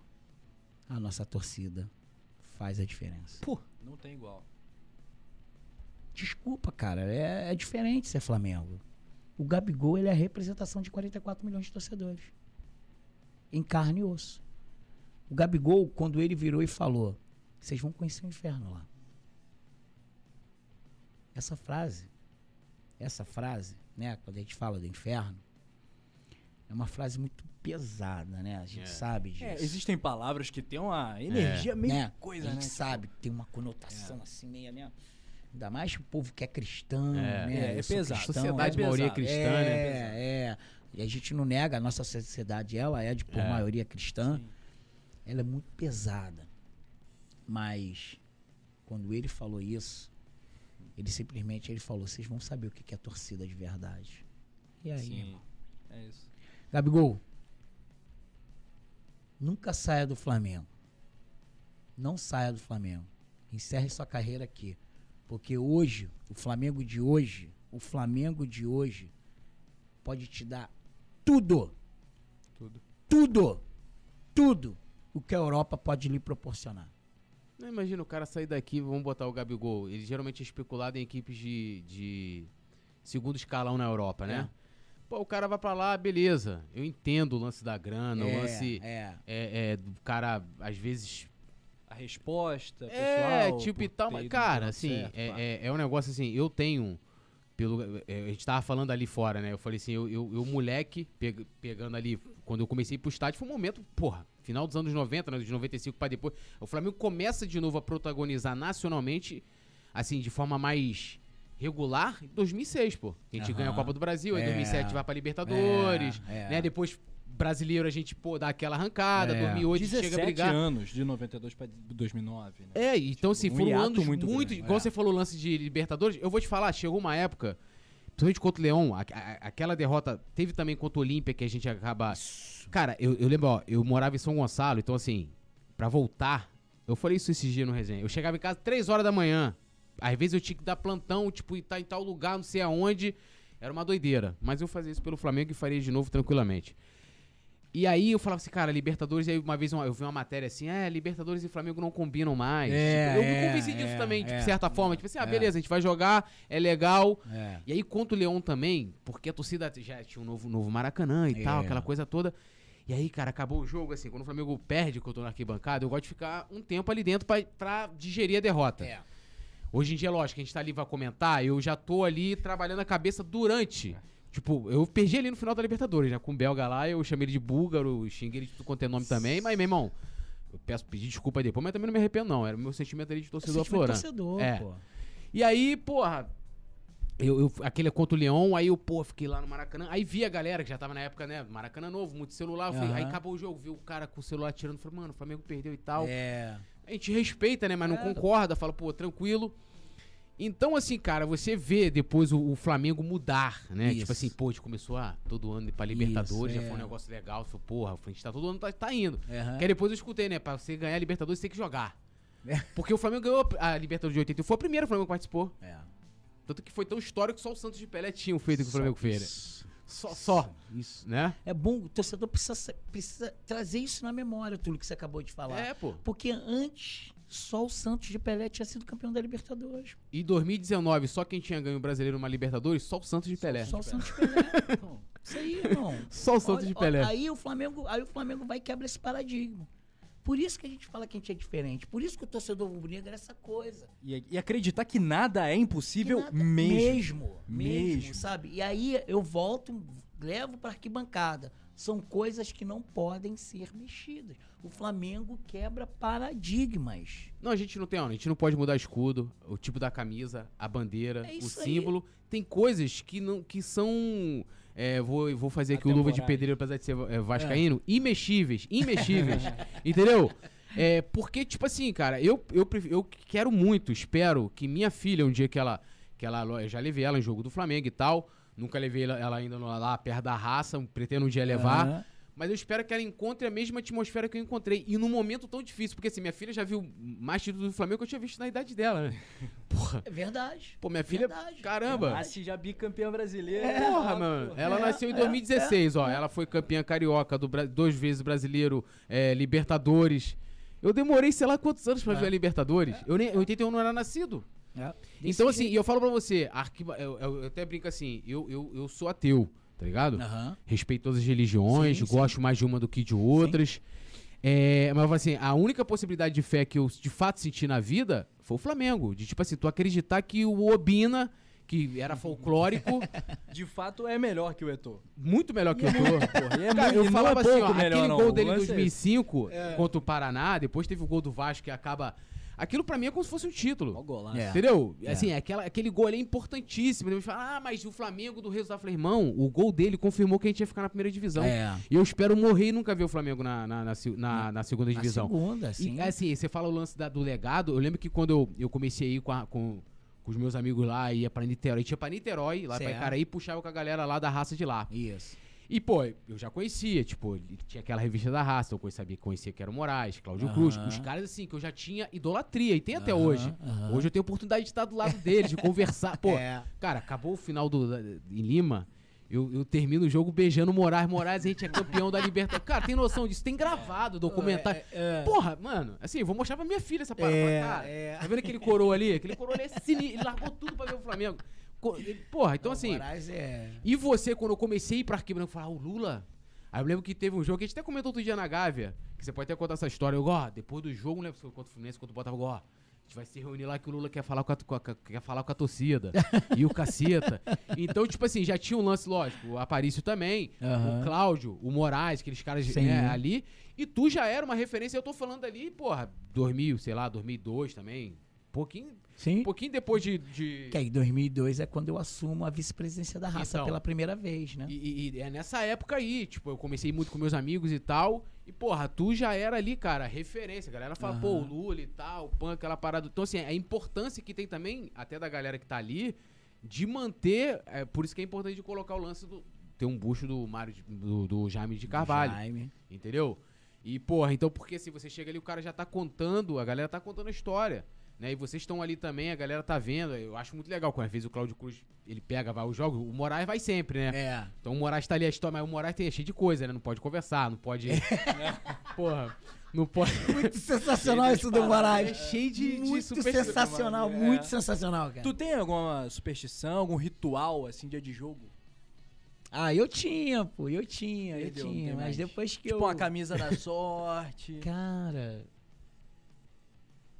a nossa torcida faz a diferença. Pô, Não tem igual. Desculpa, cara, é, é diferente ser Flamengo. O Gabigol ele é a representação de 44 milhões de torcedores. Em carne e osso. O Gabigol, quando ele virou e falou: Vocês vão conhecer o inferno lá. Essa frase, essa frase, né, quando a gente fala do inferno, é uma frase muito pesada, né? A gente É. sabe disso. É, existem palavras que têm uma energia meio né? coisa, a gente né? sabe que tem uma conotação assim, meio, né? Ainda mais o povo que é cristão, É. né? É, é pesado. cristão, sociedade é maioria cristã, né? é, é. E a gente não nega, a nossa sociedade, ela é de por É. maioria cristã. Sim. Ela é muito pesada. Mas, quando ele falou isso, ele simplesmente ele falou, vocês vão saber o que que é torcida de verdade. E aí, Sim. irmão? É isso. Gabigol, nunca saia do Flamengo. Não saia do Flamengo. Encerre sua carreira aqui. Porque hoje, o Flamengo de hoje, o Flamengo de hoje pode te dar tudo, Tudo. tudo, tudo o que a Europa pode lhe proporcionar. Não imagina o cara sair daqui, vamos botar o Gabigol. Ele geralmente é especulado em equipes de, de segundo escalão na Europa, né? É. Pô, o cara vai pra lá, beleza. Eu entendo o lance da grana, o lance é. é, é, do cara, às vezes. A resposta, É, pessoal. tipo por e tal, mas, cara, assim, certo, é, é, é um negócio assim, eu tenho. Pelo, é, a gente tava falando ali fora, né? Eu falei assim, eu, eu, eu moleque, peg- pegando ali, quando eu comecei pro estádio, foi um momento, porra, final dos anos 90, né? De 95 pra depois. O Flamengo começa de novo a protagonizar nacionalmente, assim, de forma mais regular, em 2006, pô. A gente Aham. ganha a Copa do Brasil, aí em É. 2007 vai pra Libertadores, É, é. né? Depois, brasileiro, a gente, pô, dá aquela arrancada, É. 2008 chega a 17 brigar. anos, de 92 pra 2009, né? É, então assim, um foram anos muito muito. grande, igual é. você falou o lance de Libertadores, eu vou te falar, chegou uma época, principalmente contra o Leão, a- a- aquela derrota, teve também contra o Olímpia que a gente acaba. Cara, eu, eu lembro, ó, eu morava em São Gonçalo, então assim, pra voltar, eu falei isso esses dias no resenha. Eu chegava em casa 3 horas da manhã. Às vezes eu tinha que dar plantão, tipo, e tá em tal lugar, não sei aonde. Era uma doideira. Mas eu fazia isso pelo Flamengo e faria de novo tranquilamente. E aí eu falava assim, cara, Libertadores, aí uma vez eu vi uma matéria assim, é, Libertadores e Flamengo não combinam mais. É, Tipo, eu é, me convenci disso é, também, de é, certa forma. Tipo assim, ah, é. beleza, a gente vai jogar, é legal. É. E aí contra o Leão também, porque a torcida já tinha um novo, novo Maracanã e É. tal, aquela coisa toda. E aí, cara, acabou o jogo, assim, quando o Flamengo perde, que eu tô na arquibancada, eu gosto de ficar um tempo ali dentro pra, pra digerir a derrota. É. Hoje em dia, lógico, a gente tá ali, vai comentar, eu já tô ali trabalhando a cabeça durante. Tipo, eu perdi ali no final da Libertadores, né? Com o Belga lá, eu chamei ele de búlgaro, xinguei ele de tudo quanto é nome também, mas, meu irmão, eu peço pedir desculpa aí depois, mas também não me arrependo, não. Era o meu sentimento ali de torcedor aflorando. torcedor, É. pô. E aí, porra, eu, eu- aquele é contra o Leão, aí eu, pô, fiquei lá no Maracanã. Aí vi a galera que já tava na época, né? Maracanã novo, muito celular. falei- aí acabou o jogo, vi o cara com o celular tirando. Falei, mano, o Flamengo perdeu e tal. É. A gente respeita, né? Mas não É. concorda. Fala, pô, tranquilo. Então, assim, cara, você vê depois o, o Flamengo mudar, né? Isso. Tipo assim, pô, a gente começou a todo ano pra Libertadores, Isso, já é. foi um negócio legal. Falei, porra, a gente tá todo ano tá, tá indo. Aham. Que aí depois eu escutei, né? Pra você ganhar a Libertadores, você tem que jogar. É. Porque o Flamengo ganhou a Libertadores de 80. Foi o primeiro Flamengo que participou. É. Tanto que foi tão histórico que só o Santos de Pelé tinha feito que o Flamengo fez. né? Só, só, Isso. né? É bom, o torcedor precisa, precisa trazer isso na memória, tudo que você acabou de falar. É, pô. Porque antes, só o Santos de Pelé tinha sido campeão da Libertadores. E 2019, só quem tinha ganho o brasileiro uma Libertadores, só o Santos de Pelé. Só o Santos de Pelé. Então, isso aí, irmão. Só o Santos Olha- de Pelé. olha, Aí o Flamengo, aí o Flamengo vai e quebra esse paradigma. Por isso que a gente fala que a gente é diferente. Por isso que o torcedor rubro-negro é essa coisa. E, e acreditar que nada é impossível nada- mesmo. mesmo. Mesmo, Mesmo. sabe? E aí eu volto, levo para arquibancada. São coisas que não podem ser mexidas. O Flamengo quebra paradigmas. Não, a gente não tem, ó, a gente não pode mudar escudo, o tipo da camisa, a bandeira, É o isso aí. símbolo. Tem coisas que não que são é, vou, vou fazer aqui o luva de pedreiro, apesar de ser é, vascaíno, imexíveis, imexíveis, *laughs* entendeu? É, porque, tipo assim, cara, eu, eu, eu quero muito, espero que minha filha, um dia que ela, que ela, eu já levei ela em jogo do Flamengo e tal, nunca levei ela, ela ainda lá perto da raça, pretendo um dia levar, Aham. mas eu espero que ela encontre a mesma atmosfera que eu encontrei. E num momento tão difícil, porque assim, minha filha já viu mais títulos do Flamengo que eu tinha visto na idade dela, né? *laughs* Porra. É verdade. Pô, minha filha. Verdade, caramba. Nasce já bicampeã brasileira. É, Porra, mano. Ela É, nasceu em é, 2016, ó. Ela foi campeã carioca, do, duas vezes brasileiro, é, Libertadores. Eu demorei, sei lá quantos anos pra É. ver a Libertadores. Eu nem, em 81 não era nascido. É. então, assim, e eu falo pra você, arquiva, eu, eu- eu até brinco assim, eu, eu, eu sou ateu, tá ligado? Aham. respeito todas as religiões, Sim, sim. gosto mais de uma do que de outras. É, mas eu falo assim, a única possibilidade de fé que eu de fato senti na vida foi o Flamengo. De tipo assim, tu acreditar que o Obina, que era folclórico, *laughs* De fato, é melhor que o Eto'o. muito melhor que o Eto'o. Porra, e é Cara, eu falava é assim, ó, melhor, aquele não. gol dele em lance é 2005 contra o Paraná, depois teve o gol do Vasco que acaba... Aquilo pra mim é como se fosse um título. Golaço. É. Entendeu? É. Assim, aquela, aquele gol ali é importantíssimo. Ele fala, ah, mas o Flamengo do resultado. Eu falei, irmão, o gol dele confirmou que a gente ia ficar na primeira divisão. É. E eu espero morrer e nunca ver o Flamengo na, na, na, na- na segunda Na divisão. segunda, assim. E assim, você fala o lance da- do legado. Eu lembro que quando eu, eu comecei a ir com, a- com, com os meus amigos lá, ia pra Niterói, tinha pra Niterói, lá pra Certo. Icaraí, e puxava com a galera lá da raça de lá. Isso. E, pô, eu já conhecia, tipo, tinha aquela revista da raça, eu sabia, conhecia que era o Moraes, Cláudio. Cruz, os caras assim, que eu já tinha idolatria, e tem até hoje. Hoje eu tenho a oportunidade de estar do lado deles, de conversar. Pô, É. cara, acabou o final do, da- em Lima, eu, eu termino o jogo beijando o Moraes. Moraes, a gente é campeão da Libertadores. Cara, tem noção disso? Tem gravado, documentário. É, é. Porra, mano, assim, eu vou mostrar pra minha filha essa parada. É, cara, é. tá vendo aquele coroa ali? Aquele coroa ali é sinistro, ele largou tudo pra ver o Flamengo. Porra, então O assim... Moraes é... E você, quando eu comecei a ir pra arquibancada, eu falava, ah, o Lula? Aí eu lembro que teve um jogo que a gente até comentou outro dia na Gávea, que você pode até contar essa história. Eu, ó, depois do jogo, não foi contra o Fluminense, contra o Botafogo, ó, a gente vai se reunir lá que o Lula quer falar com a, com a- quer falar com a torcida. e o caceta. *laughs* Então, tipo assim, já tinha um lance, lógico, o Aparício também, Aham. o Cláudio, o Moraes, aqueles caras né, ali. E tu já era uma referência, eu tô falando ali, porra, 2000, sei lá, 2002 também. Pouquinho, Sim. um pouquinho depois de- de Que aí, 2002 é quando eu assumo a vice-presidência da raça Então. pela primeira vez, né? E, e- é nessa época aí, tipo, eu comecei muito com meus amigos e tal. E, porra, tu já era ali, cara, referência. A galera fala, pô, o. Lula e tal, o Pan, aquela parada. Então, assim, a importância que tem também, até da galera que tá ali, de manter. É, por isso que é importante de colocar o lance do. Ter um bucho do Mário, do, do Jaime de Carvalho. Jaime. Entendeu? E, porra, então, porque se você chega ali, o cara já tá contando, a galera tá contando a história. Né? E vocês estão ali também, a galera tá vendo. Eu acho muito legal quando às vezes o Cláudio Cruz ele pega, vai aos jogos, o Moraes vai sempre, né? É. Então o Moraes tá ali a história, mas o Moraes tem é cheio de coisa, né? Não pode conversar, não pode. *laughs* Porra, não pode. *laughs* Muito *laughs* sensacional isso do Moraes. É cheio de, de Muito superstição. sensacional, É. muito sensacional, cara. Tu tem alguma superstição, algum ritual, assim, dia de jogo? Ah, eu tinha, pô, eu tinha, Perdeu, eu tinha. Mas mais. depois que Tipo eu. uma camisa da sorte. Cara.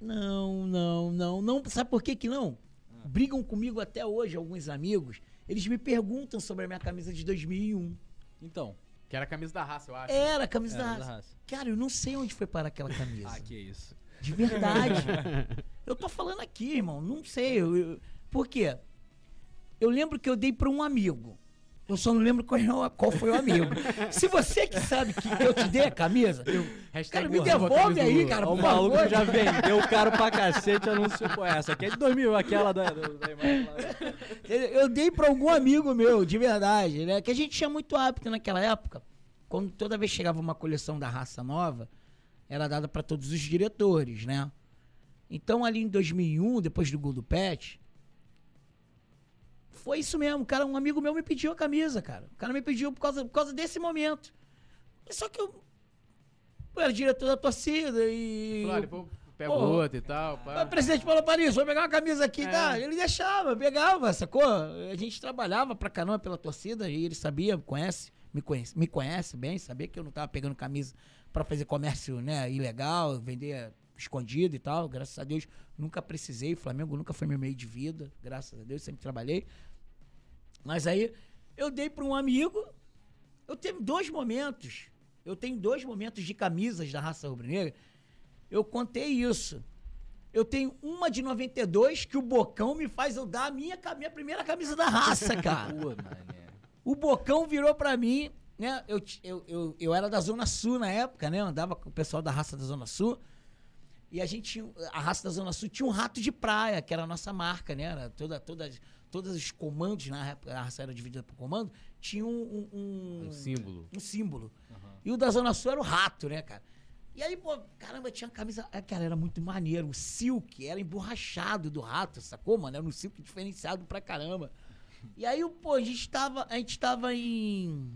Não, não, não, não. Sabe por que que não? Ah. Brigam comigo até hoje, alguns amigos. Eles me perguntam sobre a minha camisa de 2001. Então, Que era a camisa da raça, eu acho. Era a camisa era da da raça. raça. Cara, eu não sei onde foi parar aquela camisa. *laughs* Ah, que isso. De verdade. *laughs* eu tô falando aqui, irmão. Não sei. Eu, eu- por quê? Eu lembro que eu dei pra um amigo. Eu só não lembro qual, é qual foi o amigo. *laughs* Se você que sabe que eu te dei a camisa, cara, me devolve aí, cara, O maluco favor. já vendeu o caro pra cacete, anunciou pô, essa. Aqui é de 2000, aquela da, da, da imagem lá. Eu dei pra algum amigo meu, de verdade, né? Que a gente tinha muito hábito naquela época. Quando toda vez chegava uma coleção da raça nova, era dada pra todos os diretores, né? Então ali em 2001, depois do gol do Pet, foi isso mesmo, cara. Um amigo meu me pediu a camisa, cara. O cara me pediu por causa, por causa desse momento. Só que eu, eu era diretor da torcida e. Claro, pô, pega Pô, outro e tal. o Pá. presidente falou, Paris, vou pegar uma camisa aqui, É. tá? Ele deixava, pegava, sacou? A gente trabalhava pra caramba pela torcida e ele sabia, conhece, me conhece, me conhece bem, sabia que eu não tava pegando camisa pra fazer comércio, né, ilegal, vender escondido e tal. Graças a Deus, nunca precisei. O Flamengo nunca foi meu meio de vida, graças a Deus, sempre trabalhei. Mas aí eu dei pra um amigo. Eu tenho dois momentos. Eu tenho dois momentos de camisas da raça rubro-negra. Eu contei isso. Eu tenho uma de 92 que o Bocão me faz eu dar a minha, minha primeira camisa da raça, *laughs* cara. Pô. O Bocão virou pra mim, né? Eu, eu, eu, eu era da Zona Sul na época, né? Eu andava com o pessoal da raça da Zona Sul. E a gente tinha. A raça da Zona Sul tinha um rato de praia, que era a nossa marca, né? Era toda, toda, todos os comandos, na época a raça era dividida por comando, tinha um. um, Um símbolo. um símbolo. E o da Zona Sul era o rato, né, cara? E aí, pô, caramba, tinha uma camisa. ah, Cara, era muito maneiro. O silk era emborrachado do rato, sacou, mano? Era um silk diferenciado pra caramba. E aí, pô, a gente tava, a gente tava em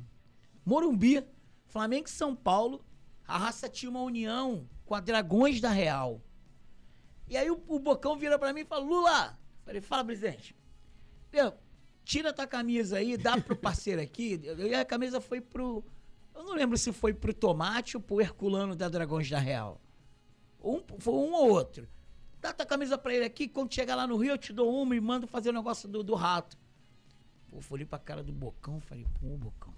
Morumbi, Flamengo e São Paulo. A raça tinha uma união com a Dragões da Real. E aí o, o Bocão vira pra mim e fala, Lula! Falei, fala, presidente. Tira tua camisa aí, dá pro parceiro aqui. E a camisa foi pro. Eu não lembro se foi pro Tomate ou pro Herculano da Dragões da Real. Um, foi um ou outro. Dá tua camisa pra ele aqui, quando chegar lá no Rio eu te dou uma e mando fazer o negócio do, do rato. Pô, olhei pra cara do Bocão falei, pô, Bocão.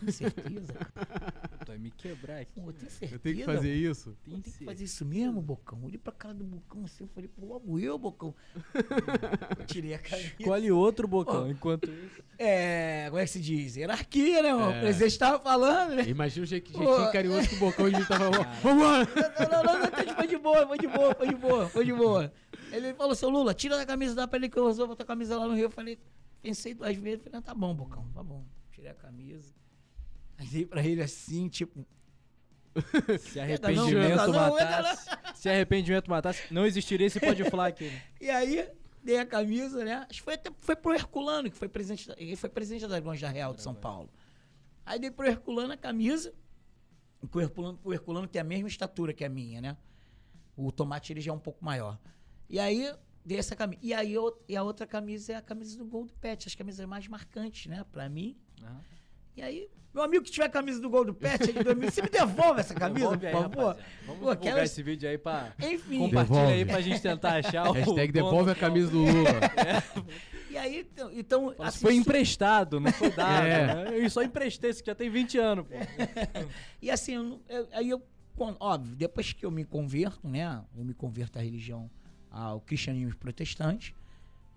Tem certeza? cara? Tu vai me quebrar aqui. Pô, tem certeza? Eu tenho que fazer isso. Pô, tem que fazer isso mesmo, Bocão? Olhei pra cara do Bocão assim, eu falei, pô, logo eu, Bocão. Eu tirei a camisa. Escolhe outro bocão, Pô. enquanto isso. É, como é que se diz? Hierarquia, né, irmão? É. O presidente tava falando, né? Imagina o je- jeitinho Pô. carinhoso que o Bocão de tava. *laughs* Vambora! Não, não, não, não, foi de boa, foi de boa, foi de boa, foi de boa. Ele falou, seu Lula, tira a camisa, dá pra ele que eu resolvo botar a camisa lá no Rio. Eu falei, pensei duas vezes, falei, não, tá bom, Bocão, tá bom. Tirei a camisa. Aí dei pra ele assim, tipo, *laughs* Se arrependimento matasse. Se arrependimento matasse, não existiria esse pode falar aqui. né? *laughs* E aí, dei a camisa, né? Acho que foi até foi pro Herculano, que foi presidente, ele foi presidente da Dragões da Real de São Paulo. Aí dei pro Herculano a camisa, o Herculano, o Herculano tem a mesma estatura que a minha, né? O tomate ele já é um pouco maior. E aí, dei essa camisa. E aí, eu- e a outra camisa é a camisa do Gol do Pet, as camisas mais marcantes, né? Pra mim. Aham. E aí, meu amigo que tiver a camisa do Gol do Pet, é de 2000, você me devolve essa camisa, Devolve por favor? Vamos Pô, quero- esse vídeo aí pra... Enfim. Compartilha Devolve. aí pra gente tentar achar o Hashtag devolve a camisa do Lula. *laughs* E aí, então, então Fala, assim, Foi su- emprestado, não foi dado. *laughs* É. né? Eu só emprestei, isso que já tem 20 anos, pô. *laughs* E assim, eu eu- aí eu, quando- óbvio, depois que eu me converto, né? Eu me converto à religião, ao cristianismo protestante,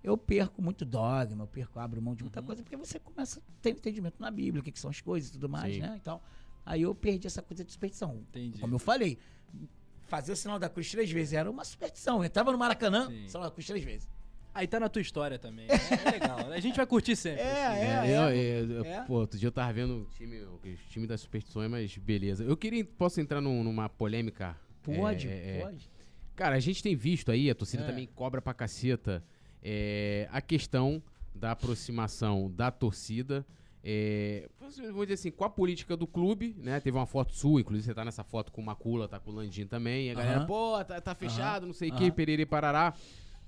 eu perco muito dogma, eu perco, abro mão de muita coisa, porque você começa a ter entendimento na Bíblia, o que, que são as coisas e tudo mais, Sim. né? Então, aí eu perdi essa coisa de superstição. Entendi. Como eu falei, fazer o sinal da cruz três vezes era uma superstição. Eu entrava no Maracanã, Sim. sinal da cruz três vezes. Aí tá na tua história também. É legal. A gente vai curtir sempre. É, assim. é. É, eu- É. Pô, outro dia eu tava vendo o time, o time das superstições, mas beleza. Eu queria. Posso entrar num- numa polêmica? Pode, É, é, pode. Cara, a gente tem visto aí, a torcida É. também cobra pra caceta, é, a questão da aproximação da torcida. É, vou dizer assim, com a política do clube, né? Teve uma foto sua, inclusive você tá nessa foto com o Macula, tá com o Landim também. E a galera, Aham. pô, tá, tá fechado, não sei o Aham. que, perere parará.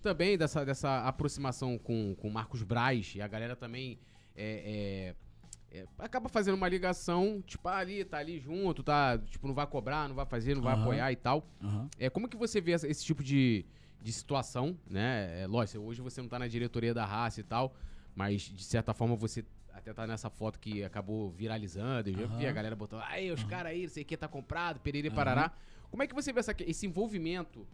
Também dessa, dessa aproximação com o Marcos Braz, e a galera também é, é, é, acaba fazendo uma ligação, tipo, ah, ali, tá ali junto, tá, tipo, não vai cobrar, não vai fazer, não vai apoiar e tal. É, como que você vê essa- esse tipo de, de situação, né? É, lógico, hoje você não tá na diretoria da raça e tal, mas de certa forma você até tá nessa foto que acabou viralizando. Eu já vi a galera botando, aí, os caras aí, não sei o que, tá comprado, perere parará. Como é que você vê essa, esse envolvimento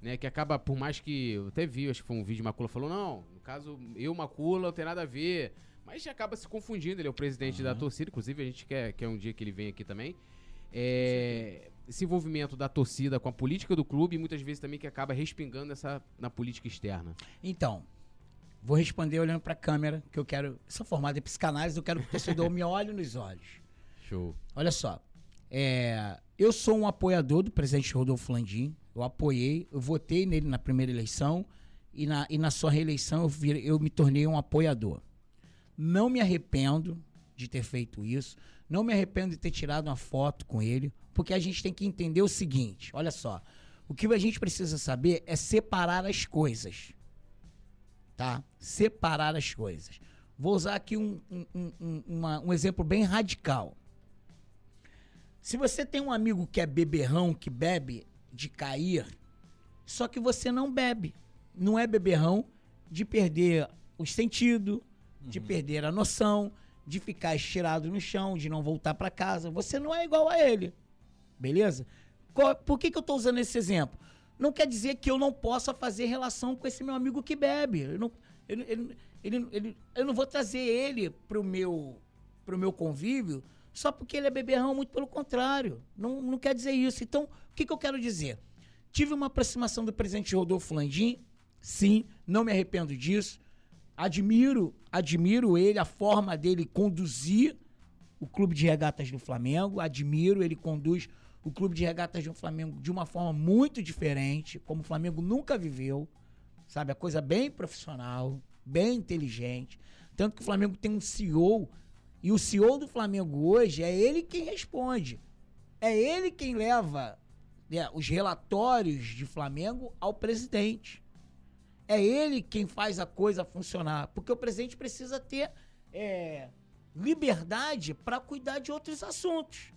né? Que acaba, por mais que. Eu até vi, acho que foi um vídeo, Macula falou, não, no caso, eu, Macula, não tem nada a ver. Mas acaba se confundindo, ele é o presidente uhum. da torcida, inclusive a gente quer, quer um dia que ele venha aqui também. É, esse envolvimento da torcida com a política do clube e muitas vezes também que acaba respingando essa na política externa. Então, vou responder olhando para a câmera, que eu quero. Sou formado em psicanálise, eu quero que o torcedor me olhe nos olhos. Show. Olha só. É, eu sou um apoiador do presidente Rodolfo Landim. Eu apoiei, eu votei nele na primeira eleição e na, e na sua reeleição eu, vir, eu me tornei um apoiador. Não me arrependo de ter feito isso. Não me arrependo de ter tirado uma foto com ele, porque a gente tem que entender o seguinte: olha só. O que a gente precisa saber é separar as coisas. Tá? Separar as coisas. Vou usar aqui um, um, um, uma, um exemplo bem radical. Se você tem um amigo que é beberrão, que bebe de cair, só que você não bebe. Não é beberrão de perder os sentidos, uhum. de perder a noção, de ficar estirado no chão, de não voltar para casa. Você não é igual a ele. Beleza? Por que, que eu estou usando esse exemplo? Não quer dizer que eu não possa fazer relação com esse meu amigo que bebe. Eu não, ele, ele, ele, eu não vou trazer ele pro meu, pro meu convívio só porque ele é beberrão, muito pelo contrário. Não, não quer dizer isso. Então, o que, que eu quero dizer? Tive uma aproximação do presidente Rodolfo Landim, sim, não me arrependo disso. Admiro, admiro ele, a forma dele conduzir o clube de regatas do Flamengo, admiro, ele conduz o clube de regatas do Flamengo de uma forma muito diferente, como o Flamengo nunca viveu, sabe? A coisa bem profissional, bem inteligente. Tanto que o Flamengo tem um CEO, e o CEO do Flamengo hoje é ele quem responde. É ele quem leva né, os relatórios de Flamengo ao presidente. É ele quem faz a coisa funcionar. Porque o presidente precisa ter é, liberdade para cuidar de outros assuntos.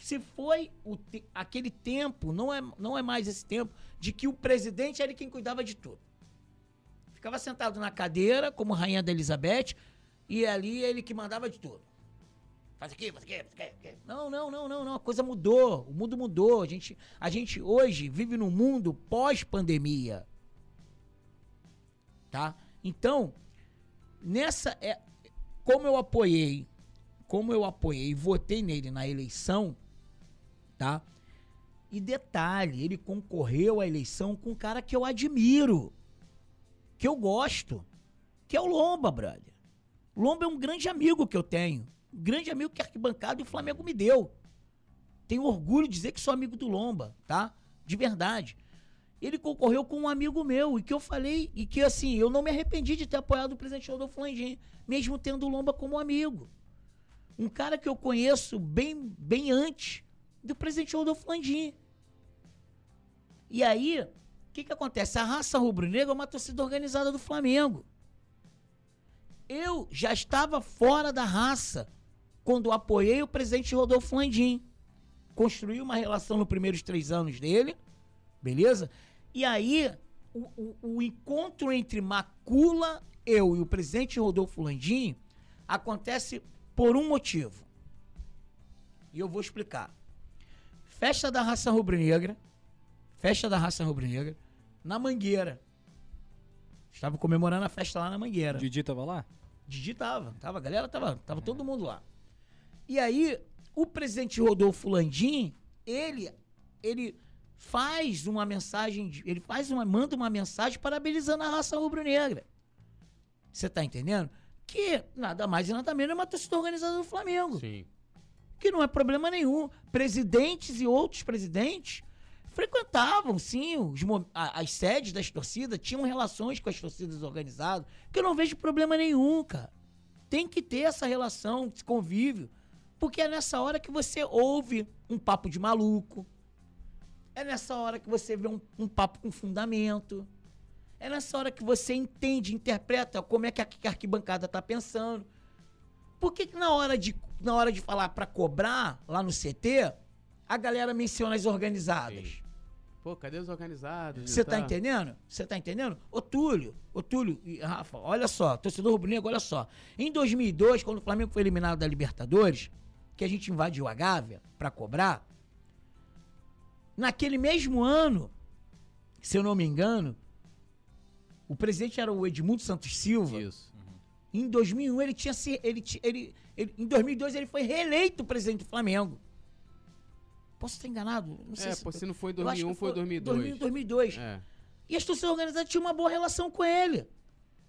Se foi te aquele tempo, não é, não é mais esse tempo, de que o presidente era quem cuidava de tudo. Ficava sentado na cadeira, como rainha da Elizabeth, e ali ele que mandava de tudo. Faz aqui, faz aqui, faz aqui. Não, não, não, não, não. A coisa mudou. O mundo mudou. A gente, a gente hoje vive num mundo pós-pandemia. Tá? Então, nessa. É, como eu apoiei, como eu apoiei e votei nele na eleição, tá? E detalhe, ele concorreu à eleição com um cara que eu admiro, que eu gosto, que é o Lomba, brother. Lomba é um grande amigo que eu tenho, um grande amigo que a arquibancada e o Flamengo me deu. Tenho orgulho de dizer que sou amigo do Lomba, tá? De verdade ele concorreu com um amigo meu, e que eu falei, e que assim, eu não me arrependi de ter apoiado o presidente Rodolfo Landim, mesmo tendo o Lomba como amigo. Um cara que eu conheço bem, bem antes do presidente Rodolfo Landim. E aí, o que, que acontece? A raça rubro-negra é uma torcida organizada do Flamengo. Eu já estava fora da raça quando apoiei o presidente Rodolfo Landim. Construí uma relação nos primeiros três anos dele, beleza? E aí, o, o, o encontro entre Macula, eu e o presidente Rodolfo Landim acontece por um motivo. E eu vou explicar. Festa da raça rubro-negra, festa da raça rubro-negra, na Mangueira. Estava comemorando a festa lá na Mangueira. Didi tava lá? Didi tava, tava, a galera tava, tava todo mundo lá. E aí, o presidente Rodolfo Landim, ele, ele faz uma mensagem, ele faz uma, manda uma mensagem parabenizando a raça rubro-negra. Você tá entendendo? Que nada mais e nada menos é uma torcida organizada do Flamengo. Sim. Que não é problema nenhum. Presidentes e outros presidentes frequentavam, sim, os, as sedes das torcidas, tinham relações com as torcidas organizadas, que eu não vejo problema nenhum, cara. Tem que ter essa relação, esse convívio. Porque é nessa hora que você ouve um papo de maluco, é nessa hora que você vê um, um papo com fundamento. É nessa hora que você entende, interpreta como é que a arquibancada tá pensando. Por que, que na, hora de, na hora de falar para cobrar lá no CT, a galera menciona as organizadas? Sim. Pô, cadê os organizados? Você tá. tá entendendo? Você tá entendendo? Ô Túlio, ô Túlio e Rafa, olha só, torcedor rubro-negro, olha só. Em 2002, quando o Flamengo foi eliminado da Libertadores, que a gente invadiu a Gávea para cobrar, Naquele mesmo ano, se eu não me engano, o presidente era o Edmundo Santos Silva. Isso. Em 2001 ele tinha se ele, ele, ele em 2002 ele foi reeleito presidente do Flamengo. Posso estar enganado? Não sei É, pô, se não foi em eu acho 2001, que foi 2002. 2000, 2002. É. E as torcidas organizadas tinham uma boa relação com ele.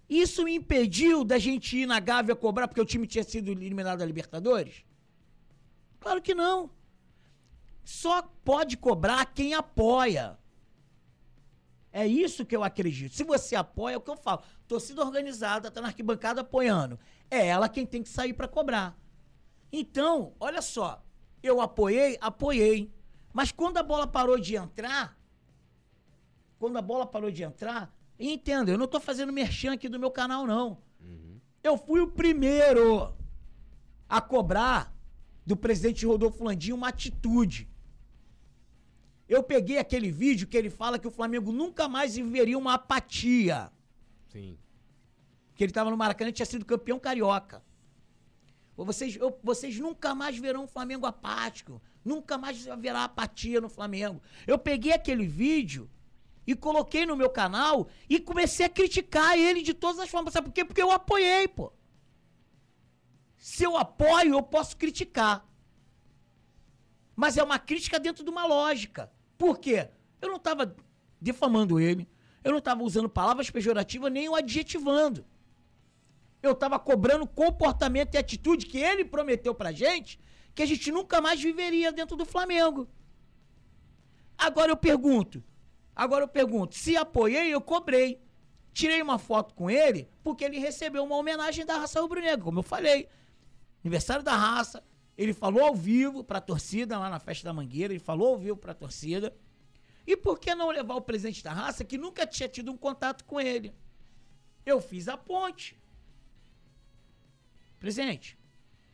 Isso me impediu da gente ir na Gávea cobrar porque o time tinha sido eliminado da Libertadores? Claro que não. Só pode cobrar quem apoia. É isso que eu acredito. Se você apoia, é o que eu falo. Torcida organizada tá na arquibancada apoiando. É ela quem tem que sair para cobrar. Então, olha só. Eu apoiei, apoiei. Mas quando a bola parou de entrar, quando a bola parou de entrar, entenda, eu não tô fazendo merchan aqui do meu canal, não. Eu fui o primeiro a cobrar do presidente Rodolfo Landim uma atitude. Eu peguei aquele vídeo que ele fala que o Flamengo nunca mais viveria uma apatia. Sim. Que ele estava no Maracanã e tinha sido campeão carioca. Vocês, eu- vocês nunca mais verão um Flamengo apático. Nunca mais haverá apatia no Flamengo. Eu peguei aquele vídeo e coloquei no meu canal e comecei a criticar ele de todas as formas. Sabe por quê? Porque eu apoiei, pô. Se eu apoio, eu posso criticar. Mas é uma crítica dentro de uma lógica. Por quê? Eu não estava defamando ele, eu não estava usando palavras pejorativas nem o adjetivando. Eu estava cobrando comportamento e atitude que ele prometeu pra gente que a gente nunca mais viveria dentro do Flamengo. Agora eu pergunto, agora eu pergunto, se apoiei, eu cobrei. Tirei uma foto com ele porque ele recebeu uma homenagem da raça rubro-negra, como eu falei. Aniversário da raça, ele falou ao vivo pra torcida lá na festa da Mangueira, ele falou ao vivo pra torcida. E por que não levar o presidente da raça que nunca tinha tido um contato com ele? Eu fiz a ponte. Presidente,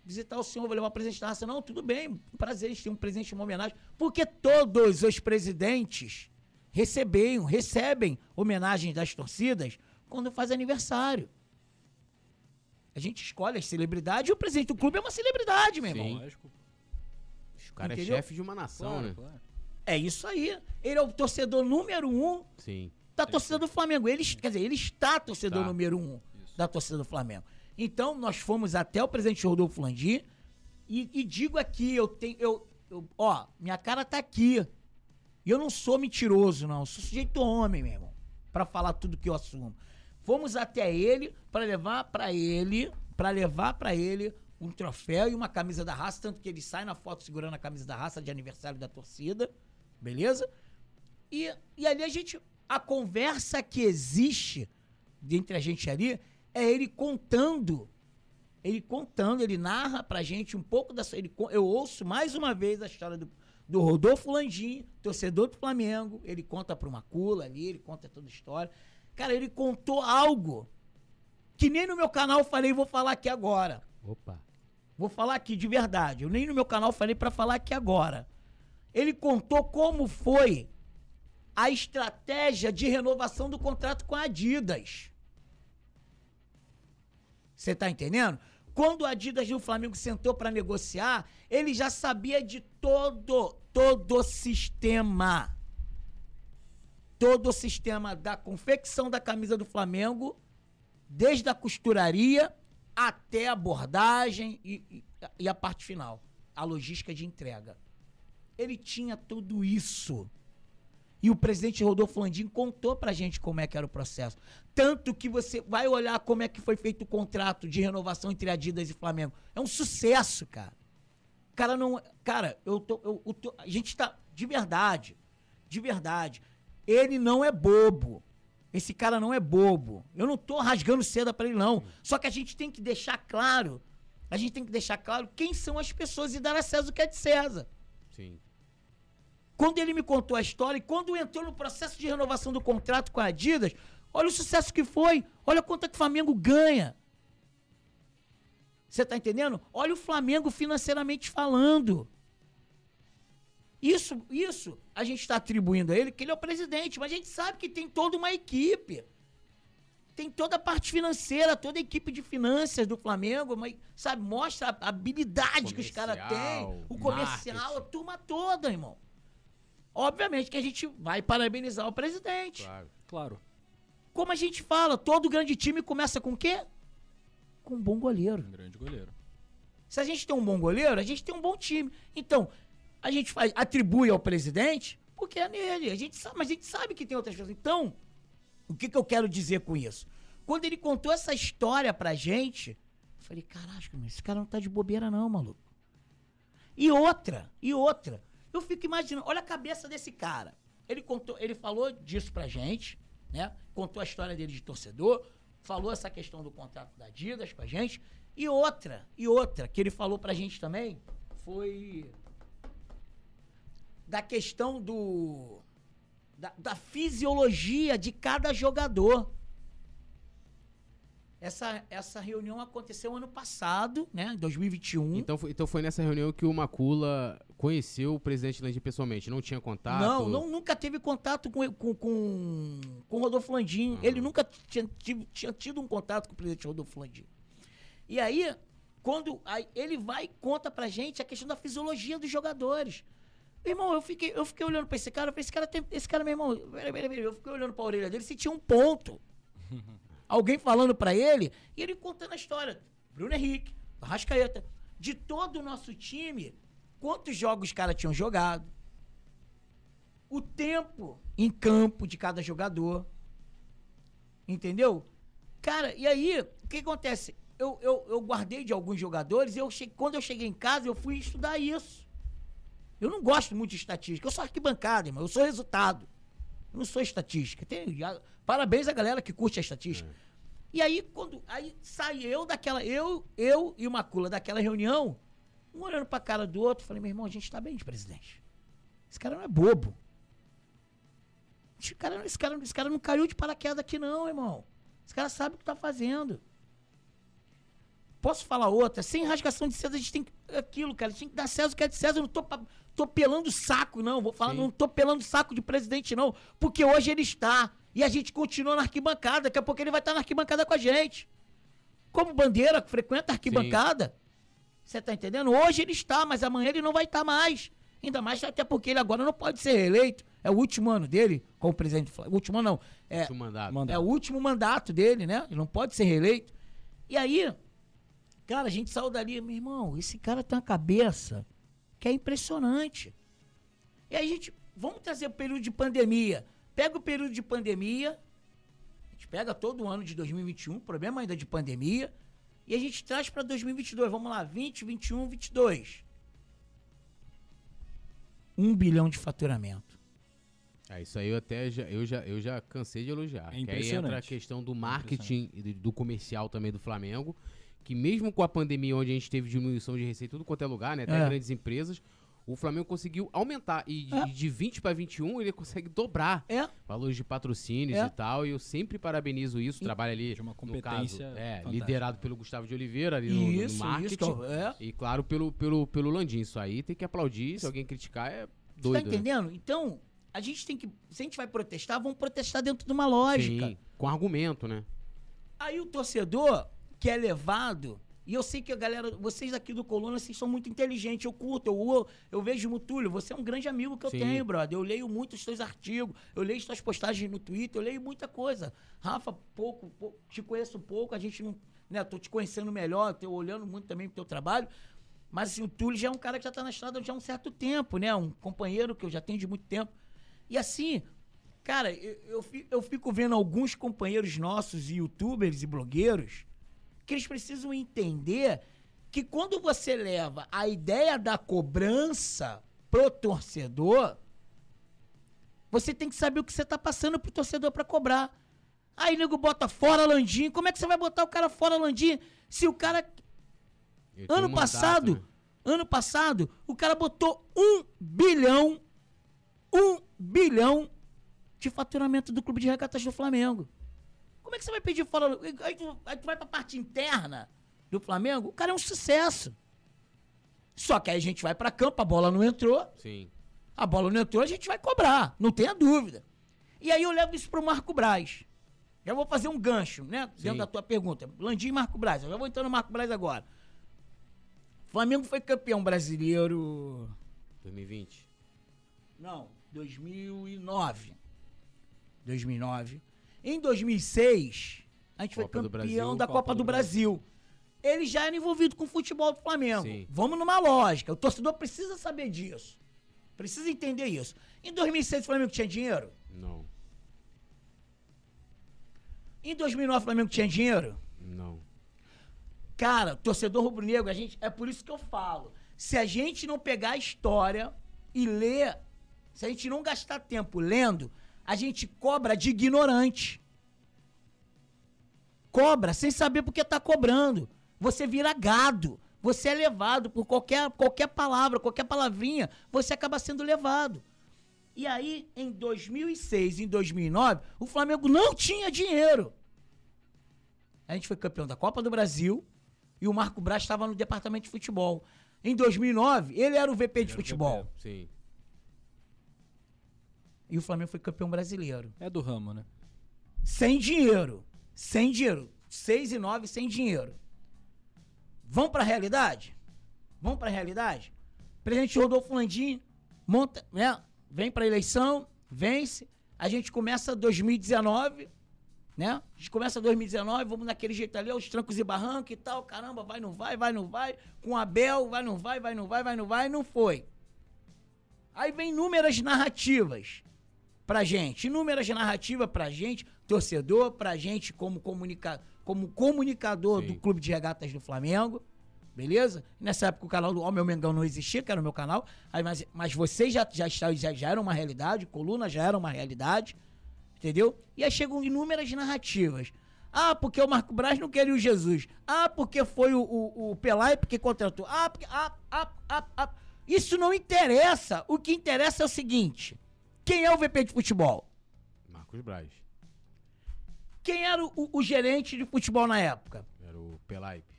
visitar o senhor, vou levar o presidente da raça. Não, tudo bem, prazer, eles têm um presente, uma homenagem. Porque todos os presidentes recebiam, recebem homenagens das torcidas quando faz aniversário. A gente escolhe as celebridades e o presidente do clube é uma celebridade, meu irmão. Sim. Lógico. O cara Entendeu? é chefe de uma nação, Claro, né? claro. É isso aí. Ele é o torcedor número um Sim. da torcida do Flamengo. Ele, quer dizer, ele está torcedor Está. número um da torcida do Flamengo. Então, nós fomos até o presidente Rodolfo Landim e, e digo aqui, eu tenho. Eu, eu- ó, minha cara tá aqui. E eu não sou mentiroso, não. Eu sou sujeito homem, meu irmão. Falar tudo que eu assumo. Fomos até ele para levar pra ele, para levar pra ele um troféu e uma camisa da raça, tanto que ele sai na foto segurando a camisa da raça de aniversário da torcida, beleza? E, e ali a gente. A conversa que existe entre a gente ali é ele contando. Ele contando, ele narra pra gente um pouco da sua. Ele, eu ouço mais uma vez a história do, do Rodolfo Landim, torcedor do Flamengo. Ele conta pra uma cula ali, ele conta toda a história. Cara, ele contou algo que nem no meu canal eu falei, vou falar aqui agora. Opa. Vou falar aqui de verdade. Eu nem no meu canal falei pra falar aqui agora. Ele contou como foi a estratégia de renovação do contrato com a Adidas. Você tá entendendo? Quando o Adidas e o Flamengo sentou pra negociar, ele já sabia de todo, todo o sistema. Todo o sistema da confecção da camisa do Flamengo, desde a costuraria até a bordagem e, e- e a parte final, a logística de entrega. Ele tinha tudo isso. E o presidente Rodolfo Landim contou pra gente como é que era o processo. Tanto que você vai olhar como é que foi feito o contrato de renovação entre Adidas e Flamengo. É um sucesso, cara. Cara, não. Cara, eu tô. eu- eu tô- a gente tá. De verdade. De verdade. Ele não é bobo. Esse cara não é bobo. Eu não tô rasgando seda pra ele, não. Só que a gente tem que deixar claro. A gente tem que deixar claro quem são as pessoas e dar a César o que é de César. Sim. Quando ele me contou a história e quando entrou no processo de renovação do contrato com a Adidas, olha o sucesso que foi. Olha quanto é que o Flamengo ganha. Você tá entendendo? Olha o Flamengo financeiramente falando. Isso, isso a gente está atribuindo a ele, que ele é o presidente, mas a gente sabe que tem toda uma equipe. Tem toda a parte financeira, toda a equipe de finanças do Flamengo, mas, sabe, mostra a habilidade que os caras têm, Comercial, o comercial, a turma toda, irmão. Obviamente que a gente vai parabenizar o presidente. Claro. Claro. Como a gente fala, todo grande time começa com o quê? Com um bom goleiro. Um grande goleiro. Se a gente tem um bom goleiro, a gente tem um bom time. Então, a gente faz, atribui ao presidente porque é nele. A gente sabe, mas a gente sabe que tem outras pessoas. Então, o que, que eu quero dizer com isso? Quando ele contou essa história pra gente, eu falei, caraca, esse cara não tá de bobeira não, maluco. E outra, e outra. Eu fico imaginando, olha a cabeça desse cara. Ele contou, ele falou disso pra gente, né? Contou a história dele de torcedor, falou essa questão do contrato da Adidas pra gente. E outra, e outra, que ele falou pra gente também, foi da questão do. Da, da fisiologia de cada jogador. Essa, essa reunião aconteceu ano passado, né? Em 2021. Então foi, então foi nessa reunião que o Macula conheceu o presidente Landim pessoalmente. Não tinha contato? Não, não, nunca teve contato com, com, com, com o Rodolfo Landim. Ele nunca tinha, tive- tinha tido um contato com o presidente Rodolfo Landim. E aí, quando aí ele vai e conta pra gente a questão da fisiologia dos jogadores. Irmão, eu fiquei, eu fiquei olhando pra esse cara, eu falei, esse cara tem. Esse cara, meu irmão, peraí, peraí, peraí, eu fiquei olhando pra orelha dele, se tinha um ponto. *laughs* Alguém falando pra ele, e ele contando a história. Bruno Henrique, Arrascaeta, de todo o nosso time, quantos jogos os caras tinham jogado, o tempo em campo de cada jogador. Entendeu? Cara, e aí, o que acontece? Eu, eu, eu guardei de alguns jogadores eu che... quando eu cheguei em casa, eu fui estudar isso. Eu não gosto muito de estatística. Eu sou arquibancada, irmão. Eu sou resultado. Eu não sou estatística. Tem, parabéns à galera que curte a estatística. E aí, quando. Aí sai eu daquela. Eu, eu e o Macula daquela reunião, um olhando pra cara do outro, falei, meu irmão, a gente tá bem de presidente. Esse cara não é bobo. Esse cara, esse, cara, esse cara não caiu de paraquedas aqui, não, irmão. Esse cara sabe o que tá fazendo. Posso falar outra? Sem rasgação de César, a gente tem que. Aquilo, cara. A gente tem que dar César o que é de César. Eu não tô, tô pelando saco, não. Vou falar, Sim. não tô pelando saco de presidente, não. Porque hoje ele está. E a gente continua na arquibancada. Daqui a pouco ele vai estar na arquibancada com a gente. Como bandeira, que frequenta a arquibancada. Você tá entendendo? Hoje ele está, mas amanhã ele não vai estar mais. Ainda mais até porque ele agora não pode ser reeleito. É o último ano dele como presidente. Último ano não. É, Último mandato. Manda- é o último mandato dele, né? Ele não pode ser reeleito. E aí, cara, a gente saiu dali, meu irmão, esse cara tem uma cabeça que é impressionante. E aí, a gente, vamos trazer o período de pandemia. Pega o período de pandemia, a gente pega todo o ano de 2021, problema ainda de pandemia, e a gente traz para 2022. Vamos lá, 20, 21, 22. Um bilhão de faturamento. É, isso aí eu até já, eu já, eu já cansei de elogiar. É que aí entra a questão do marketing e do- comercial também do Flamengo, que mesmo com a pandemia onde a gente teve diminuição de receita em tudo quanto é lugar, né, até É. grandes empresas, o Flamengo conseguiu aumentar e de, É. de 20 para 21 ele consegue dobrar É, valores de patrocínios É. e tal, e eu sempre parabenizo isso, o trabalho ali De uma no competência caso, é, liderado pelo Gustavo de Oliveira ali no, no isso, marketing. isso. É. E claro, pelo, pelo, pelo Landim. Isso aí tem que aplaudir. Se alguém criticar, é Você tá doido. né? entendendo? Então, a gente tem que. Se a gente vai protestar, vamos protestar dentro de uma lógica. Sim, com argumento, né? Aí o torcedor que é levado. E eu sei que a galera, vocês aqui do Coluna, vocês são muito inteligentes, eu curto, eu, eu, eu vejo o Túlio, você é um grande amigo que eu Sim. tenho, brother. Eu leio muito os seus artigos, eu leio suas postagens no Twitter, eu leio muita coisa. Rafa, pouco, pouco te conheço pouco, a gente não, né, tô te conhecendo melhor, tô olhando muito também pro teu trabalho. Mas assim, o Túlio já é um cara que já tá na estrada já há um certo tempo, né? Um companheiro que eu já tenho de muito tempo. E assim, cara, eu, eu fico vendo alguns companheiros nossos, youtubers e blogueiros, que eles precisam entender que quando você leva a ideia da cobrança pro torcedor, você tem que saber o que você tá passando pro torcedor pra cobrar. Aí, nego, bota fora Landim. Como é que você vai botar o cara fora Landim se o cara Ele Ano um mandato, passado, né? ano passado, o cara botou um bilhão, um bilhão de faturamento do clube de regatas do Flamengo. Como é que você vai pedir fora? Aí tu, aí tu vai pra parte interna do Flamengo, o cara é um sucesso. Só que aí a gente vai pra campo, a bola não entrou, Sim. a bola não entrou, a gente vai cobrar, não tenha dúvida. E aí eu levo isso pro Marco Braz. Já vou fazer um gancho, né? Sim. Dentro da tua pergunta. Landim e Marco Braz. Eu já vou entrar no Marco Braz agora. Flamengo foi campeão brasileiro. 2020. Não, 2009. 2009. Em 2006, a gente Copa foi campeão Brasil, da Copa Copa, do do Brasil. Ele já era envolvido com o futebol do Flamengo. Sim. Vamos numa lógica. O torcedor precisa saber disso. Precisa entender isso. Em 2006, o Flamengo tinha dinheiro? Não, Em 2009, o Flamengo tinha dinheiro? não. Cara, torcedor rubro-negro, a gente, é por isso que eu falo. Se a gente não pegar a história e ler, se a gente não gastar tempo lendo, a gente cobra de ignorante. Cobra sem saber porque tá cobrando. Você vira gado. Você é levado por qualquer, qualquer palavra, qualquer palavrinha, você acaba sendo levado. E aí, em 2006, em 2009, o Flamengo não tinha dinheiro. A gente foi campeão da Copa do Brasil e o Marco Braz estava no departamento de futebol. Em 2009, ele era o VP de futebol. Sim. E o Flamengo foi campeão brasileiro. É do ramo, né? Sem dinheiro. Sem dinheiro. 6 e 9 sem dinheiro. Vamos pra realidade? Vamos pra realidade? Presidente Rodolfo Landim monta, né? Vem pra eleição, vence. A gente começa 2019, né? A gente começa 2019, vamos naquele jeito ali, aos trancos e barrancos e tal. Caramba, vai, não vai, vai, não vai. Com Abel, vai, não vai, vai, não vai, vai, não vai. Não foi. Aí vem inúmeras narrativas pra gente, inúmeras narrativas pra gente, torcedor, pra gente como, comunica, como comunicador Sim. do Clube de Regatas do Flamengo, beleza? Nessa época o canal do Ó Meu Mengão não existia, que era o meu canal, aí, mas, mas vocês já, já, já, já era uma realidade, coluna já era uma realidade, entendeu? E aí chegam inúmeras narrativas. Ah, porque o Marco Braz não queria o Jesus. Ah, porque foi o, o, o Pelai porque contratou. Ah, porque. Ah, ah, ah, ah. Isso não interessa. O que interessa é o seguinte: quem é o VP de futebol? Marcos Braz. Quem era o, o gerente de futebol na época? Era o Pelaipe.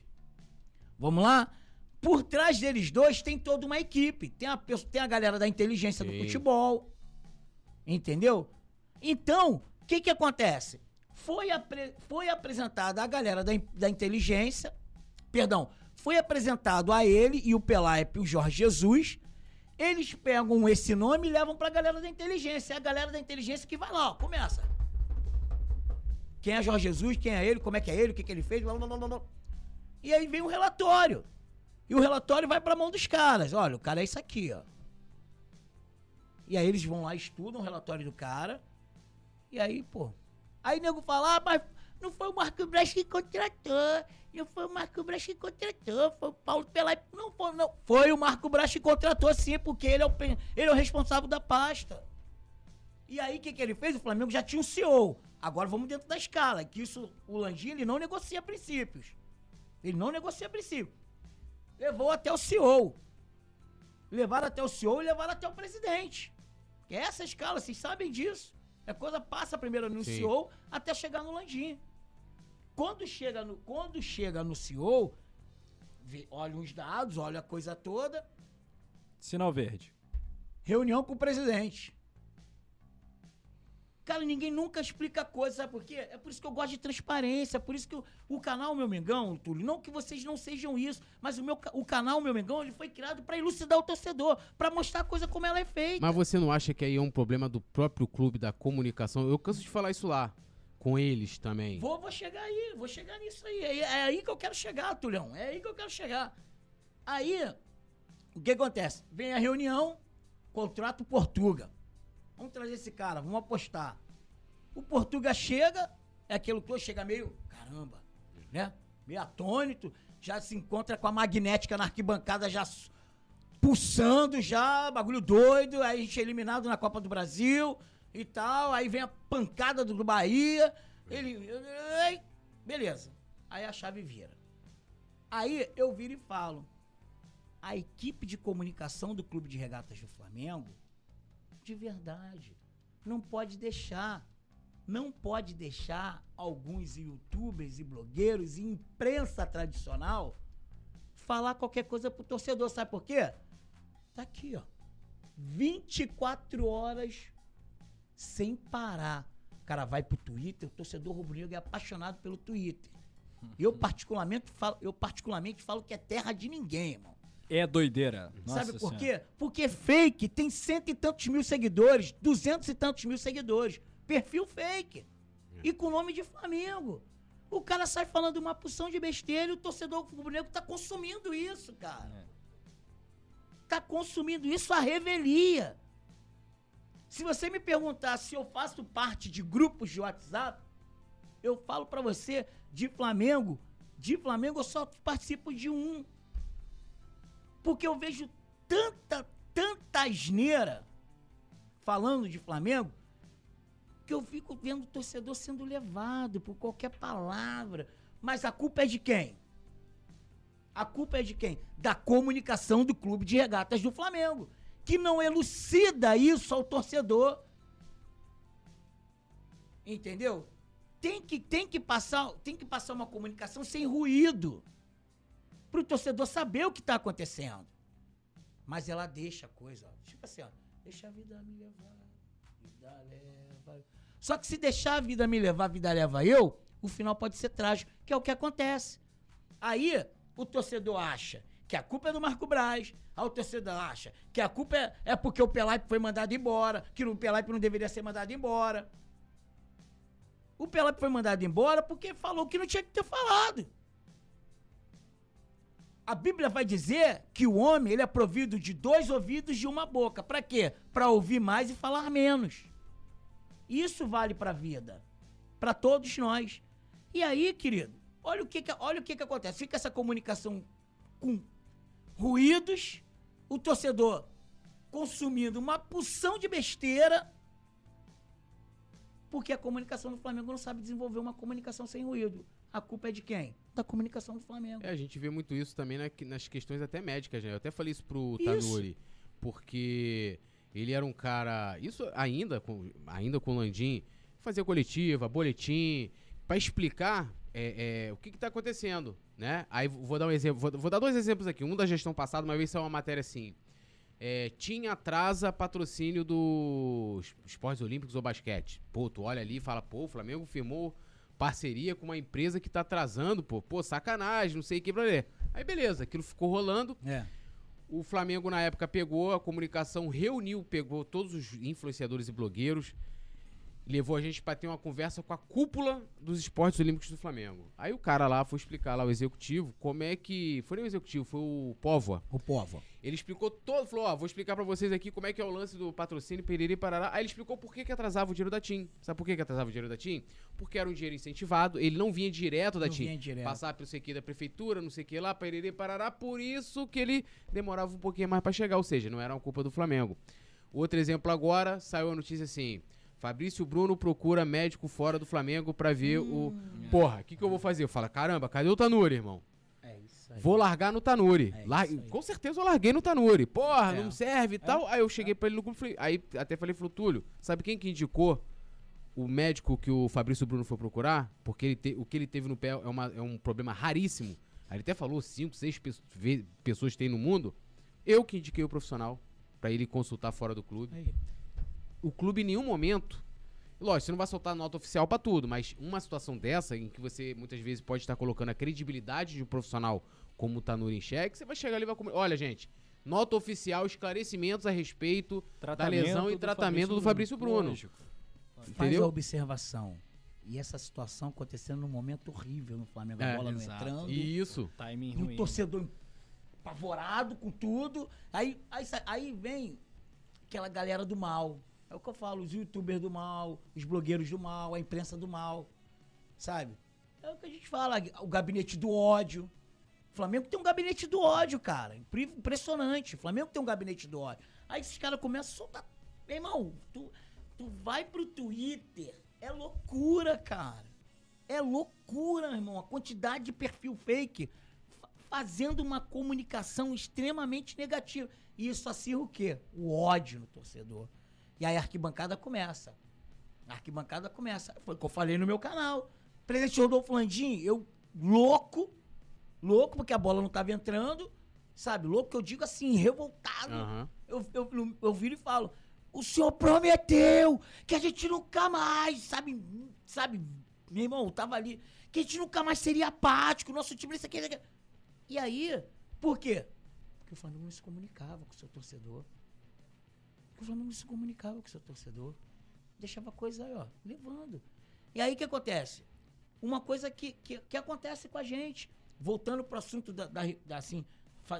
Vamos lá? Por trás deles dois tem toda uma equipe. Tem a, tem a galera da inteligência do Sim. futebol. Entendeu? Então, o que que acontece? Foi, apre- foi apresentada a galera da, da inteligência, perdão, foi apresentado a ele e o Pelaipe, o Jorge Jesus. Eles pegam esse nome e levam pra galera da inteligência. É a galera da inteligência que vai lá, ó, começa. Quem é Jorge Jesus, quem é ele, como é que é ele, o que, que ele fez, blá, blá, blá, blá. E aí vem o relatório. E o relatório vai pra mão dos caras. Olha, o cara é isso aqui, ó. E aí eles vão lá, estudam o relatório do cara. E aí, pô. Aí o nego fala, ah, mas não foi o Marco Braz que contratou. Não foi o Marco Braz que contratou. Foi o Paulo Pelai. Não foi, não. Foi o Marco Braz que contratou, sim, porque ele é o, ele é o responsável da pasta. E aí, o que, que ele fez? O Flamengo já tinha um CEO. Agora vamos dentro da escala. Que isso, o Landim, ele não negocia princípios. Ele não negocia princípios. Levou até o CEO. Levaram até o CEO e levaram até o presidente. Que é essa escala, vocês sabem disso. A coisa passa primeiro no Sim. CEO até chegar no Landim. Quando chega no, quando chega no CEO, vê- olha os dados, olha a coisa toda, Sinal verde. reunião com o presidente. Cara, ninguém nunca explica a coisa, sabe por quê? É por isso que eu gosto de transparência, é por isso que o, o canal Meu Mengão, Túlio, não que vocês não sejam isso, mas o, meu, o canal Meu Mengão ele foi criado pra elucidar o torcedor, pra mostrar a coisa como ela é feita. Mas você não acha que aí é um problema do próprio clube, da comunicação? Eu canso de falar isso lá. Com eles também. Vou, vou chegar aí, vou chegar nisso aí. É, é aí que eu quero chegar, Tulhão. É aí que eu quero chegar. Aí, o que acontece? Vem a reunião, contrato Portuga. Vamos trazer esse cara, vamos apostar. O Portuga chega, é aquilo que chega meio, caramba, né? Meio atônito, já se encontra com a magnética na arquibancada já pulsando já, bagulho doido, aí a gente é eliminado na Copa do Brasil e tal, aí vem a pancada do Bahia, ele, beleza. Aí a chave vira. Aí eu viro e falo, a equipe de comunicação do Clube de Regatas do Flamengo, de verdade, não pode deixar, não pode deixar alguns youtubers e blogueiros e imprensa tradicional falar qualquer coisa pro torcedor, sabe por quê? Tá aqui, ó. 24 horas sem parar. O cara vai pro Twitter, o torcedor rubro-negro é apaixonado pelo Twitter. Eu *laughs* particularmente falo, eu particularmente falo que é terra de ninguém, irmão. É doideira. Sabe Nossa por Senhora. quê? Porque fake tem cento e tantos mil seguidores, duzentos e tantos mil seguidores. Perfil fake. E com nome de Flamengo. O cara sai falando uma porção de besteira e o torcedor rubro-negro tá consumindo isso, cara. É. Tá consumindo isso a revelia. Se você me perguntar se eu faço parte de grupos de WhatsApp, eu falo pra você de Flamengo, de Flamengo eu só participo de um. Porque eu vejo tanta, tanta asneira falando de Flamengo que eu fico vendo o torcedor sendo levado por qualquer palavra. Mas a culpa é de quem? A culpa é de quem? Da comunicação do clube de regatas do Flamengo, que não elucida isso ao torcedor. Entendeu? Tem que, tem que, passar, tem que passar uma comunicação sem ruído para o torcedor saber o que está acontecendo. Mas ela deixa a coisa, ó, tipo assim, ó, deixa a vida me levar, vida leva. Só que se deixar a vida me levar, a vida leva eu, o final pode ser trágico, que é o que acontece. Aí o torcedor acha que a culpa é do Marco Braz, aí o torcedor acha que a culpa é, é porque o Pelaipe foi mandado embora, que o Pelaipe não deveria ser mandado embora. O Pelaipe foi mandado embora porque falou que não tinha que ter falado. A Bíblia vai dizer que o homem ele é provido de dois ouvidos e uma boca. Para quê? Para ouvir mais e falar menos. Isso vale para a vida, para todos nós. E aí, querido, olha o que, que olha o que, que acontece. Fica essa comunicação com ruídos, o torcedor consumindo uma porção de besteira, porque a comunicação do Flamengo não sabe desenvolver uma comunicação sem ruído. A culpa é de quem? Da comunicação do Flamengo. É, a gente vê muito isso também na- nas questões até médicas, né? Eu até falei isso pro Isso. Tanuri, porque ele era um cara, isso ainda com, ainda com o Landim, fazia coletiva, boletim, pra explicar é, é, o que que tá acontecendo, né? Aí vou dar um exemplo, vou, vou dar dois exemplos aqui. Um da gestão passada, uma vez saiu uma matéria assim, é, Tim atrasa patrocínio dos esportes olímpicos ou basquete. Pô, tu olha ali e fala, pô, o Flamengo firmou parceria com uma empresa que tá atrasando, pô. Pô, sacanagem, não sei o que, ler. Aí beleza, aquilo ficou rolando. É. O Flamengo, na época, pegou a comunicação, reuniu, pegou todos os influenciadores e blogueiros, levou a gente pra ter uma conversa com a cúpula dos esportes olímpicos do Flamengo. Aí o cara lá foi explicar lá, o executivo, como é que. Foi nem o executivo, foi o Póvoa. O povo. Ele explicou todo, falou, ó, vou explicar pra vocês aqui como é que é o lance do patrocínio Periri e Parará. Aí ele explicou por que, que atrasava o dinheiro da TIM. Sabe por que, que atrasava o dinheiro da TIM? Porque era um dinheiro incentivado, ele não vinha direto da Não TIM. vinha direto. Passar pelo sei que da prefeitura, não sei o que lá, Periri e Parará, por isso que ele demorava um pouquinho mais pra chegar, ou seja, não era uma culpa do Flamengo. Outro exemplo agora, saiu a notícia assim, Fabrício Bruno procura médico fora do Flamengo pra ver o... Porra, o que, que eu vou fazer? Eu falo, caramba, cadê o Tanuri, irmão? É isso aí. Vou largar no Tanuri. É Lar-. Com certeza eu larguei no Tanuri. Porra, É. não serve e tal. Aí eu cheguei pra ele no grupo e falei. Aí até falei, falou, Túlio, sabe quem que indicou o médico que o Fabrício Bruno foi procurar? Porque ele te- o que ele teve no pé é, uma- é um problema raríssimo. Aí ele até falou, cinco, seis pe- ve- pessoas tem no mundo. Eu que indiquei o profissional pra ele consultar fora do clube. Aí. O clube em nenhum momento. Lógico, você não vai soltar nota oficial pra tudo, mas uma situação dessa, em que você muitas vezes pode estar colocando a credibilidade de um profissional como o Tanuri em xeque, você vai chegar ali e vai comer. Olha, gente, nota oficial, esclarecimentos a respeito da lesão e do tratamento do Fabrício Bruno. Lógico. Faz a observação. E essa situação acontecendo num momento horrível no Flamengo. A É, bola não exato. entrando. Isso. Timing E ruim. o torcedor apavorado com tudo. Aí, aí, aí vem aquela galera do mal. É o que eu falo, os youtubers do mal, os blogueiros do mal, a imprensa do mal. Sabe? É o que a gente fala, o gabinete do ódio. O Flamengo tem um gabinete do ódio, cara. Impre- Impressionante. O Flamengo tem um gabinete do ódio. Aí esses caras começam a soltar. Meu irmão, tu, tu vai pro Twitter. É loucura, cara. É loucura, irmão. A quantidade de perfil fake fa- fazendo uma comunicação extremamente negativa. E isso acirra o quê? O ódio no torcedor. E aí a arquibancada começa. A arquibancada começa. Foi o que eu falei no meu canal. Presidente Rodolfo Landim, eu louco, louco, porque a bola não tava entrando, sabe? Louco que eu digo assim, revoltado. Aham. Eu, eu, eu viro e falo: o senhor prometeu que a gente nunca mais, sabe? Sabe, meu irmão, eu tava ali, que a gente nunca mais seria apático, nosso time isso aqui. isso aqui. E aí, por quê? Porque o Flamengo não se comunicava com o seu torcedor. O Flamengo não se comunicava com o seu torcedor. Deixava coisa aí, ó, levando. E aí o que acontece? Uma coisa que, que, que acontece com a gente. Voltando pro assunto da, da, da, assim,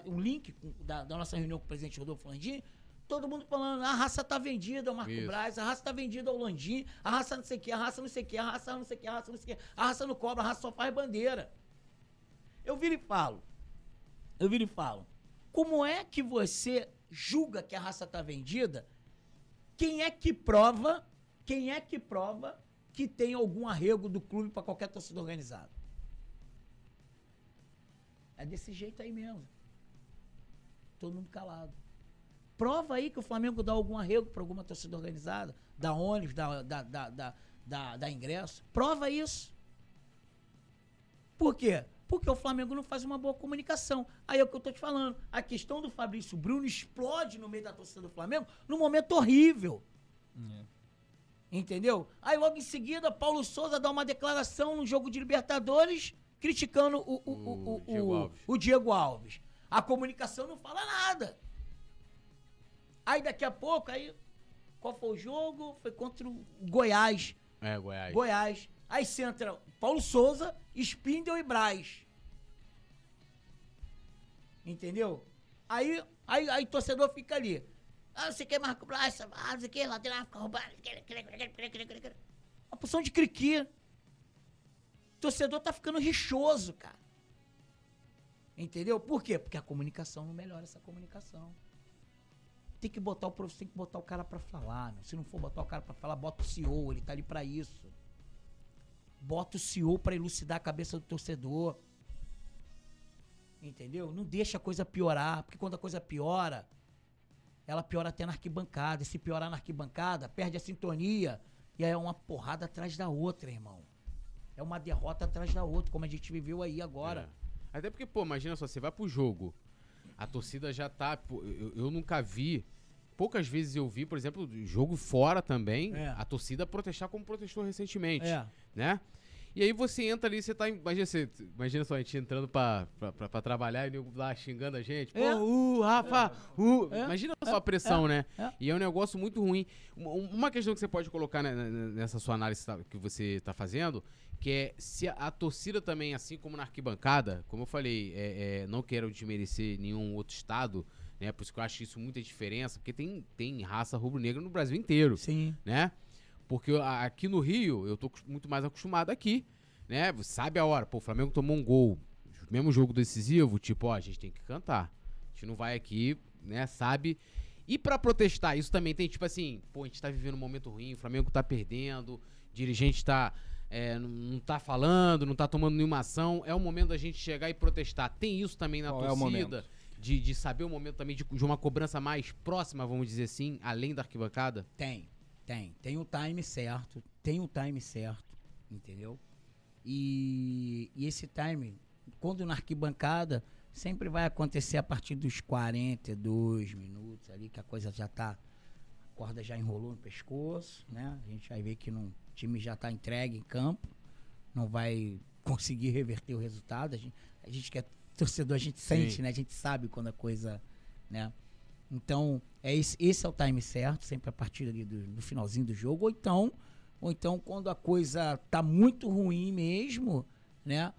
um link da, da nossa reunião com o presidente Rodolfo Landim, todo mundo falando, a raça tá vendida ao Marco Isso. Braz, a raça tá vendida ao Landim, a raça não sei o que, a raça não sei o que, a raça não sei o que, a raça não sei o que, a raça não cobra, a raça só faz bandeira. Eu viro e falo, eu viro e falo, como é que você julga que a raça tá vendida? Quem é que prova, quem é que prova que tem algum arrego do clube para qualquer torcida organizada? É desse jeito aí mesmo. Todo mundo calado. Prova aí que o Flamengo dá algum arrego para alguma torcida organizada, da ônibus, da, da, da, da ingresso. Prova isso. Por quê? Porque o Flamengo não faz uma boa comunicação. Aí é o que eu tô te falando. A questão do Fabrício Bruno explode no meio da torcida do Flamengo num momento horrível. Entendeu? Aí logo em seguida, Paulo Souza dá uma declaração no jogo de Libertadores criticando o, o, o, o, O Diego o- Alves. o Diego Alves. A comunicação não fala nada. Aí daqui a pouco, aí, qual foi o jogo? Foi contra o Goiás. É, Goiás. Goiás. Aí você entra Paulo Souza, Spindel e Braz. Entendeu? Aí, aí, aí o torcedor fica ali. Ah, você quer Marco Braz, ah, não sei o que, lateral, fica roubando. Uma porção de criqui. O torcedor tá ficando rixoso, cara. Entendeu? Por quê? Porque a comunicação não melhora essa comunicação. Tem que botar o tem que botar o cara pra falar. Meu. Se não for botar o cara pra falar, bota o CEO, ele tá ali pra isso. Bota o CEO pra elucidar a cabeça do torcedor. Entendeu? Não deixa a coisa piorar, porque quando a coisa piora, ela piora até na arquibancada. E se piorar na arquibancada, perde a sintonia. E aí é uma porrada atrás da outra, irmão. É uma derrota atrás da outra, como a gente viveu aí agora. É. Até porque, pô, imagina só, você vai pro jogo, a torcida já tá. pô, eu, eu nunca vi. Poucas vezes eu vi, por exemplo, jogo fora também, É. a torcida protestar como protestou recentemente. É. Né? E aí você entra ali, você tá. Imagina, você, imagina só a gente entrando pra, pra, pra, pra trabalhar e o nego lá xingando a gente. Pô, É. uh, Rafa, uh. É. Imagina só a pressão, né? É. E é um negócio muito ruim. Uma, questão que você pode colocar né, né, nessa sua análise tá- que você tá fazendo, que é se a, torcida também, assim como na arquibancada, como eu falei, é, é, não quero desmerecer nenhum outro estado, né? Por isso que eu acho isso muita diferença, porque tem, tem raça rubro-negra no Brasil inteiro Sim. né? Porque aqui no Rio, eu tô muito mais acostumado aqui, né? Sabe a hora, pô, o Flamengo tomou um gol, mesmo jogo decisivo, tipo, ó, a gente tem que cantar. A gente não vai aqui, né, sabe? E pra protestar, isso também tem, tipo assim, pô, a gente tá vivendo um momento ruim, o Flamengo tá perdendo, o dirigente tá, é, não- não tá falando, não tá tomando nenhuma ação, é o momento da gente chegar e protestar. Tem isso também na Qual é torcida, momento? De, de saber o momento também de, de uma cobrança mais próxima, vamos dizer assim, além da arquibancada? Tem, tem. Tem o time certo. Tem o time certo, entendeu? E, e esse time, quando na arquibancada, sempre vai acontecer a partir dos 42 minutos ali, que a coisa já tá. A corda já enrolou no pescoço, né? A gente vai ver que não, o time já tá entregue em campo, não vai conseguir reverter o resultado. A gente, a gente que é torcedor, a gente sente, Sim. né? A gente sabe quando a coisa, né? Então, é esse, esse é o time certo, sempre a partir ali do, do finalzinho do jogo, ou então, ou então quando a coisa tá muito ruim mesmo, né?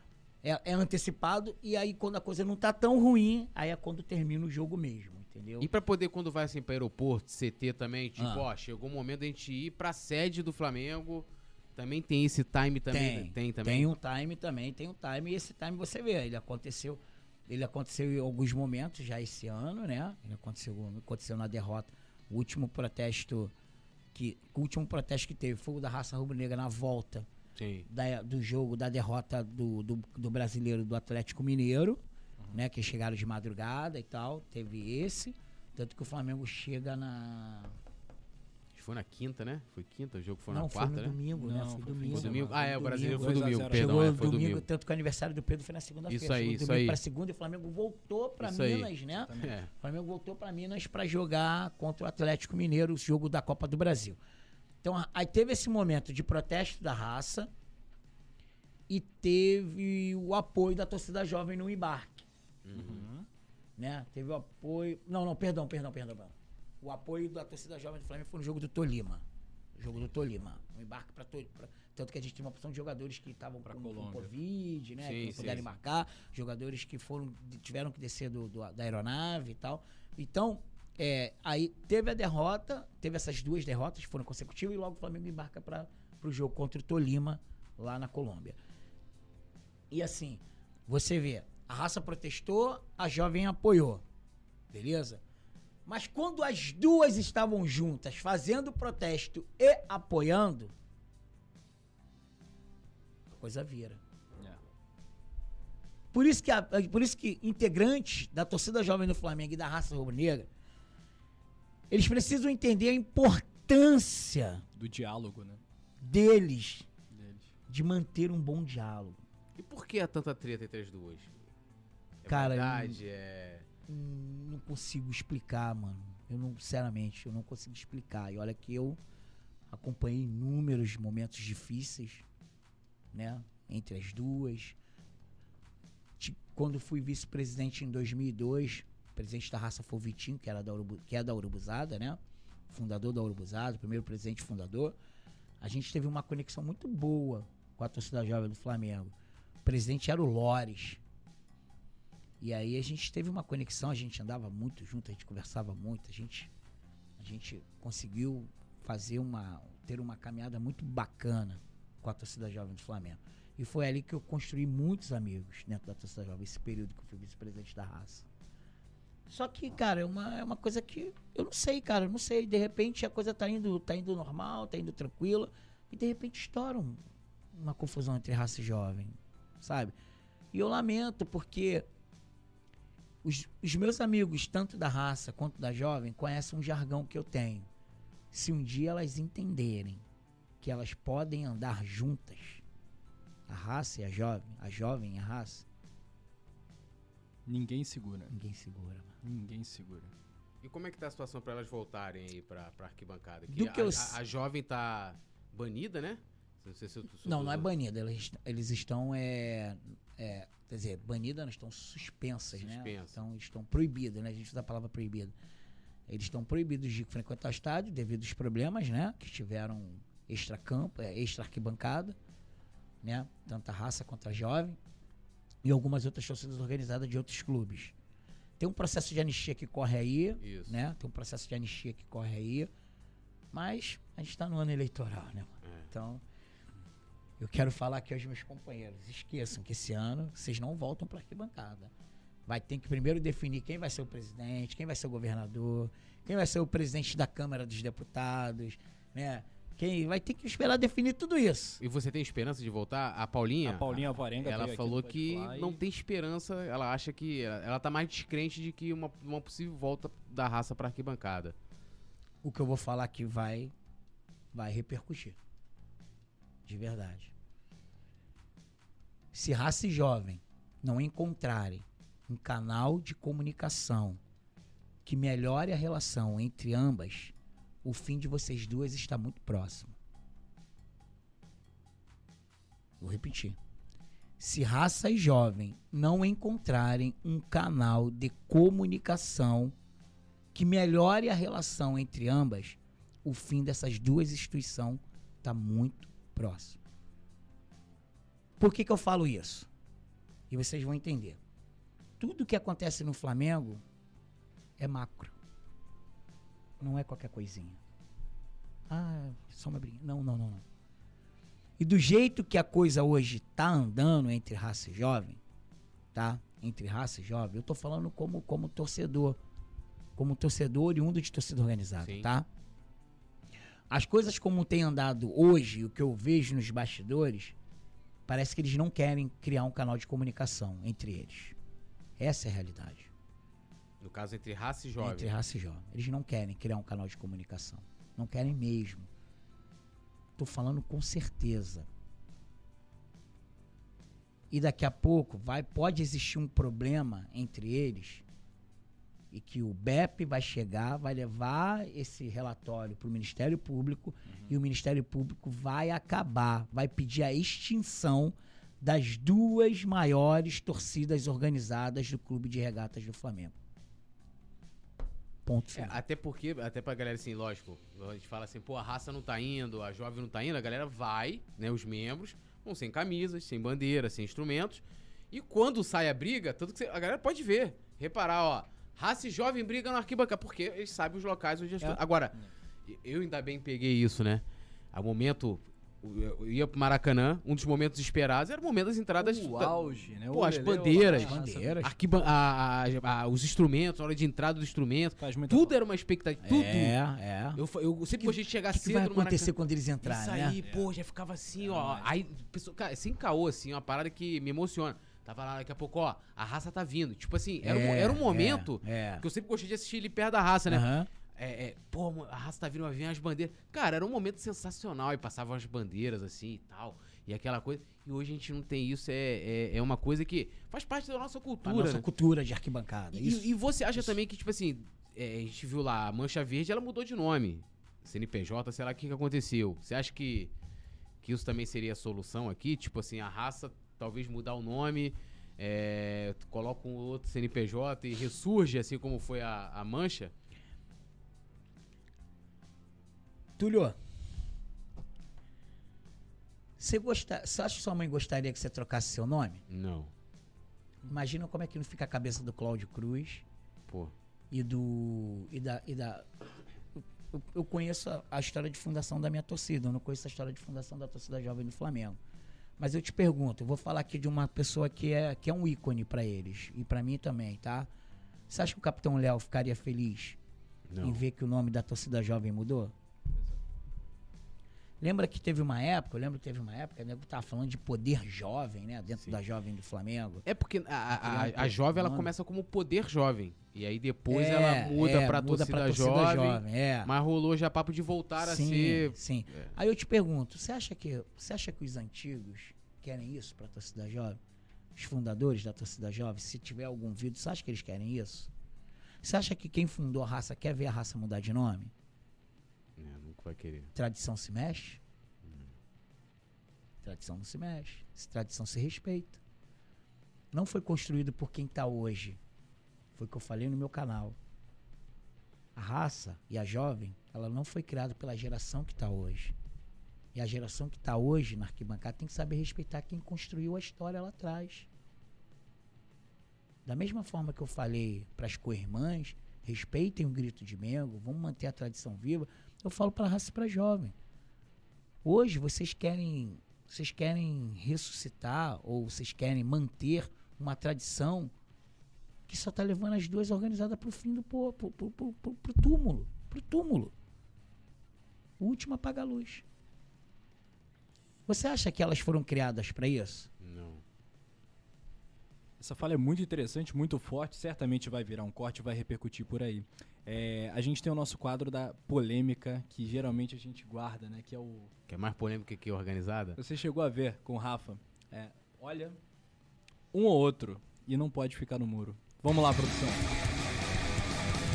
É, é antecipado, e aí quando a coisa não tá tão ruim, aí é quando termina o jogo mesmo, entendeu? E pra poder, quando vai assim pra aeroporto, CT também, tipo, Ah. ó, chegou o momento da gente ir pra sede do Flamengo. Também tem esse time também, né? tem, também. Tem um time também, tem um time, e esse time você vê, ele aconteceu, ele aconteceu em alguns momentos já esse ano, né? Ele aconteceu, aconteceu na derrota. O último protesto que, o último protesto que teve foi o da raça rubro-negra na volta da- do jogo, da derrota do, do, do brasileiro do Atlético Mineiro, né? Que chegaram de madrugada e tal. Teve esse. Tanto que o Flamengo chega na. Foi na quinta, né? Foi quinta, o jogo foi não, na foi quarta, no né? domingo, né? Não, Foi foi domingo. Foi domingo. Foi Ah, é, o brasileiro foi 2 a domingo, 0. perdão, Chegou é, foi domingo, domingo. tanto que o aniversário do Pedro foi na segunda-feira. Isso aí, Chegou isso domingo aí. pra segunda e o Flamengo voltou pra Isso aí. Minas, né? É. O Flamengo voltou pra Minas pra jogar contra o Atlético Mineiro, o jogo da Copa do Brasil. Então, aí teve esse momento de protesto da raça e teve o apoio da torcida jovem no embarque. Uhum. né? Teve o apoio. Não, não, perdão, perdão, perdão. perdão. O apoio da torcida jovem do Flamengo foi no jogo do Tolima. Jogo do Tolima. Um embarque para tanto que a gente tinha uma opção de jogadores que estavam com, com Covid, né? Sim, que não puderam embarcar, jogadores que foram tiveram que descer do, do da aeronave e tal. Então, é, aí teve a derrota, teve essas duas derrotas que foram consecutivas e logo o Flamengo embarca para o jogo contra o Tolima lá na Colômbia. E assim, você vê, a raça protestou, a jovem apoiou. Beleza? Mas quando as duas estavam juntas, fazendo protesto e apoiando, a coisa vira. É. Por isso, que a, por isso que integrantes da torcida jovem do Flamengo e da raça rubro-negra eles precisam entender a importância do diálogo, né? Deles, deles. de manter um bom diálogo. E por que há tanta treta entre as duas? É Cara, verdade, eu, é não consigo explicar, mano. Eu não, sinceramente, eu não consigo explicar. E olha que eu acompanhei inúmeros momentos difíceis, né, entre as duas. Quando fui vice-presidente em 2002, presidente da raça foi que, era da Urubu, que é da Urubuzada, né? Fundador da Urubuzada, primeiro presidente fundador. A gente teve uma conexão muito boa com a torcida jovem do Flamengo. O presidente era o Lores. E aí a gente teve uma conexão, a gente andava muito junto, a gente conversava muito, a gente, a gente conseguiu fazer uma, ter uma caminhada muito bacana com a torcida jovem do Flamengo. E foi ali que eu construí muitos amigos dentro da torcida jovem, esse período que eu fui vice-presidente da raça. Só que, cara, é uma, é uma coisa que eu não sei, cara, eu não sei. De repente a coisa tá indo, tá indo normal, tá indo tranquila, e de repente estoura um, uma confusão entre raça e jovem, sabe? E eu lamento porque os, os meus amigos, tanto da raça quanto da jovem, conhecem um jargão que eu tenho. Se um dia elas entenderem que elas podem andar juntas, a raça e a jovem, a jovem e a raça, Ninguém segura. Ninguém segura, mano. Ninguém segura. E como é que tá a situação para elas voltarem aí pra, pra arquibancada? Que Do que a, eu... a, a, jovem tá banida, né? Se, se, se, não, não é banida. Eles, eles estão, é, é, quer dizer, banida não, estão suspensas, né? Suspensa. né? Então, estão proibidas, né? A gente usa a palavra proibida. Eles estão proibidos de frequentar o estádio devido aos problemas, né? Que tiveram extra-campo, é, extra-arquibancada, né? Tanto a raça quanto a jovem e algumas outras torcidas organizadas de outros clubes. Tem um processo de anistia que corre aí, Isso. né? Tem um processo de anistia que corre aí, mas a gente está no ano eleitoral, né? É. Então, eu quero falar aqui aos meus companheiros, esqueçam que esse ano vocês não voltam para arquibancada. Vai ter que primeiro definir quem vai ser o presidente, quem vai ser o governador, quem vai ser o presidente da Câmara dos Deputados, né? Quem vai ter que esperar definir tudo isso. E você tem esperança de voltar? A Paulinha? A Paulinha Varenga Ela falou que não tem esperança, ela acha que. Ela, ela tá mais descrente de que uma, uma possível volta da raça para arquibancada. O que eu vou falar aqui vai. vai repercutir. De verdade. Se raça e jovem não encontrarem um canal de comunicação que melhore a relação entre ambas o fim de vocês duas está muito próximo. Vou repetir. Se raça e jovem não encontrarem um canal de comunicação que melhore a relação entre ambas, o fim dessas duas instituições está muito próximo. Por que, que eu falo isso? E vocês vão entender. Tudo que acontece no Flamengo é macro. Não é qualquer coisinha. Ah, só uma briga. Não, não, não, não. E do jeito que a coisa hoje tá andando entre raça e jovem, tá? Entre raça e jovem, eu tô falando como, como torcedor. Como torcedor oriundo de torcida organizada, Sim. tá? As coisas como tem andado hoje, o que eu vejo nos bastidores, parece que eles não querem criar um canal de comunicação entre eles. Essa é a realidade. No caso, entre raça e jovem. Entre raça e jovem. Eles não querem criar um canal de comunicação. Não querem mesmo. Tô falando com certeza. E daqui a pouco vai pode existir um problema entre eles e que o BEP vai chegar, vai levar esse relatório para o Ministério Público uhum. e o Ministério Público vai acabar, vai pedir a extinção das duas maiores torcidas organizadas do Clube de Regatas do Flamengo. Ponto É, final. até porque, até pra galera assim, lógico, a gente fala assim, pô, a raça não tá indo, a jovem não tá indo, a galera vai, né, os membros, vão sem camisas, sem bandeira, sem instrumentos, e quando sai a briga, tanto que você- a galera pode ver, reparar, ó, raça e jovem briga no arquibancada, porque eles sabem os locais onde... as É. Agora, eu ainda bem peguei isso, né, a momento... Eu ia pro Maracanã, um dos momentos esperados era o momento das entradas. O auge, né? Pô, O as bandeiras. o- As bandeiras. arquiban- a- a- a- os instrumentos, a hora de entrada do instrumento. Faz muita Tudo falta. era uma expectativa. Tudo. É, é. Eu, eu sempre gostei de chegar O que, que cedo vai no Maracanã. acontecer quando eles entrarem, Isso né? aí, pô, já ficava assim, ó. demais. Aí, pessoa, cara, sem caô, assim, uma parada que me emociona. Tava lá daqui a pouco, ó, a raça tá vindo. Tipo assim, era, um, É, era um momento é, é. que eu sempre gostei de assistir ele perto da raça, né? Aham. É, é, pô, a raça tá vindo, vai vir as bandeiras. Cara, era um momento sensacional. E passavam as bandeiras assim e tal. E aquela coisa. E hoje a gente não tem isso. É, é, é uma coisa que faz parte da nossa A cultura. nossa né? cultura de arquibancada. E, isso. e você acha também que, tipo assim, é, a gente viu lá, a Mancha Verde, ela mudou de nome. CNPJ, sei lá o que, que aconteceu. Você acha que, que isso também seria a solução aqui? Tipo assim, a raça talvez mudar o nome, é, coloca um outro CNPJ e ressurge, assim como foi a, a Mancha? Túlio, você, gosta... você acha que sua mãe gostaria que você trocasse seu nome? Não. Imagina como é que não fica a cabeça do Cláudio Cruz Pô. e do. e da. E da eu, eu conheço a, a história de fundação da minha torcida, eu não conheço a história de fundação da torcida jovem do Flamengo. Mas eu te pergunto, eu vou falar aqui de uma pessoa que é, que é um ícone pra eles e pra mim também, tá? Você acha que o Capitão Léo ficaria feliz em Não. ver que o nome da torcida jovem mudou? Lembra que teve uma época, eu lembro que teve uma época, né, que tava falando de poder jovem, né, dentro Sim. da jovem do Flamengo. É porque a, a, a, a jovem, ela começa como poder jovem. E aí depois É, ela muda é, pra muda torcida, pra jovem. é. Mas rolou já papo de voltar sim, a ser Sim. É. Aí eu te pergunto, você acha que você acha que os antigos querem isso pra torcida jovem? Os fundadores da torcida jovem, se tiver algum vídeo, você acha que eles querem isso? Você acha que quem fundou a raça quer ver a raça mudar de nome? Vai querer. Tradição se mexe? Tradição não se mexe. Tradição se respeita. Não foi construído por quem está hoje. Foi o que eu falei no meu canal. A raça e a jovem, ela não foi criada pela geração que está hoje. E a geração que está hoje na arquibancada tem que saber respeitar quem construiu a história lá atrás. Da mesma forma que eu falei para as co-irmãs, respeitem o grito de Mengo, vamos manter a tradição viva, eu falo para a raça e para jovem. Hoje vocês querem, vocês querem ressuscitar ou vocês querem manter uma tradição que só está levando as duas organizadas para o fim do pro, pro, pro túmulo, túmulo. O último apaga a luz. Você acha que elas foram criadas para isso? Não. Essa fala é muito interessante, muito forte, certamente vai virar um corte vai repercutir por aí. É, a gente tem o nosso quadro da polêmica, que geralmente a gente guarda, né? Que é o. Que é mais polêmica que organizada? Você chegou a ver com o Rafa. É, olha, um ou outro, e não pode ficar no muro. Vamos lá, produção.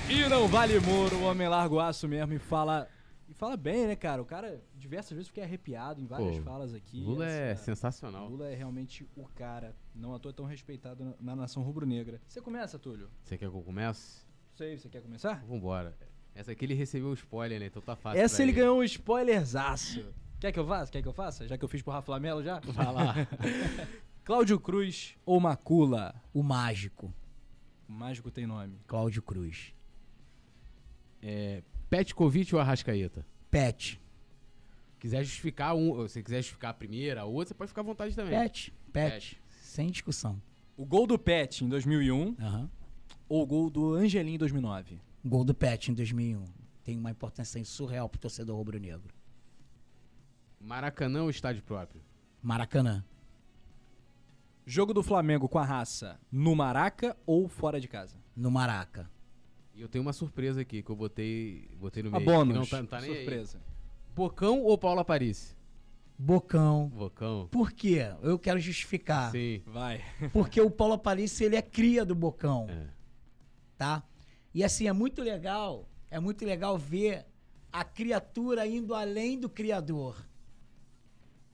E não vale muro, o homem larga o aço mesmo e fala. E fala bem, né, cara? O cara, diversas vezes, fiquei arrepiado em várias Pô, falas aqui. Lula é Essa- sensacional. Lula é realmente o cara. Não à toa tão respeitado na, na nação rubro-negra. Você começa, Túlio? Você quer que eu comece? Sei, você quer começar? Vambora. Essa aqui ele recebeu um spoiler, né? Então tá fácil. Essa pra ele ganhou um spoilerzaço. Quer que eu faça? Quer que eu faça? Já que eu fiz pro Rafa Lamelo já? Vai lá. *laughs* Cláudio Cruz ou Macula? O mágico, O mágico tem nome. Cláudio Cruz. É, Petkovic ou Arrascaeta? Pet, Quiser justificar um, se quiser justificar a primeira, a outra, você pode ficar à vontade também. Pet, Pet, Pet. sem discussão. O gol do Pet em 2001 Aham. Ou o gol do Angelim em 2009? Gol do Pet em 2001. Tem uma importância surreal pro torcedor rubro-negro. Maracanã ou estádio próprio? Maracanã, Jogo do Flamengo com a raça no Maraca ou fora de casa? no Maraca. E eu tenho uma surpresa aqui que eu botei, botei no A meio. bônus. que Não tá, não tá nem aí. surpresa. Bocão ou Paulo Aparício? Bocão. Bocão. Por quê? Eu quero justificar. Sim. Vai. Porque o Paulo Aparício, ele é cria do Bocão, É. tá? E assim, é muito legal, é muito legal ver a criatura indo além do criador.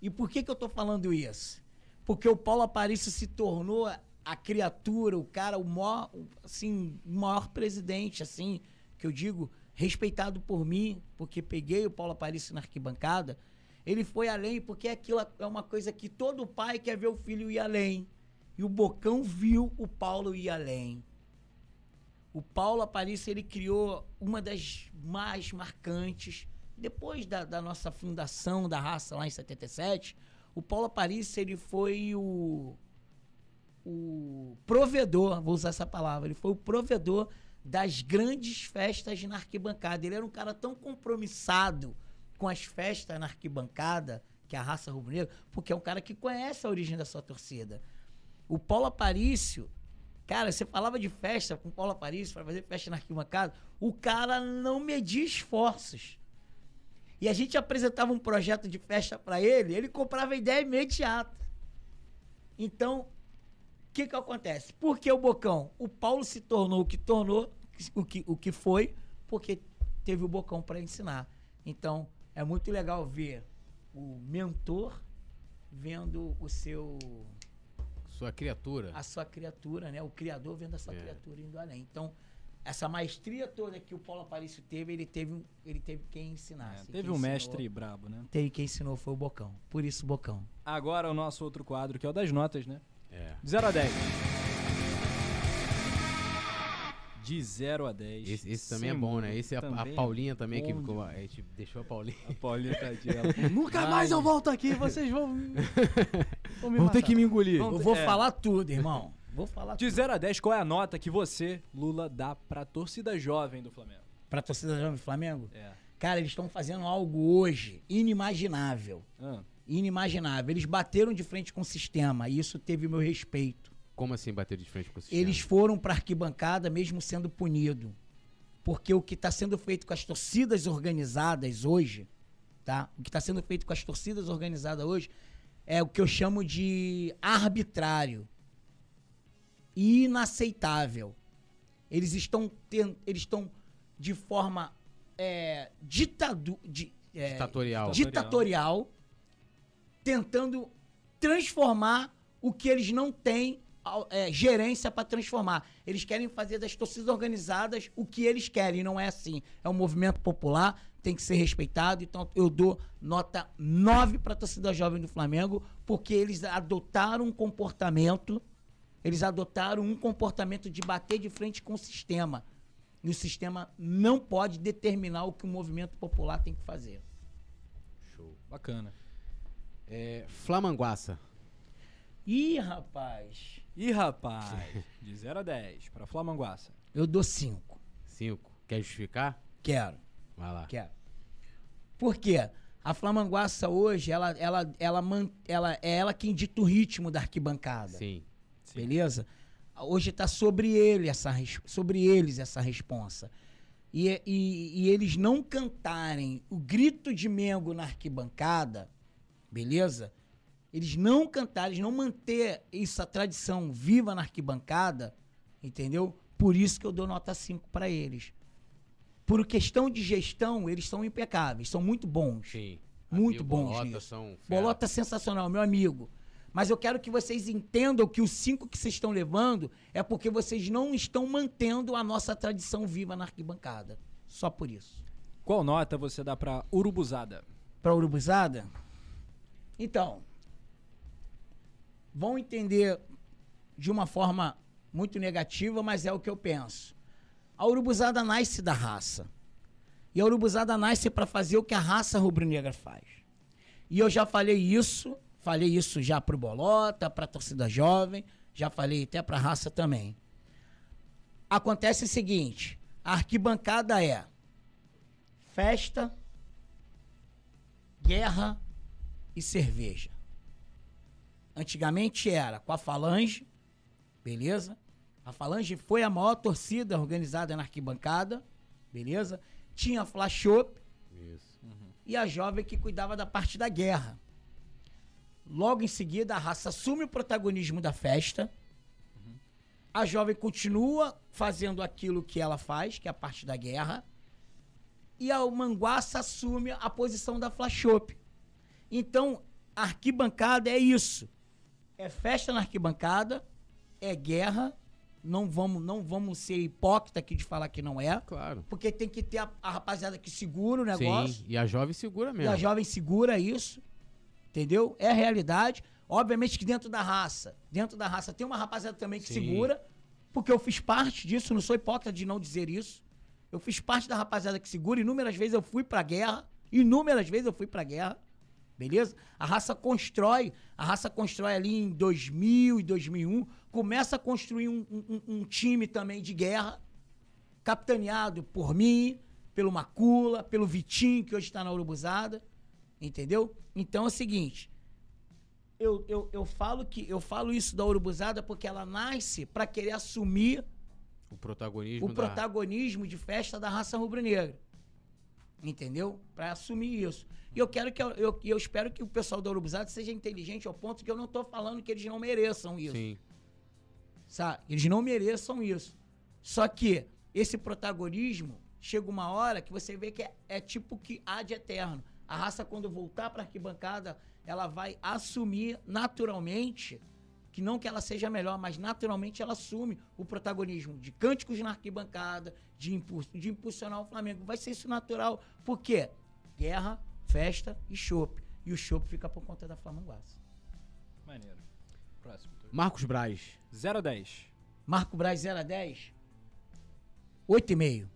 E por que que eu tô falando isso? Porque o Paulo Aparício se tornou a criatura, o cara, o maior, assim, maior presidente, assim, que eu digo respeitado por mim, porque peguei o Paulo Aparício na arquibancada, ele foi além, porque aquilo é uma coisa que todo pai quer ver o filho ir além. E o Bocão viu o Paulo ir além. O Paulo Aparício, ele criou uma das mais marcantes. Depois da, da nossa fundação da raça lá em 77, o Paulo Aparício, ele foi o, o provedor, vou usar essa palavra, ele foi o provedor das grandes festas na arquibancada. Ele era um cara tão compromissado com as festas na arquibancada, que é a raça rubro-negra, porque é um cara que conhece a origem da sua torcida. O Paulo Aparício, cara, você falava de festa com o Paulo Aparício para fazer festa na arquibancada, o cara não media esforços. E a gente apresentava um projeto de festa para ele, ele comprava ideia imediata. Então, o que que acontece? Por que o Bocão? O Paulo se tornou o que tornou, o que, o que foi, porque teve o Bocão para ensinar. Então, é muito legal ver o mentor vendo o seu sua criatura. A sua criatura, né? O criador vendo a sua é. criatura indo além. Então, essa maestria toda que o Paulo Aparício teve, ele teve, ele teve quem ensinasse. É, teve um ensinou, mestre brabo, né? Teve quem ensinou foi o Bocão. Por isso, Bocão. Agora o nosso outro quadro, que é o das notas, né? É. De 0 a 10. De 0 a 10. Esse, esse também é bom, né? Esse é a, a Paulinha também, que ficou, a gente deixou a Paulinha. A Paulinha tadinha. *laughs* Nunca mais eu volto aqui, vocês vão. *laughs* vão, vão ter que me engolir. eu vou é. falar tudo, irmão. Vou falar De 0 a 10, qual é a nota que você, Lula, dá pra torcida jovem do Flamengo? Pra torcida jovem do Flamengo? É. Cara, eles estão fazendo algo hoje inimaginável. Ah. Inimaginável. Eles bateram de frente com o sistema e isso teve meu respeito. Como assim bater de frente com o sistema? Eles foram para arquibancada mesmo sendo punido. Porque o que está sendo feito com as torcidas organizadas hoje, tá? O que está sendo feito com as torcidas organizadas hoje é o que eu chamo de arbitrário. Inaceitável. Eles estão eles estão de forma é, ditadu, di, é, ditatorial. ditatorial tentando transformar o que eles não têm é, gerência para transformar. Eles querem fazer das torcidas organizadas o que eles querem, não é assim. É um movimento popular, tem que ser respeitado. Então eu dou nota 9 para a torcida jovem do Flamengo, porque eles adotaram um comportamento, eles adotaram um comportamento de bater de frente com o sistema. E o sistema não pode determinar o que o movimento popular tem que fazer. Show. Bacana. É, Flamanguaça. Ih, rapaz. Ih, rapaz. *laughs* De 0 a 10 para Flamanguaça. Eu dou 5. 5. Quer justificar? Quero. Vai lá. Quero. Por quê? A Flamanguaça hoje, ela, ela, ela, ela, ela é ela quem dita o ritmo da arquibancada. Sim. Beleza? Hoje está sobre ele essa sobre eles essa responsa. E, e, e, eles não cantarem o grito de Mengo na arquibancada, beleza? Eles não cantarem, eles não manter essa tradição viva na arquibancada, entendeu? Por isso que eu dou nota 5 para eles. Por questão de gestão, eles são impecáveis, são muito bons. Sim. Muito bons. Bolota são Bolota é sensacional, meu amigo. Mas eu quero que vocês entendam que os cinco que vocês estão levando é porque vocês não estão mantendo a nossa tradição viva na arquibancada. Só por isso. Qual nota você dá para Urubuzada? Para Urubuzada? Então, vão entender de uma forma muito negativa, mas é o que eu penso. A urubuzada nasce da raça. E a urubuzada nasce para fazer o que a raça rubro-negra faz. E eu já falei isso, falei isso já pro Bolota, pra torcida jovem, já falei até pra raça também. Acontece o seguinte, a arquibancada é festa, guerra e cerveja. Antigamente era com a Falange, beleza? A Falange foi a maior torcida organizada na arquibancada, beleza? Tinha a Flash Up uhum. e a jovem que cuidava da parte da guerra. Logo em seguida, a raça assume o protagonismo da festa. Uhum. A jovem continua fazendo aquilo que ela faz, que é a parte da guerra. E a Manguaça assume a posição da Flash Up. Então, a arquibancada é isso é festa na arquibancada, é guerra não vamos, não vamos ser hipócrita aqui de falar que não é. Claro. Porque tem que ter a, a rapaziada que segura o negócio. Sim, e a jovem segura E mesmo. a jovem segura isso. Entendeu? É a realidade. Obviamente que dentro da raça, dentro da raça tem uma rapaziada também que Sim. segura, porque eu fiz parte disso, não sou hipócrita de não dizer isso. Eu fiz parte da rapaziada que segura, inúmeras vezes eu fui pra guerra, inúmeras vezes eu fui pra guerra. Beleza? A raça constrói, a raça constrói ali em 2000 e 2001, começa a construir um, um- um time também de guerra, capitaneado por mim, pelo Macula, pelo Vitinho, que hoje está na Urubuzada, entendeu? Então é o seguinte, eu, eu, eu falo que eu falo isso da Urubuzada porque ela nasce para querer assumir O protagonismo o da... protagonismo de festa da raça rubro-negra. Entendeu? Para assumir isso. E eu quero que eu, eu, eu espero que o pessoal da Urubuzada seja inteligente ao ponto que eu não tô falando que eles não mereçam isso Sim. sabe? Eles não mereçam isso. Só que esse protagonismo chega uma hora que você vê que é, é tipo que há de eterno. A raça, quando voltar para arquibancada, ela vai assumir naturalmente, que não que ela seja melhor, mas naturalmente ela assume o protagonismo de cânticos na arquibancada, de, impulso, de impulsionar o Flamengo. Vai ser isso natural. Por quê? Guerra, festa e chopp. E o chopp fica por conta da Flamanguaça. Maneiro. Próximo. Marcos Braz. 0 a 10. Marco Braz 0 a 10. 8,5.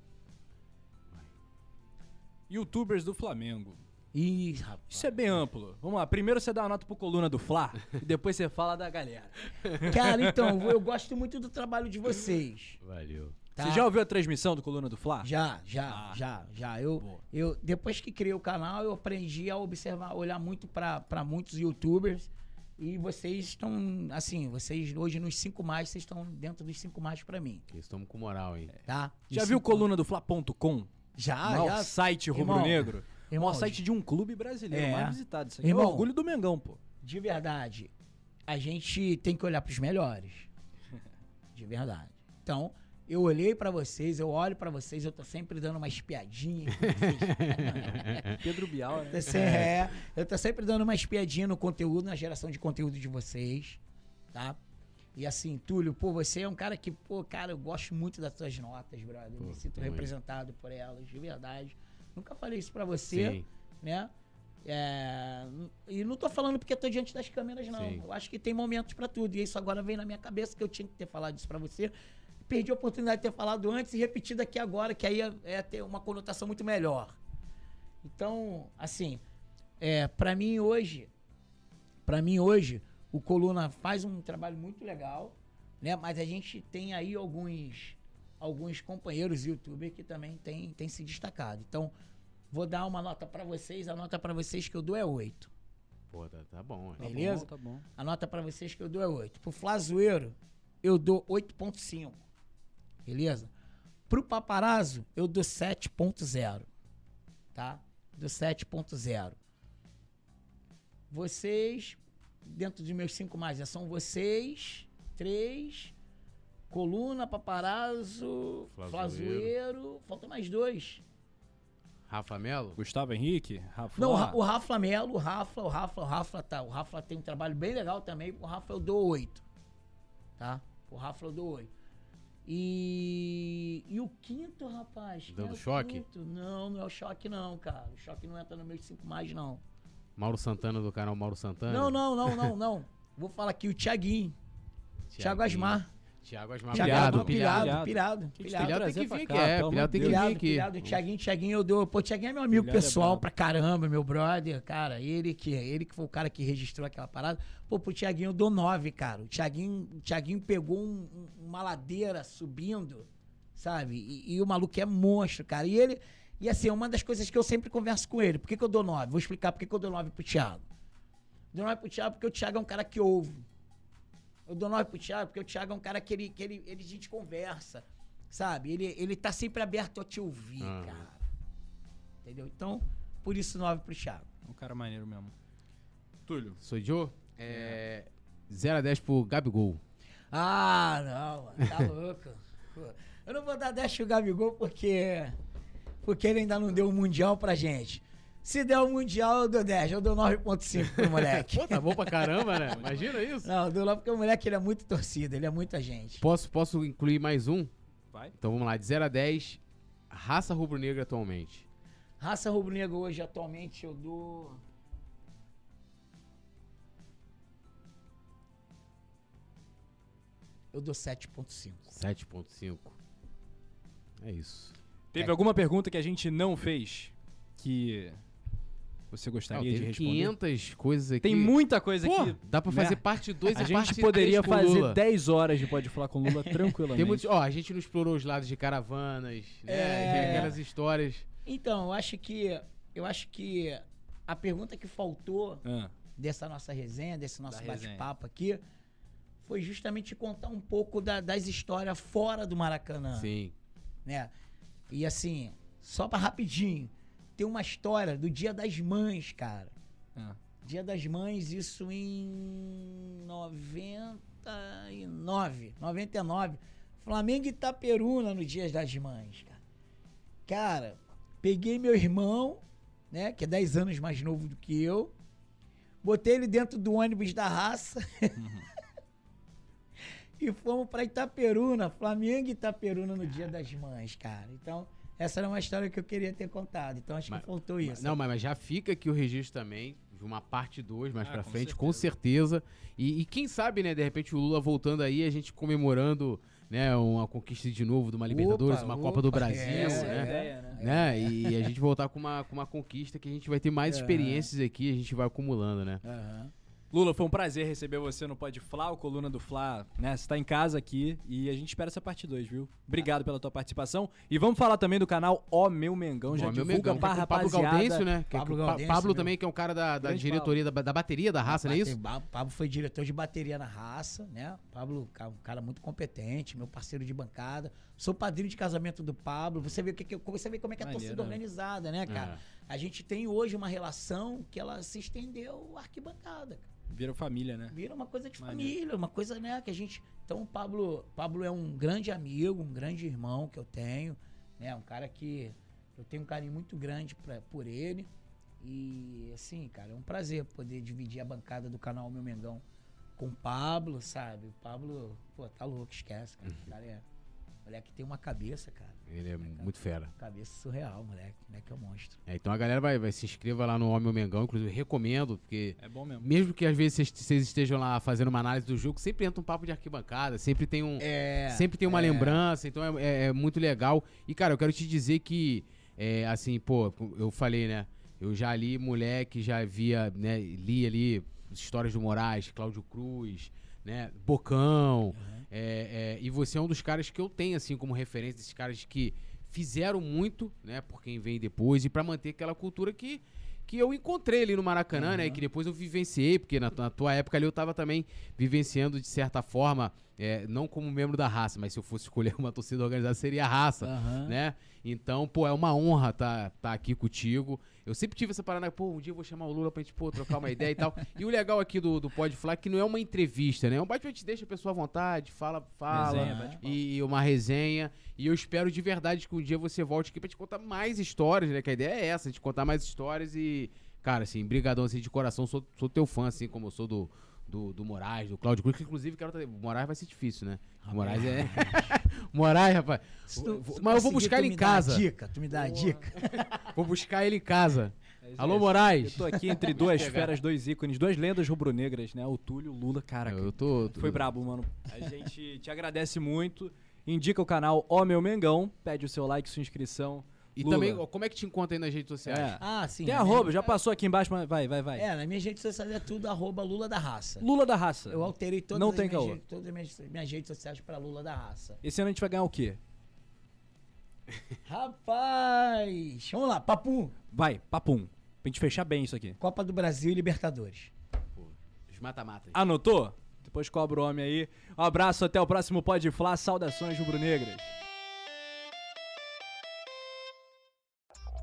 Youtubers do Flamengo. Ih, rapaz. Isso é bem amplo. Vamos lá. Primeiro você dá uma nota pro coluna do Fla e depois você fala da galera. *laughs* Cara, então, eu gosto muito do trabalho de vocês. Valeu. Tá? Você já ouviu a transmissão do coluna do Fla? Já, já, Ah. já, já. Eu, Boa. eu, depois que criei o canal, eu aprendi a observar, olhar muito pra pra muitos youtubers. E vocês estão, assim, vocês hoje nos cinco mais, vocês estão dentro dos cinco mais pra mim, Estamos com moral, hein? tá? Já viu cinco- coluna do Fla.com? Já, o maior já. site rubro-negro. O irmão, maior site de um clube brasileiro, É. mais visitado. Isso aqui é Irmão. o orgulho do Mengão, pô. De verdade, a gente tem que olhar pros melhores. *laughs* De verdade. Então, eu olhei pra vocês, eu olho pra vocês, eu tô sempre dando uma espiadinha. *laughs* Pedro Bial, né? Eu sei, é, eu tô sempre dando uma espiadinha no conteúdo, na geração de conteúdo de vocês, tá? E assim, Túlio, pô, você é um cara que, pô, cara, eu gosto muito das suas notas, brother. Eu Pô, me sinto também. representado por elas, de verdade. Nunca falei isso pra você, Sim. né? É, e não tô falando porque tô diante das câmeras, não. Sim. Eu acho que tem momentos pra tudo. E isso agora vem na minha cabeça que eu tinha que ter falado isso pra você. Perdi a oportunidade de ter falado antes e repetido aqui agora, que aí é, é ter uma conotação muito melhor. Então, assim, é, para mim hoje, para mim hoje, o Coluna faz um trabalho muito legal, né? Mas a gente tem aí alguns alguns companheiros youtubers que também tem, tem se destacado. Então, vou dar uma nota para vocês, a nota para vocês que eu dou é 8. Pô, tá, tá bom. Tá hein? Beleza? bom, tá bom. A nota para vocês que eu dou é 8. Pro Flazoeiro, eu dou 8.5. Beleza? Pro Paparazzo, eu dou 7.0. Tá? Do 7.0. Vocês, dentro dos meus 5 mais, já são vocês, 3, Coluna, Paparazzo, Flazoeiro. Faltam mais dois. Rafa Melo? Gustavo Henrique, Rafa. Não, o Ra- o Rafa Melo, o Rafa, o Rafa, o Rafa tá. O Rafa tem um trabalho bem legal também. O Rafa eu dou 8. Tá? O Rafa eu dou 8. E. E o quinto, rapaz? Dando é choque? quinto? Não, não é o choque, não, cara. O choque não entra no meus 5 mais, não. Mauro Santana do canal Mauro Santana? Não, não, não, não, não. *laughs* Vou falar aqui o Thiaguinho. Thiago Asmar. Thiago Asmar. Pilhado, pilhado. pilhado, pilhado. Pilhado. Pilhado tem que vir aqui, é. Pilhado tem que vir aqui. pilhado, Thiaguinho, Thiaguinho, eu dou. Pô, Thiaguinho é meu amigo Pilhado é pessoal brabo. pra caramba, meu brother, cara. Ele que, ele que foi o cara que registrou aquela parada. Pô, pro Thiaguinho eu dou nove, cara. O Thiaguinho, o Thiaguinho pegou um- um- uma ladeira subindo, sabe? E, e o maluco é monstro, cara. E ele. E assim, é uma das coisas que eu sempre converso com ele. Por que, que eu dou nove? Vou explicar por que, que eu dou nove pro Thiago. Dou nove pro Thiago porque o Thiago é um cara que ouve. Eu dou nove pro Thiago porque o Thiago é um cara que ele, que ele, ele a gente conversa, sabe? Ele, ele tá sempre aberto a te ouvir, Ah. cara. Entendeu? Então, por isso nove pro Thiago. Um cara maneiro mesmo. Túlio. Sou Joe? É. 0 a 10 pro Gabigol. Ah, não, mano, tá *laughs* louco. Eu não vou dar 10 pro Gabigol porque, porque ele ainda não deu o Mundial pra gente. Se der o Mundial, eu dou 10. Eu dou 9.5 pro moleque. *laughs* Pô, tá bom pra caramba, né? Imagina isso. Não, eu dou lá porque o moleque ele é muito torcido, ele é muita gente. Posso, posso incluir mais um? Vai. Então vamos lá, de 0 a 10, raça rubro-negra atualmente. Raça rubro-negra hoje, atualmente, eu dou... Eu dou 7.5. 7.5. É isso. Teve É. alguma pergunta que a gente não fez que você Não, gostaria de teve responder? 500 coisas aqui. Tem muita coisa Pô, aqui. dá pra fazer né? parte 2 A e gente parte poderia fazer Lula. 10 horas de Pode Falar com o Lula *laughs* tranquilamente. Tem muitos, ó, a gente não explorou os lados de caravanas, né? É. Aquelas histórias. Então, eu acho que... Eu acho que a pergunta que faltou Ah, dessa nossa resenha, desse nosso bate-papo aqui, foi justamente contar um pouco da- das histórias fora do Maracanã, Sim. né? E assim, só pra rapidinho, tem uma história do Dia das Mães, cara. ah. Dia das Mães, isso em 99, 99. Flamengo e Itaperuna no Dia das Mães, cara. Cara, peguei meu irmão, né, que é 10 anos mais novo do que eu, botei ele dentro do ônibus da raça *laughs* e fomos pra Itaperuna, Flamengo e Itaperuna no Dia das Mães, cara. Então, essa era uma história que eu queria ter contado. Então, acho Mas- que faltou isso. Não, mas, mas já fica aqui o registro também, de uma parte 2 mais Ah, pra com frente, com certeza. E, e quem sabe, né, de repente o Lula voltando aí, a gente comemorando, né, uma conquista de novo de uma Libertadores, Opa, uma opa, Copa do é, Brasil, né? é. ideia, né? né? E a gente voltar com uma, com uma conquista que a gente vai ter mais *laughs* É. experiências aqui, a gente vai acumulando, né? Aham. Lula, foi um prazer receber você no Pode Fla, o Coluna do Fla, né? Você tá em casa aqui e a gente espera essa parte 2, viu? Obrigado pela tua participação. E vamos falar também do canal Ó Meu Mengão, já Ó, meu divulga Mengão, pra que é com o Pablo rapaziada. Gaudêncio, né? É Pablo com o Pa- Gaudêncio, Pablo meu. também, que é um cara da, da diretoria, da, da bateria da raça, não é isso? O Pablo foi diretor de bateria na raça, né? Pablo, um cara muito competente, meu parceiro de bancada. Sou padrinho de casamento do Pablo. Você vê, o que, você vê como é que é a torcida né? organizada, né, cara? A gente tem hoje uma relação que ela se estendeu à arquibancada. cara. Vira família, né? Vira uma coisa de Maneiro. família, uma coisa, né, que a gente. Então o Pablo, Pablo é um grande amigo, um grande irmão que eu tenho, né? Um cara que eu tenho um carinho muito grande pra, por ele. E assim, cara, é um prazer poder dividir a bancada do canal Meu Mengão com o Pablo, sabe? O Pablo, pô, tá louco, esquece, cara. O cara é. Moleque tem uma cabeça, cara. Ele é muito fera. Cabeça surreal, moleque. Moleque é um monstro. É, então a galera vai, vai se inscreva lá no Homem Mengão, inclusive recomendo, porque É bom mesmo. mesmo que às vezes vocês- estejam lá fazendo uma análise do jogo, sempre entra um papo de arquibancada, sempre tem um, É. sempre tem uma lembrança, então é, é- é muito legal. E cara, eu quero te dizer que, é, assim, pô, eu falei, né? Eu já li moleque, já via, né? Li ali histórias do Moraes, Cláudio Cruz, né? Bocão. É, é, e você é um dos caras que eu tenho, assim, como referência, desses caras que fizeram muito, né? Por quem vem depois, e pra manter aquela cultura que. Que eu encontrei ali no Maracanã, né? E que depois eu vivenciei, porque na, na tua época ali eu tava também vivenciando de certa forma, é, não como membro da raça, mas se eu fosse *laughs* escolher uma torcida organizada seria a raça, Aham. né? Então, pô, é uma honra estar tá, aqui contigo. Eu sempre tive essa parada, pô, um dia eu vou chamar o Lula pra gente, pô, trocar uma ideia e tal. *laughs* E o legal aqui do, do Pode Falar é que não é uma entrevista, né? É um bate-papo, deixa a pessoa à vontade, fala, fala. Resenha, e, e uma resenha. E eu espero de verdade que um dia você volte aqui pra te contar mais histórias, né? Que a ideia é essa, de contar mais histórias e... Cara, assim, brigadão, assim, de coração. Sou, sou teu fã, assim, como eu sou do... Do, do Moraes, do Cláudio Cruz, que inclusive quero. O Moraes vai ser difícil, né? O Moraes é. *laughs* Moraes, rapaz. Tu- Mas eu vou buscar tu ele me em dá a casa. dica, tu me dá a dica. *laughs* Vou buscar ele em casa. É Alô. Moraes. Eu tô aqui entre duas *laughs* feras, dois ícones, duas lendas rubro-negras, né? O Túlio, o Lula, cara. Eu tô. tô- Foi brabo, mano. A gente te agradece muito. Indica o canal Ó Meu Mengão, pede o seu like, sua inscrição. E Lula. também, como é que te encontra aí nas redes sociais? É. Ah, sim. Tem na arroba, minha- já passou aqui embaixo, mas vai, vai, vai. É, nas minhas redes sociais é tudo arroba Lula da Raça. Lula da raça. Eu alterei todas, Não as, tem minhas, caô. re- todas as minhas, minhas redes sociais pra Lula da Raça. Esse ano a gente vai ganhar o quê? *laughs* Rapaz! Vamos lá, Papum. Vai, papum. Pra gente fechar bem isso aqui. Copa do Brasil e Libertadores. Pô, os mata-matas. Anotou? Depois cobra o homem aí. Um abraço, até o próximo Pode Flá. Saudações rubro-negras.